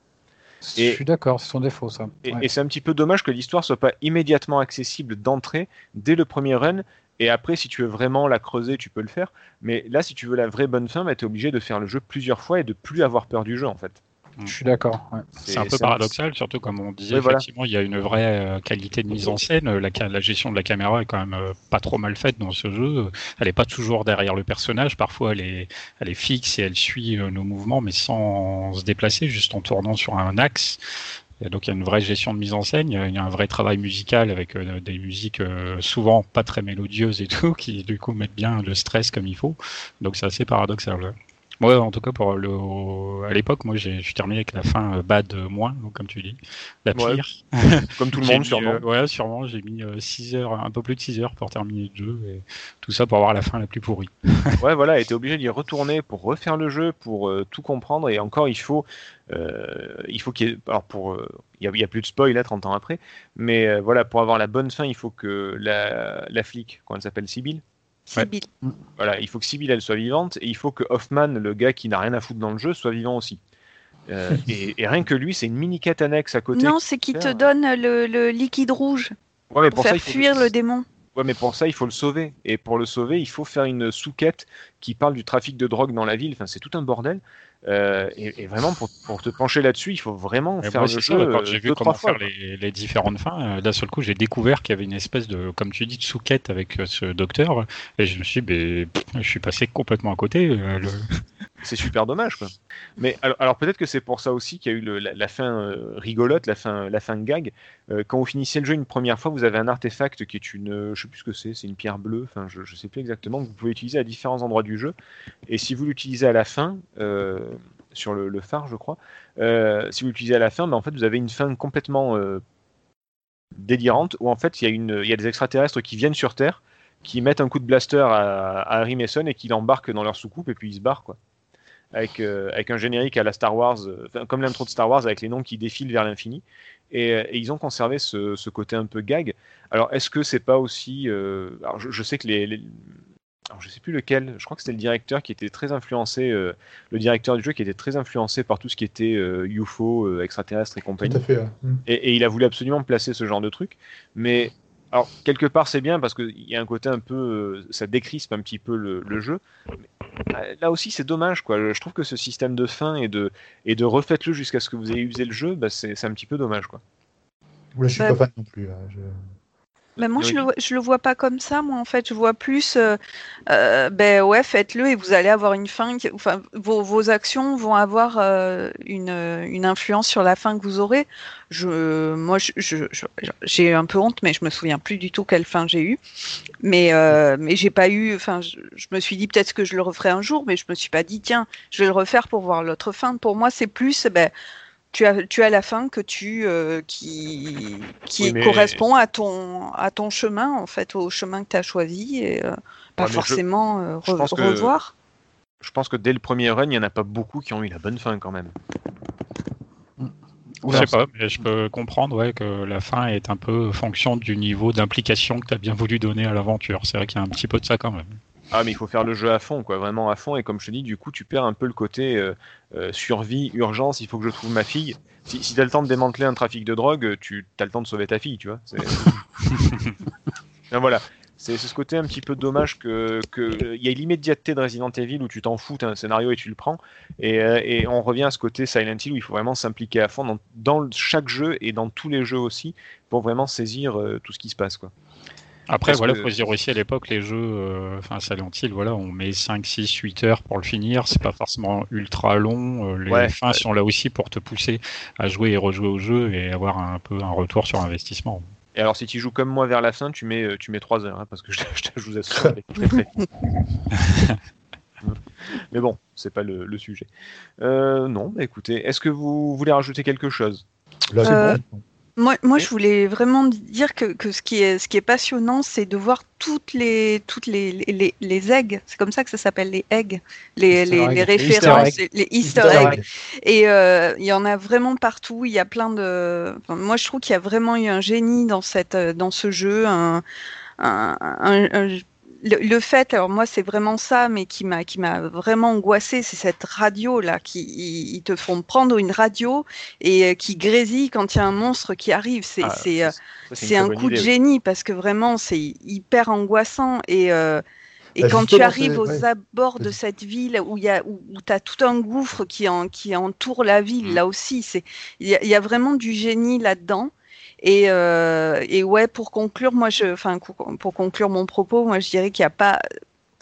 Et, je suis d'accord, c'est son défaut ça. Et, et c'est un petit peu dommage que l'histoire soit pas immédiatement accessible d'entrée dès le premier run et après, si tu veux vraiment la creuser, tu peux le faire. Mais là, si tu veux la vraie bonne fin, bah, tu es obligé de faire le jeu plusieurs fois et de plus avoir peur du jeu, en fait. Je suis d'accord. Ouais. C'est un peu paradoxal, un... surtout comme on disait, oui, effectivement, voilà. il y a une vraie euh, qualité de mise en scène. La, la, gestion de la caméra est quand même euh, pas trop mal faite dans ce jeu. Elle n'est pas toujours derrière le personnage. Parfois, elle est, elle est fixe et elle suit euh, nos mouvements, mais sans se déplacer, juste en tournant sur un axe. Donc il y a une vraie gestion de mise en scène, il y a un vrai travail musical avec euh, des musiques euh, souvent pas très mélodieuses et tout, qui du coup mettent bien le stress comme il faut. Donc c'est assez paradoxal. Moi, en tout cas, pour le, à l'époque, moi, j'ai, je suis terminé avec la fin euh, bad moins, comme tu dis, la pire. Ouais, comme tout le monde, sûrement. Euh, ouais, sûrement. J'ai mis 6 euh, heures, un peu plus de 6 heures pour terminer le jeu, et tout ça pour avoir la fin la plus pourrie. ouais, voilà, et t'es obligé d'y retourner pour refaire le jeu, pour euh, tout comprendre, et encore, il faut, euh, il faut qu'il y ait, alors pour, il n'y a, a, plus de spoil là, 30 ans après, mais voilà, pour avoir la bonne fin, il faut que la, la flic, elle s'appelle Sibyl, Sibyl. Ouais. Voilà, il faut que Sibyl elle soit vivante et il faut que Hoffman, le gars qui n'a rien à foutre dans le jeu, soit vivant aussi. Euh, et, et, rien que lui, c'est une mini quête annexe à côté. Non, c'est qui te donne le, le, liquide rouge ouais, mais pour, pour faire ça, fuir le démon. Ouais, mais pour ça, il faut le sauver. Et pour le sauver, il faut faire une sous-quête qui parle du trafic de drogue dans la ville. Enfin, c'est tout un bordel. Euh, et, et, vraiment, pour, pour te pencher là-dessus, il faut vraiment et faire moi, le jeu. Ça, quand j'ai vu comment faire les, les, différentes fins, euh, d'un seul coup, j'ai découvert qu'il y avait une espèce de, comme tu dis, de sous-quête avec euh, ce docteur. Et je me suis dit, je suis passé complètement à côté. Euh, le... c'est super dommage. Mais alors, peut-être que c'est pour ça aussi qu'il y a eu la, fin euh, rigolote, la fin, la fin gag. Euh, quand vous finissez le jeu une première fois, vous avez un artefact qui est une, euh, je sais plus ce que c'est, c'est une pierre bleue. Enfin, je, je sais plus exactement. Que vous pouvez utiliser à différents endroits du jeu. Et si vous l'utilisez à la fin, sur le, phare, je crois, si vous l'utilisez à la fin, ben, en fait, vous avez une fin complètement délirante où en fait, il y a une, il y a des extraterrestres qui viennent sur Terre, qui mettent un coup de blaster à, à Harry Mason et qui l'embarquent dans leur soucoupe et puis ils se barrent, quoi avec, euh, avec un générique à la Star Wars, euh, comme l'intro de Star Wars, avec les noms qui défilent vers l'infini. Et, euh, et ils ont conservé ce, ce côté un peu gag. Alors, est-ce que c'est pas aussi. alors, je, je sais que les. les- alors, je sais plus lequel, je crois que c'était le directeur qui était très influencé, euh, le directeur du jeu qui était très influencé par tout ce qui était euh, UFO, euh, extraterrestre et Tout compagnie. à fait. ouais. Mm. Et, et il a voulu absolument placer ce genre de truc. Mais alors, quelque part, c'est bien parce qu'il y a un côté un peu. euh, ça décrispe un petit peu le, le jeu. Mais, euh, là aussi, c'est dommage. Quoi. Je trouve que ce système de fin et de, et de refaites-le jusqu'à ce que vous ayez usé le jeu, bah, c'est c'est un petit peu dommage. Quoi. Là, je suis Bah, pas fan non plus. Je- Ben moi, Oui. je le, je le vois pas comme ça. Moi, en fait, je vois plus, euh, euh, ben ouais, faites-le et vous allez avoir une fin. qui- Enfin, vos, vos actions vont avoir euh, une, une influence sur la fin que vous aurez. Je, moi, je- je- je- j'ai un peu honte, mais je me souviens plus du tout quelle fin j'ai eue. Mais, mais j'ai pas eu. Enfin, je, je me suis dit peut-être que je le referai un jour, mais je me suis pas dit tiens, je vais le refaire pour voir l'autre fin. Pour moi, c'est plus, ben, tu as, tu as la fin que tu euh, qui, qui Oui, mais- correspond à ton à ton chemin en fait au chemin que tu as choisi et euh, pas Ouais, mais je- forcément euh, je pense que- revoir. Je pense que dès le premier run, il n'y en a pas beaucoup qui ont eu la bonne fin quand même. Je sais pas, mais je peux comprendre ouais, que la fin est un peu fonction du niveau d'implication que tu as bien voulu donner à l'aventure. C'est vrai qu'il y a un petit peu de ça quand même. Ah, mais il faut faire le jeu à fond, quoi, vraiment à fond. Et comme je te dis, du coup, tu perds un peu le côté euh, euh, survie, urgence, il faut que je trouve ma fille. Si, si tu as le temps de démanteler un trafic de drogue, tu as le temps de sauver ta fille, tu vois. c'est- Ben voilà. C'est ce côté un petit peu dommage que que- il y a l'immédiateté de Resident Evil où tu t'en fous, t'as un scénario et tu le prends. Et, euh, et on revient à ce côté Silent Hill où il faut vraiment s'impliquer à fond dans, dans chaque jeu et dans tous les jeux aussi pour vraiment saisir euh, tout ce qui se passe, quoi. Après, Parce voilà, que- faut se dire aussi à l'époque, les jeux, euh, enfin Silent Hill, voilà, on met 5, 6, 8 heures pour le finir. C'est pas forcément ultra long. euh, Les Ouais. fins sont là aussi pour te pousser à jouer et rejouer au jeu et avoir un peu un retour sur investissement. Et alors, si tu joues comme moi vers la fin, tu mets, euh, tu mets 3 heures, hein, parce que je, je, je vous assure, très très vite. Mais bon, c'est pas le, le sujet. Euh, non, bah écoutez, est-ce que vous voulez rajouter quelque chose? Là, c'est Euh, bon. Moi, moi, je voulais vraiment dire que, que ce, qui est, ce qui est passionnant, c'est de voir toutes les, toutes les, les, les- eggs, c'est comme ça que ça s'appelle, les eggs, les, les, les références, Easter les, Easter, eggs. egg. Et euh, il y en a vraiment partout. Il y a plein de. enfin, moi, je trouve qu'il y a vraiment eu un génie dans cette, euh, dans ce jeu. Un, un- un- un- le, le fait, alors moi, c'est vraiment ça, mais qui m'a, qui m'a vraiment angoissé, c'est cette radio là, qui ils, ils te font prendre une radio et euh, qui grésille quand il y a un monstre qui arrive. C'est, Ah, c'est, euh, c'est un coup de idée, génie parce que vraiment, c'est hyper angoissant et. euh, et Bah, quand tu arrives aux ouais. abords de cette ville où il y a où, tu as tout un gouffre qui, en, qui entoure la ville, Mm. là aussi, c'est il y, a- il y a vraiment du génie là-dedans. Et, euh, et ouais, pour conclure, moi, je, enfin, pour conclure mon propos, moi, je dirais qu'il n'y a pas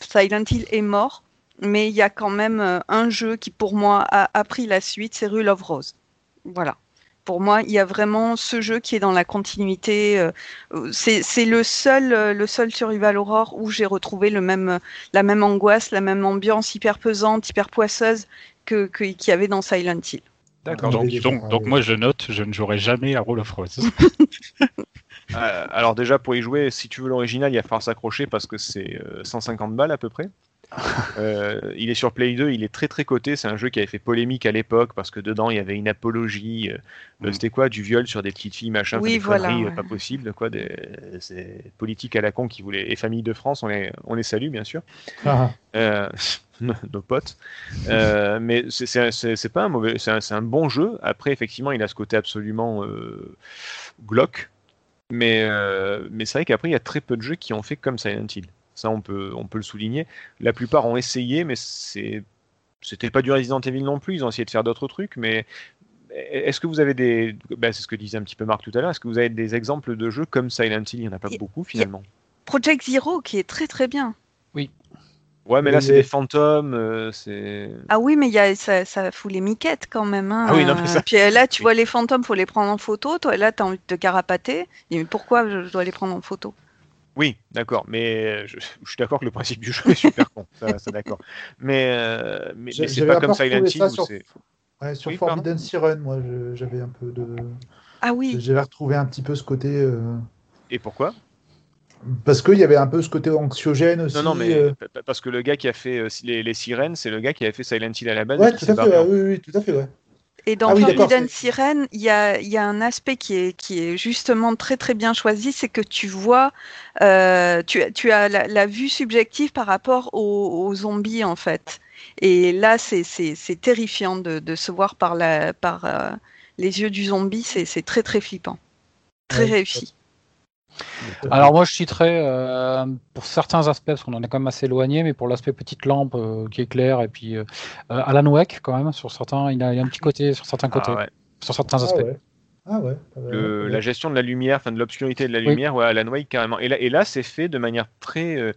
Silent Hill est mort, mais il y a quand même euh, un jeu qui, pour moi, a, pris la suite, c'est Rule of Rose. Voilà. Pour moi, il y a vraiment ce jeu qui est dans la continuité. euh, C'est le seul, le seul Survival Horror où j'ai retrouvé le même, la même angoisse, la même ambiance hyper pesante, hyper poisseuse que- qu'il y avait dans Silent Hill. D'accord. Donc, donc, donc moi je note, je ne jouerai jamais à Roll of Rose. Euh, alors déjà, pour y jouer, si tu veux l'original, il va falloir s'accrocher parce que c'est euh, 150 balles à peu près. Euh, il est sur Play 2, il est très très coté. C'est un jeu qui avait fait polémique à l'époque parce que dedans il y avait une apologie. euh, euh, Mm. C'était quoi Du viol sur des petites filles, machin, Oui, des voilà, conneries, ouais. pas possible. Quoi, des... C'est politique à la con qui voulait. Et Famille de France, on les, on les salue bien sûr. Ah, Euh, nos potes. Euh, mais c'est- c'est c'est- c'est pas un mauvais, c'est un, c'est un bon jeu. Après, effectivement, il a ce côté absolument euh, glauque. Mais, euh, mais c'est vrai qu'après, il y a très peu de jeux qui ont fait comme Silent Hill. Ça, on peut, on peut le souligner. La plupart ont essayé, mais c'est, c'était pas du Resident Evil non plus. Ils ont essayé de faire d'autres trucs, mais est-ce que vous avez des, ben, c'est ce que disait un petit peu Marc tout à l'heure. Est-ce que vous avez des exemples de jeux comme Silent Hill? Il y en a pas beaucoup finalement. Project Zero qui est très très bien. Ouais, mais là, c'est des fantômes, euh, c'est. Ah oui, mais il y a, ça, ça fout les miquettes quand même. Hein. Ah oui, non, mais ça- Puis euh, là, tu Oui. vois les fantômes, faut les prendre en photo. Toi, là, tu as envie de te carapater. Et mais pourquoi je dois les prendre en photo? Oui, d'accord, mais je, je suis d'accord que le principe du jeu est super con, ça, ça d'accord. Mais, euh, mais, c'est pas comme Silent Hill sur- c'est. Ouais, sur Oui. Forbidden Siren, moi, j'avais un peu de. Ah oui, J'avais retrouvé un petit peu ce côté. euh, Et pourquoi? Parce qu'il y avait un peu ce côté anxiogène aussi. Non, non, mais euh, pa- pa- parce que le gars qui a fait euh, les, les sirènes, c'est le gars qui avait fait Silent Hill à la base. Ouais, tout à fait, ouais, oui, oui, tout à fait, ouais. Et dans Ah oui, Forbidden Siren, il y a, il y a un aspect qui est, qui est justement très très bien choisi, c'est que tu vois, euh, tu, as- tu as la, la vue subjective par rapport aux, aux zombies en fait. Et là, c'est terrifiant de, de se voir par, la, par euh, les yeux du zombie, c'est c'est très très flippant. Très Ouais, réussi. Alors moi je citerai euh, pour certains aspects, parce qu'on en est quand même assez éloigné, mais pour l'aspect petite lampe euh, qui éclaire, et puis euh, Alan Wake quand même, sur certains, il a, il a un petit côté sur certains côtés, Ah ouais. sur certains Ah aspects. ouais. Ah ouais. Le- ouais. la gestion de la lumière, enfin de l'obscurité de la Oui. lumière, ouais, Alan Wake carrément. Et là, et là c'est fait de manière très,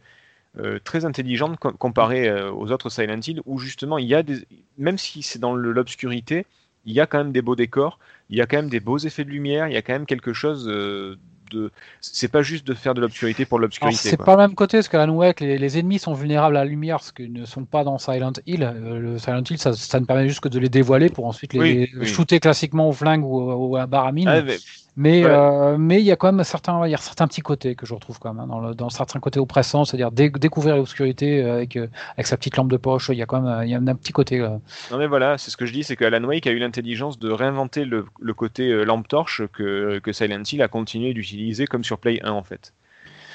euh, très intelligente com- comparé euh, aux autres Silent Hill, où justement il y a des, même si c'est dans l'obscurité, il y a quand même des beaux décors, il y a quand même des beaux effets de lumière, il y a quand même quelque chose euh, de, c'est pas juste de faire de l'obscurité pour l'obscurité. c'est pas le même côté, parce qu'Alan Wake, les, les ennemis sont vulnérables à la lumière, ce qu'ils ne sont pas dans Silent Hill. Euh, le Silent Hill, ça, ça ne permet juste que de les dévoiler pour ensuite les, Oui, les oui. shooter classiquement au flingue ou, ou à baramine. Ah, mais- Mais Ouais. euh, mais il y a quand même certains il y a certains petits côtés que je retrouve quand même hein, dans, le, dans certains côtés oppressants, c'est-à-dire dé- découvrir l'obscurité euh, avec euh, avec sa petite lampe de poche. Il y a quand même il y a un petit côté. Non mais voilà, c'est ce que je dis, c'est que Alan Wake a eu l'intelligence de réinventer le, le côté lampe torche que, que Silent Hill a continué d'utiliser comme sur Play 1 en fait.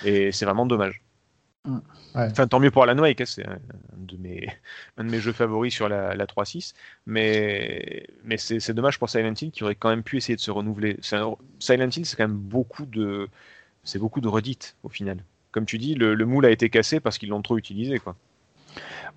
Et c'est vraiment dommage. Enfin, tant mieux pour Alan Wake, hein, c'est un, de mes, jeux favoris sur la, la 3.6, mais, c'est dommage pour Silent Hill qui aurait quand même pu essayer de se renouveler. Silent Hill, c'est quand même beaucoup de, c'est beaucoup de redites au final. Comme tu dis, le, le moule a été cassé parce qu'ils l'ont trop utilisé, quoi.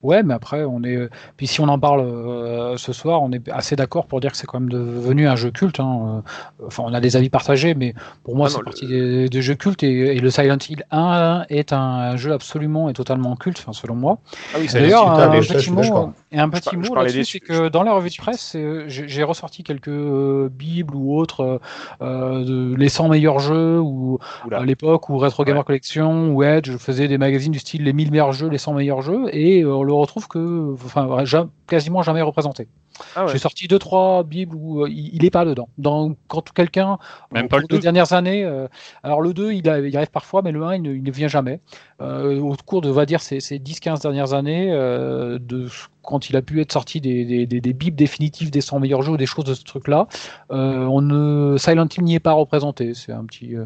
Ouais, mais après on est puis si on en parle euh, ce soir, on est assez d'accord pour dire que c'est quand même devenu un jeu culte. hein. Euh, Enfin, on a des avis partagés, mais pour moi Ah c'est le- partie des, des jeux cultes et, et le Silent Hill 1 est un jeu absolument et totalement culte, enfin, selon moi. Ah oui, D'ailleurs, un, je- un je- je petit mot, et un Je petit je mot là-dessus, des- c'est que dans la revue de presse, euh, j'ai ressorti quelques euh, bibles ou autres, euh, de les 100 meilleurs jeux, ou Oula. à l'époque où Retro Gamer Ouais. Collection ou Edge faisait des magazines du style les 1000 meilleurs jeux, les 100 meilleurs jeux, et euh, on le retrouve que, enfin, quasiment jamais représenté. Ah ouais. J'ai sorti deux trois bibles où euh, il, il est pas dedans. Dans, quand quelqu'un Même au pas le des 2. dernières années, euh, alors le 2 il, a- il arrive parfois, mais le 1 il ne, il ne vient jamais. Euh, au cours de, on va dire, ces, ces 10-15 dernières années, euh, de, quand il a pu être sorti des, des, des, des bibles définitives des 100 meilleurs jeux ou des choses de ce truc-là, euh, on ne, Silent Hill n'y est pas représenté. C'est un petit euh,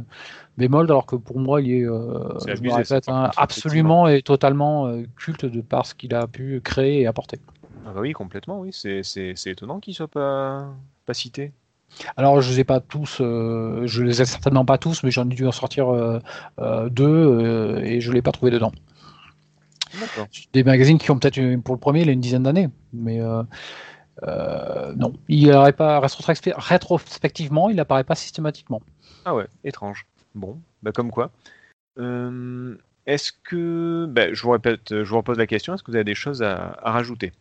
bémol, alors que pour moi il est, euh, abusé, répète, hein, absolument et totalement euh, culte de par ce qu'il a pu créer et apporter. Ah bah oui, complètement, oui. C'est étonnant qu'il soit pas, pas cité. Alors, je les ai pas tous, euh, je les ai certainement pas tous, mais j'en ai dû en sortir euh, euh, deux et je l'ai pas trouvé dedans. D'accord. Des magazines qui ont peut-être, eu- pour le premier, il a une dizaine d'années, mais non, il apparaît pas rétrospect- rétrospectivement, il apparaît pas systématiquement. Ah ouais, étrange. Bon, bah comme quoi. Est-ce que, bah, je vous répète, je vous repose la question. Est-ce que vous avez des choses à, à rajouter?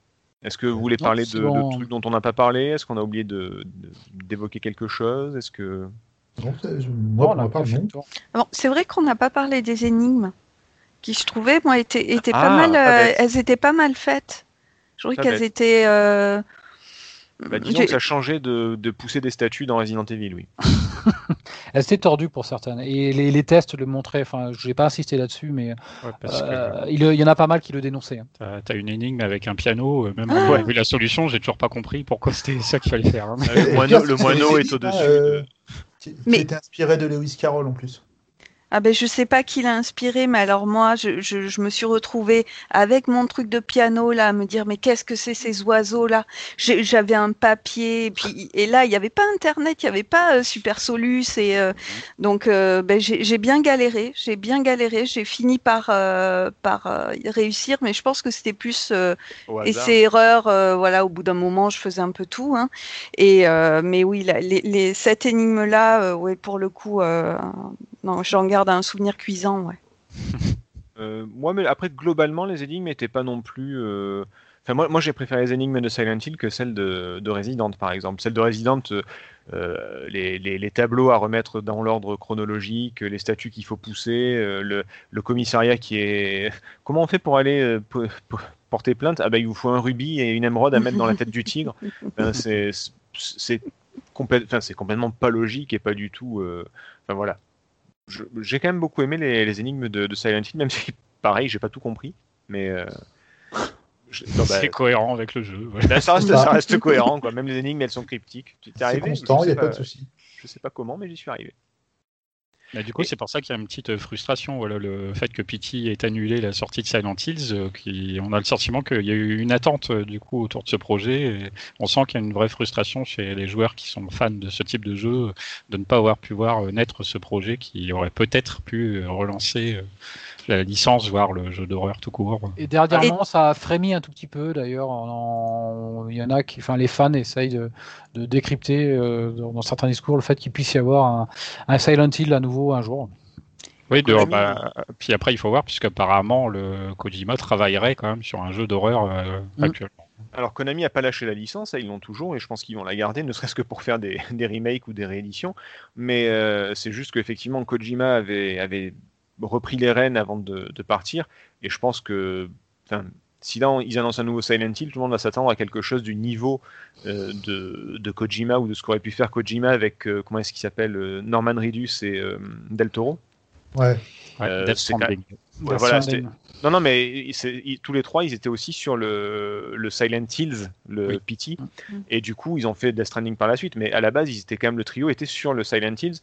Est-ce que vous voulez Non, parler c'est de, bon. de trucs dont on n'a pas parlé? Est-ce qu'on a oublié de- de- d'évoquer quelque chose? Est-ce que Non, moi. Bon, c'est vrai qu'on n'a pas parlé des énigmes, qui je trouvais, moi, étaient, étaient pas Ah, mal, pas euh, bête. elles étaient pas mal faites. Je trouvais qu'elles bête. étaient. euh, bah, disons j'ai- que ça a changé de, de pousser des statues dans Resident Evil, oui. Elles étaient tordues pour certaines, et les, les tests le montraient. Enfin, je n'ai pas insisté là-dessus, mais Ouais, parce euh, que il, il y en a pas mal qui le dénonçaient. hein. t'as as une énigme avec un piano, euh, même Ah. vu la solution, j'ai toujours pas compris pourquoi c'était ça qu'il fallait faire. hein. Le moineau, le est au-dessus. euh, de- Qui, qui Mais- était inspiré de Lewis Carroll en plus. Ah ben je sais pas qui l'a inspiré, mais alors moi je, je, je me suis retrouvée avec mon truc de piano là à me dire mais qu'est-ce que c'est ces oiseaux là J'avais un papier et puis et là il n'y avait pas internet, il n'y avait pas euh, Super Solus et euh, donc euh, ben, j'ai bien galéré, j'ai bien galéré, j'ai fini par par réussir, mais je pense que c'était plus erreurs, euh, voilà, au bout d'un moment, je faisais un peu tout. Hein. Et mais oui, la- les, les- cette énigme-là, euh, ouais, pour le coup, non, j'en garde un souvenir cuisant. Ouais. Euh, moi, mais après, globalement, les énigmes n'étaient pas non plus. euh, Enfin, moi, moi j'ai préféré les énigmes de Silent Hill que celles de, de Resident, par exemple. Celles de Resident, euh, les, les- les tableaux à remettre dans l'ordre chronologique, les statues qu'il faut pousser, le, le commissariat qui est. Comment on fait pour aller po- po- porter plainte? Ah, bah, il vous faut un rubis et une émeraude à mettre dans la tête du tigre. Enfin, c'est complète- enfin, complètement pas logique et pas du tout. Enfin, voilà. J'ai quand même beaucoup aimé les, les énigmes de, de Silent Hill, même si, pareil, j'ai pas tout compris. Mais. euh, bah, C'est cohérent avec le jeu. bah, ça, reste, Bah. ça reste cohérent, quoi. Même les énigmes, elles sont cryptiques. Tu t'es arrivé constant, il n'y a pas de souci. Je sais pas comment, mais j'y suis arrivé. Bah, du coup, c'est pour ça qu'il y a une petite frustration. Voilà, le fait que Pity ait annulé la sortie de Silent Hills, euh, qui, on a le sentiment qu'il y a eu une attente euh, du coup autour de ce projet. Et on sent qu'il y a une vraie frustration chez les joueurs qui sont fans de ce type de jeu euh, de ne pas avoir pu voir euh, naître ce projet qui aurait peut-être pu euh, relancer euh, la licence, voire le jeu d'horreur tout court. Et dernièrement, ça a frémi un tout petit peu d'ailleurs. Il y en a qui, enfin, les fans essayent de, de décrypter euh, dans, dans certains discours le fait qu'il puisse y avoir un, un Silent Hill à nouveau un jour. Oui, bah, puis après, il faut voir, puisqu'apparemment, le Kojima travaillerait quand même sur un jeu d'horreur euh, Mm. actuellement. Alors, Konami a pas lâché la licence, ça, ils l'ont toujours, et je pense qu'ils vont la garder, ne serait-ce que pour faire des, des remakes ou des rééditions. Mais euh, c'est juste qu'effectivement, Kojima avait, avait repris les rênes avant de, de partir, et je pense que. Si là, on- ils annoncent un nouveau Silent Hill, tout le monde va s'attendre à quelque chose du niveau euh, de, de Kojima ou de ce qu'aurait pu faire Kojima avec, euh, comment est-ce qu'il s'appelle, euh, Norman Reedus et euh, Del Toro. Ouais. Ouais, Euh. Ouais, voilà. Non, non, mais tous les trois, ils étaient aussi sur le, le Silent Hills, le Oui. PT, Mm. et du coup, ils ont fait Death Stranding par la suite. Mais à la base, ils étaient quand même le trio était sur le Silent Hills.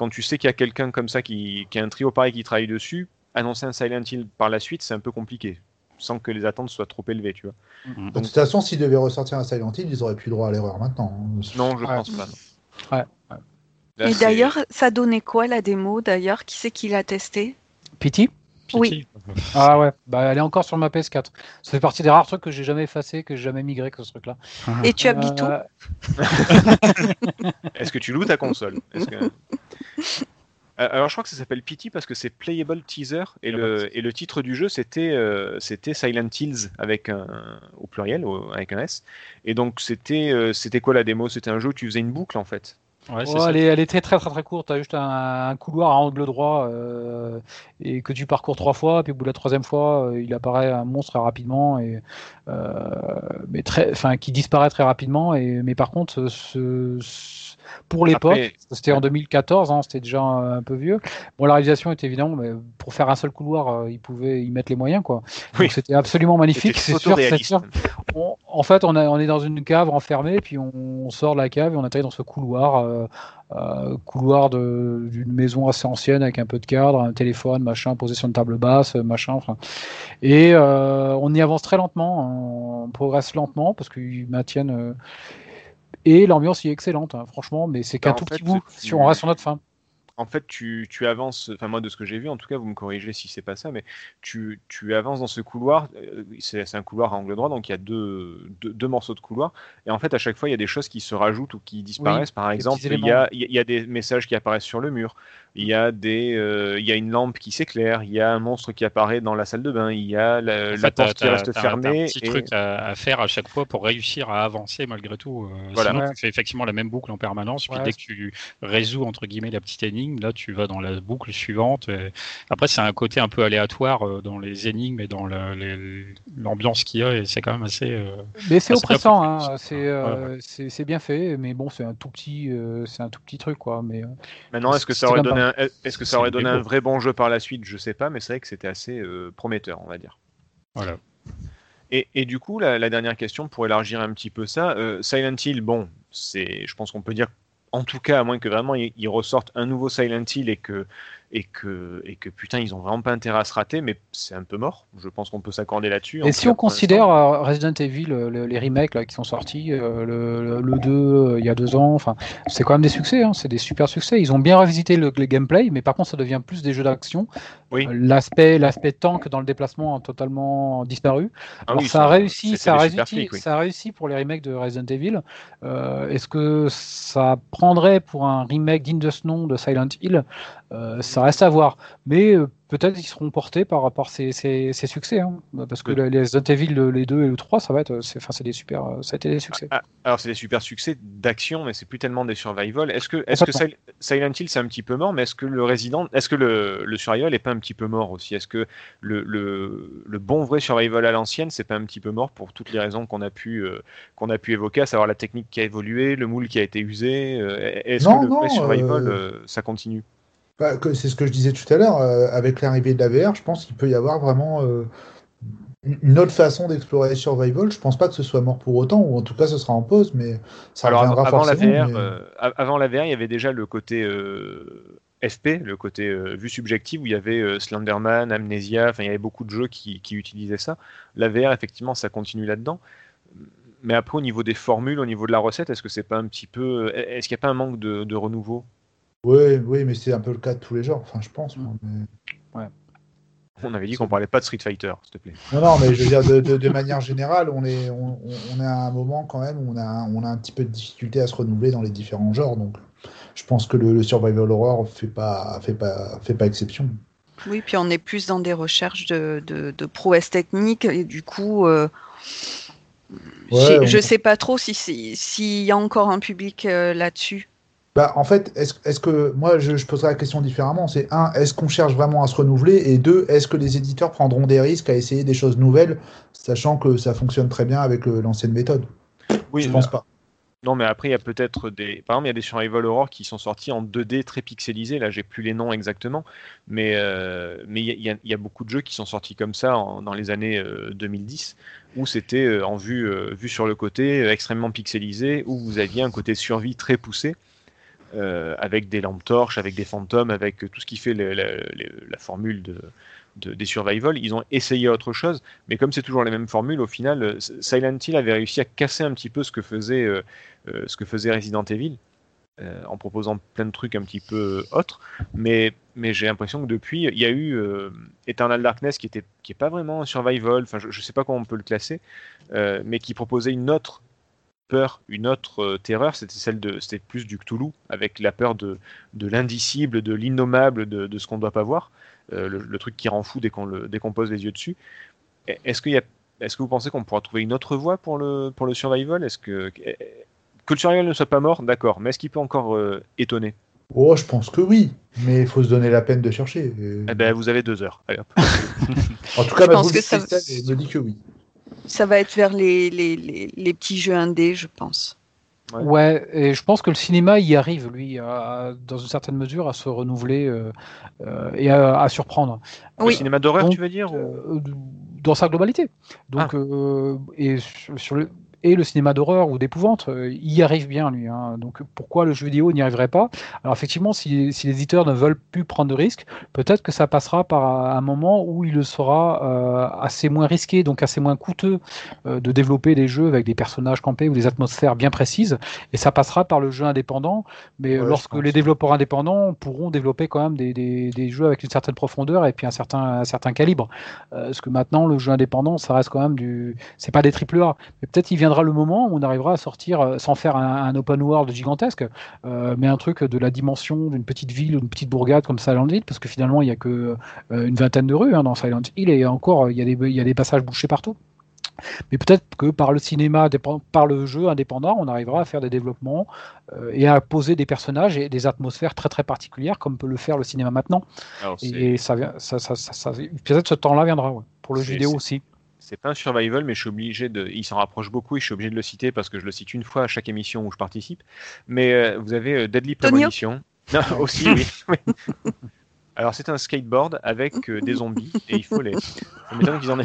Quand tu sais qu'il y a quelqu'un comme ça qui, qui a un trio pareil qui travaille dessus, annoncer un Silent Hill par la suite, c'est un peu compliqué, sans que les attentes soient trop élevées, tu vois. Mhm. De toute façon, s'ils devaient ressortir un Silent Hill, ils auraient plus droit à l'erreur maintenant. Non, je Ouais. pense pas. non. Ouais, ouais. Là, Et d'ailleurs, ça donnait quoi la démo d'ailleurs? Qui c'est qui l'a testé? Pity Oui. Ah ouais, bah elle est encore sur ma PS4. Ça fait partie des rares trucs que j'ai jamais effacé, que j'ai jamais migré que ce truc-là. Et tu habites où? Euh, Est-ce que tu loues ta console? Est-ce que- Alors je crois que ça s'appelle Pity parce que c'est Playable Teaser et le, et le titre du jeu c'était euh, c'était Silent Hills avec un au pluriel au- avec un S et donc c'était euh, c'était quoi la démo? C'était un jeu où tu faisais une boucle en fait. Ouais, ça. elle, est, elle est très très très très courte. T'as juste un, un couloir à angle droit euh, et que tu parcours trois fois. Puis au bout de la troisième fois, euh, il apparaît un monstre très rapidement et euh, mais très, enfin qui disparaît très rapidement. Et mais par contre, ce, ce- pour l'époque, c'était en 2014, hein, c'était déjà un, un peu vieux. Bon, la réalisation était évidemment, mais pour faire un seul couloir, euh, ils pouvaient y mettre les moyens quoi. Oui. Donc c'était absolument magnifique. C'est sûr, sûr. On- en fait, on, a- on est dans une cave enfermée, puis on, on sort de la cave et on atterrit dans ce couloir, euh, euh, couloir d'une maison assez ancienne avec un peu de cadre, un téléphone, machin, posé sur une table basse, machin. Enfin, et euh, on y avance très lentement, on progresse lentement parce qu'ils maintiennent. euh, et l'ambiance y est excellente, hein, franchement, mais c'est qu'un Bah, tout fait, petit bout. Si on reste sur notre fin. En fait, tu, tu avances, enfin moi de ce que j'ai vu, en tout cas vous me corrigez si c'est pas ça, mais tu, tu avances dans ce couloir, euh, c'est un couloir à angle droit, donc il y a deux, deux, deux morceaux de couloir, et en fait à chaque fois il y a des choses qui se rajoutent ou qui disparaissent. Par exemple, il y, a, il y des messages qui apparaissent sur le mur, il y a des, euh, il y a une lampe qui s'éclaire, il y a un monstre qui apparaît dans la salle de bain, il y a la, En la fait, t'as- porte qui reste fermée. un petit et- truc à, à faire à chaque fois pour réussir à avancer malgré tout. euh, Voilà. Sinon, Ouais. tu fais effectivement la même boucle en permanence. Puis Ouais, dès que tu résous entre guillemets la petite énigme, là, tu vas dans la boucle suivante. et Après, c'est un côté un peu aléatoire euh, dans les énigmes et dans la- l'ambiance qu'il y a, et c'est quand même assez. euh, Mais c'est oppressant, hein, c'est euh, c'est bien fait, mais bon, c'est un tout petit, euh, c'est un tout petit truc quoi. Mais Maintenant, est-ce que ça aurait donné, un, est-ce que ça aurait donné un vrai bon jeu par la suite? Je sais pas, mais c'est vrai que c'était assez euh, prometteur, on va dire. voilà. Et, et du coup, la, la dernière question pour élargir un petit peu ça, euh, Silent Hill, bon, c'est, je pense qu'on peut dire, en tout cas, à moins que vraiment ils, ressortent un nouveau Silent Hill et que, et que, et que putain, ils ont vraiment pas intérêt à se rater, mais c'est un peu mort. Je pense qu'on peut s'accorder là-dessus. Et si cas on considère euh, Resident Evil, euh, le- les remakes là, qui sont sortis, euh, le, le 2 euh, il y a deux ans, enfin, c'est quand même des succès, hein, c'est des super succès. Ils ont bien revisité le, le gameplay, mais par contre, ça devient plus des jeux d'action. Oui. L'aspect, l'aspect tank dans le déplacement a totalement disparu. Ah Alors, oui, ça a réussi, ça a réussi, flics, oui. ça a réussi pour les remakes de Resident Evil. Euh, Est-ce que ça prendrait pour un remake digne de ce nom de Silent Hill? Euh, Ça reste à voir. Mais euh, peut-être qu'ils seront portés par, par ces, ces, ces succès. Hein. Parce que Oui. les Resident Evil, le- les 2 et le 3, ça va être, c'est, enfin, c'est des super, euh, ça a été des succès. Ah, alors c'est des super succès d'action, mais c'est plus tellement des survival. Est-ce que, est-ce que Sil- Silent Hill c'est un petit peu mort, mais est-ce que le Resident, est-ce que le, le survival est pas un petit peu mort aussi? Est-ce que le, le, le bon vrai survival à l'ancienne, c'est pas un petit peu mort pour toutes les raisons qu'on a pu euh, qu'on a pu évoquer, à savoir la technique qui a évolué, le moule qui a été usé. Est-ce Non, que le vrai survival, ça continue? Bah, c'est ce que je disais tout à l'heure, euh, avec l'arrivée de la VR, je pense qu'il peut y avoir vraiment euh, une- autre façon d'explorer Survival. Je pense pas que ce soit mort pour autant, ou en tout cas ce sera en pause, mais ça Alors reviendra avant la forcément. VR, mais- euh, avant la VR, il y avait déjà le côté FP, le côté euh, vue subjective où il y avait euh, Slenderman, Amnesia, enfin il y avait beaucoup de jeux qui, qui utilisaient ça. La VR, effectivement, ça continue là-dedans. Mais après, au niveau des formules, au niveau de la recette, est-ce que c'est pas un petit peu, est-ce qu'il n'y a pas un manque de, de renouveau? Oui, oui, mais c'est un peu le cas de tous les genres, enfin je pense. moi, mais- On avait dit qu'on parlait pas de Street Fighter, s'il te plaît. Non, non, mais je veux dire, de, de- de manière générale, on est, on, on- est à un moment quand même où on a, on a un petit peu de difficulté à se renouveler dans les différents genres. Donc, je pense que le, le survival horror fait pas, fait pas, fait pas exception. Oui, puis on est plus dans des recherches de, de, de prouesses techniques et du coup, euh, Ouais, on- je sais pas trop si si- s'il y a encore un public euh, là-dessus. Bah, en fait, est-ce est-ce que moi je, je poserais la question différemment C'est un, est-ce qu'on cherche vraiment à se renouveler? Et deux, est-ce que les éditeurs prendront des risques à essayer des choses nouvelles, sachant que ça fonctionne très bien avec l'ancienne méthode? Oui, Je mais- pense pas. Non, mais après, il y a peut-être des. Par exemple, il y a des survival horror qui sont sortis en 2D très pixelisés. Là, j'ai plus les noms exactement. Mais euh, mais il y, a- il y beaucoup de jeux qui sont sortis comme ça en- dans les années euh, 2010, où c'était euh, en vue, euh, vue sur le côté, euh, extrêmement pixelisé, où vous aviez un côté survie très poussé. Euh, avec des lampes torches, avec des fantômes, avec tout ce qui fait la formule de, de- des survival. Ils ont essayé autre chose, mais comme c'est toujours les mêmes formules, au final, euh, Silent Hill avait réussi à casser un petit peu ce que faisait, euh, ce que faisait Resident Evil, en proposant plein de trucs un petit peu autres. Mais, j'ai l'impression que depuis, il y a eu Eternal Darkness qui était qui est pas vraiment un survival, je, je sais pas comment on peut le classer, mais qui proposait une autre peur, une autre euh, terreur, c'était celle de, c'était plus du Cthulhu, avec la peur de, de l'indicible, de l'innommable, de, de ce qu'on ne doit pas voir, euh, le, le truc qui rend fou dès qu'on le, dès qu'on pose les yeux dessus. Et- Est-ce qu'il y a, est-ce que vous pensez qu'on pourra trouver une autre voie pour le, pour le survival? Est-ce que que le survival ne soit pas mort, d'accord, mais est-ce qu'il peut encore euh, étonner? Oh, je pense que oui, mais il faut se donner la peine de chercher. Eh ben, vous avez deux heures. Allez, hop. en tout cas, je ma pense boule ça- me dit que oui. Ça va être vers les, les, les, les petits jeux indés, je pense. Ouais. Ouais, et je pense que le cinéma y arrive, lui, à- dans une certaine mesure, à se renouveler euh, euh, et à, à surprendre. Le Oui. cinéma d'horreur, tu veux dire ou- Euh, dans sa globalité. Donc, euh, et, sur, sur le, et le cinéma d'horreur ou d'épouvante, euh, il y arrive bien, lui. hein. Donc, pourquoi le jeu vidéo n'y arriverait pas? Alors, effectivement, si, si les éditeurs ne veulent plus prendre de risques, peut-être que ça passera par un moment où il sera euh, assez moins risqué, donc assez moins coûteux euh, de développer des jeux avec des personnages campés ou des atmosphères bien précises, et ça passera par le jeu indépendant. Mais Ouais, lorsque les développeurs indépendants pourront développer quand même des, des, des jeux avec une certaine profondeur et puis un certain, un certain calibre. Euh, parce que maintenant, le jeu indépendant, ça reste quand même du. C'est pas des triple A. Mais peut-être il viendra le moment où on arrivera à sortir, euh, sans faire un, un open world gigantesque, euh, mais un truc de la dimension d'une petite ville ou d'une petite bourgade comme Silent Hill, parce que finalement, il y a que euh, une vingtaine de rues hein, dans Silent Hill et encore, il y, a des, il y a des passages bouchés partout. Mais peut-être que par le cinéma, par le jeu indépendant, on arrivera à faire des développements euh, et à poser des personnages et des atmosphères très très particulières, comme peut le faire le cinéma maintenant. Alors, Et ça, vient- ça, ça, ça, ça- peut-être ce temps-là viendra, ouais, pour le jeu vidéo aussi. C'est pas un survival, mais je suis obligé de. Il s'en rapproche beaucoup et je suis obligé de le citer parce que je le cite une fois à chaque émission où je participe. Mais euh, vous avez euh, Deadly Premonition. Non, aussi, oui. Alors, c'est un skateboard avec euh, des zombies et il faut les. Ça m'étonne qu'ils en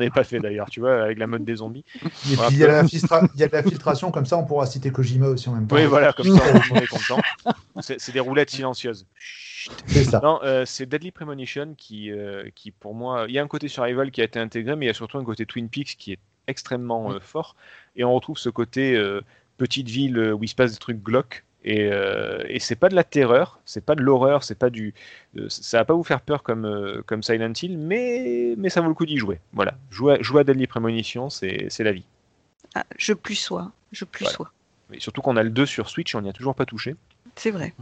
aient, en pas fait d'ailleurs, tu vois, avec la mode des zombies. Et Voilà. puis il y, a la filtra- il y a de la filtration, comme ça on pourra citer Kojima aussi en même temps. Oui, voilà, comme ça, on est content. C'est des roulettes silencieuses. C'est ça. Non, euh, c'est Deadly Premonition qui, euh, qui, pour moi, il y a un côté survival qui a été intégré, mais il y a surtout un côté Twin Peaks qui est extrêmement euh, fort. Et on retrouve ce côté euh, petite ville où il se passe des trucs glauques. Et, euh, et c'est pas de la terreur, c'est pas de l'horreur, c'est pas du, euh, ça va pas vous faire peur comme euh, comme Silent Hill, mais mais ça vaut le coup d'y jouer. Voilà, jouer à, jouer à Deadly Premonition, c'est c'est la vie. Ah, je plus sois, je plus Voilà. sois. Mais surtout qu'on a le 2 sur Switch, et on n'y a toujours pas touché. C'est vrai.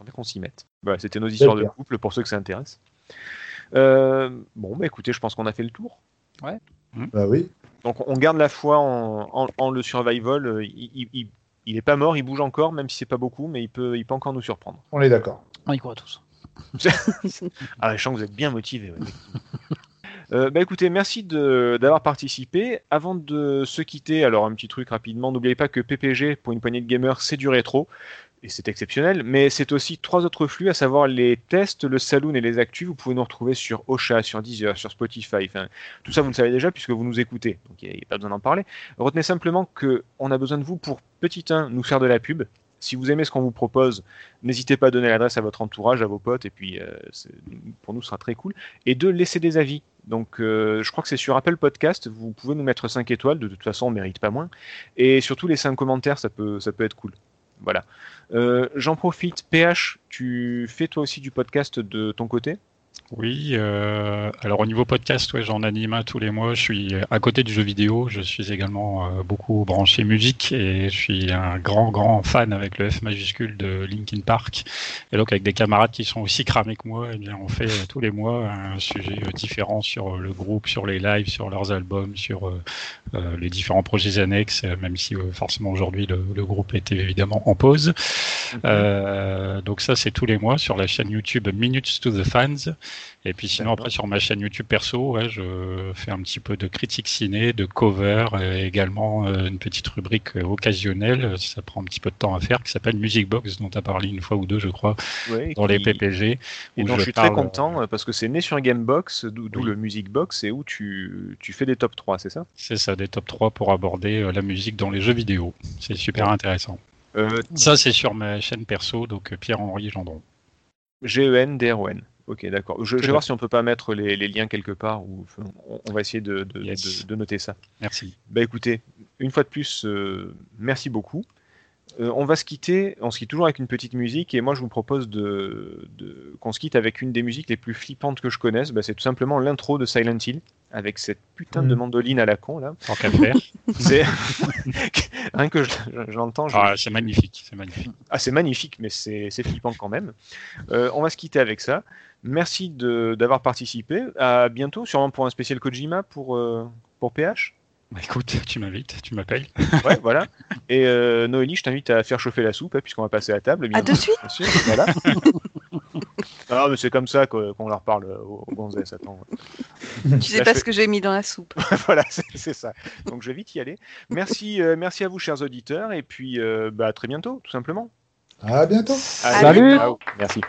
Faudrait qu'on s'y mette. Voilà, c'était nos histoires de couple pour ceux que ça intéresse. Euh, bon, bah écoutez, je pense qu'on a fait le tour. Bah oui. Donc on garde la foi en, en- en le survival. euh, Il, il, il- il est pas mort, il bouge encore, même si c'est pas beaucoup, mais il peut, il peut encore nous surprendre. On est d'accord. On y croit tous. Ah, je sens que vous êtes bien motivé. Euh, bah écoutez, merci de- d'avoir participé. Avant de se quitter, alors un petit truc rapidement, n'oubliez pas que PPG, pour une poignée de gamers, c'est du rétro, et c'est exceptionnel, mais c'est aussi trois autres flux, à savoir les tests, le saloon et les actus. Vous pouvez nous retrouver sur Ocha, sur Deezer, sur Spotify, tout ça vous le savez déjà puisque vous nous écoutez, donc il n'y a, pas besoin d'en parler. Retenez simplement qu'on a besoin de vous pour, petit 1, nous faire de la pub. Si vous aimez ce qu'on vous propose, n'hésitez pas à donner l'adresse à votre entourage, à vos potes, et puis euh, pour nous, ce sera très cool. Et deux, laissez des avis. Donc, euh, je crois que c'est sur Apple Podcast. Vous pouvez nous mettre 5 étoiles. De toute façon, on mérite pas moins. Et surtout, laisser un commentaire, ça ça peut être cool. Voilà. Euh, J'en profite. PH, tu fais toi aussi du podcast de ton côté? Oui, euh, alors au niveau podcast, ouais, j'en anime un tous les mois. Je suis à côté du jeu vidéo. Je suis également euh, beaucoup branché musique et je suis un grand, grand fan avec le F majuscule de Linkin Park. Et donc avec des camarades qui sont aussi cramés que moi, eh bien, on fait euh, tous les mois un sujet euh, différent sur le groupe, sur les lives, sur leurs albums, sur les différents projets annexes, même si forcément aujourd'hui le, le groupe était évidemment en pause. Euh, donc ça, c'est tous les mois sur la chaîne YouTube Minutes to the Fans. Et puis sinon, après, sur ma chaîne YouTube perso, ouais, je fais un petit peu de critique ciné, de cover, et également euh, une petite rubrique euh, occasionnelle, ça prend un petit peu de temps à faire, qui s'appelle Music Box, dont tu as parlé une fois ou deux, je crois, Ouais, dans les PPG. Et dont je, suis très content euh, parce que c'est né sur Gamebox, d'où Oui. le Music Box, et où tu, tu fais des top 3, c'est ça? C'est ça, des top 3 pour aborder la musique dans les jeux vidéo. C'est super intéressant. euh, Ça, c'est sur ma chaîne perso, donc Pierre-Henri Gendron. G-E-N, D-R-O-N. Ok, d'accord. Je, vais voir si on peut pas mettre les, les liens quelque part, ou on, on va essayer de, de- Yes. de- de noter ça. Merci. Bah écoutez, une fois de plus, euh, merci beaucoup. Euh, on va se quitter, on se quitte toujours avec une petite musique, et moi je vous propose de, de- qu'on se quitte avec une des musiques les plus flippantes que je connaisse. Bah, c'est tout simplement l'intro de Silent Hill, avec cette putain de Mm. mandoline à la con là. Qu'à le faire. C'est rien que je- je- j'entends. je- Ah, c'est magnifique, c'est magnifique. ah, c'est magnifique, mais c'est c'est flippant quand même. Euh, on va se quitter avec ça. Merci de- d'avoir participé. À bientôt, sûrement pour un spécial Kojima pour, euh, pour PH. Bah, écoute, tu m'invites, tu m'appelles. Ouais, voilà. Et euh, Noélie, je t'invite à faire chauffer la soupe, hein, puisqu'on va passer à table. À de suite Bien sûr, voilà. Ah, mais c'est comme ça qu'on leur parle aux, aux gonzesses. Attends. Tu sais Là, pas je ce que j'ai mis dans la soupe. voilà, c'est ça. Donc je vais vite y aller. Merci, euh, merci à vous, chers auditeurs, et puis euh, bah, à très bientôt, tout simplement. À bientôt. Allez, Salut. ciao. Merci.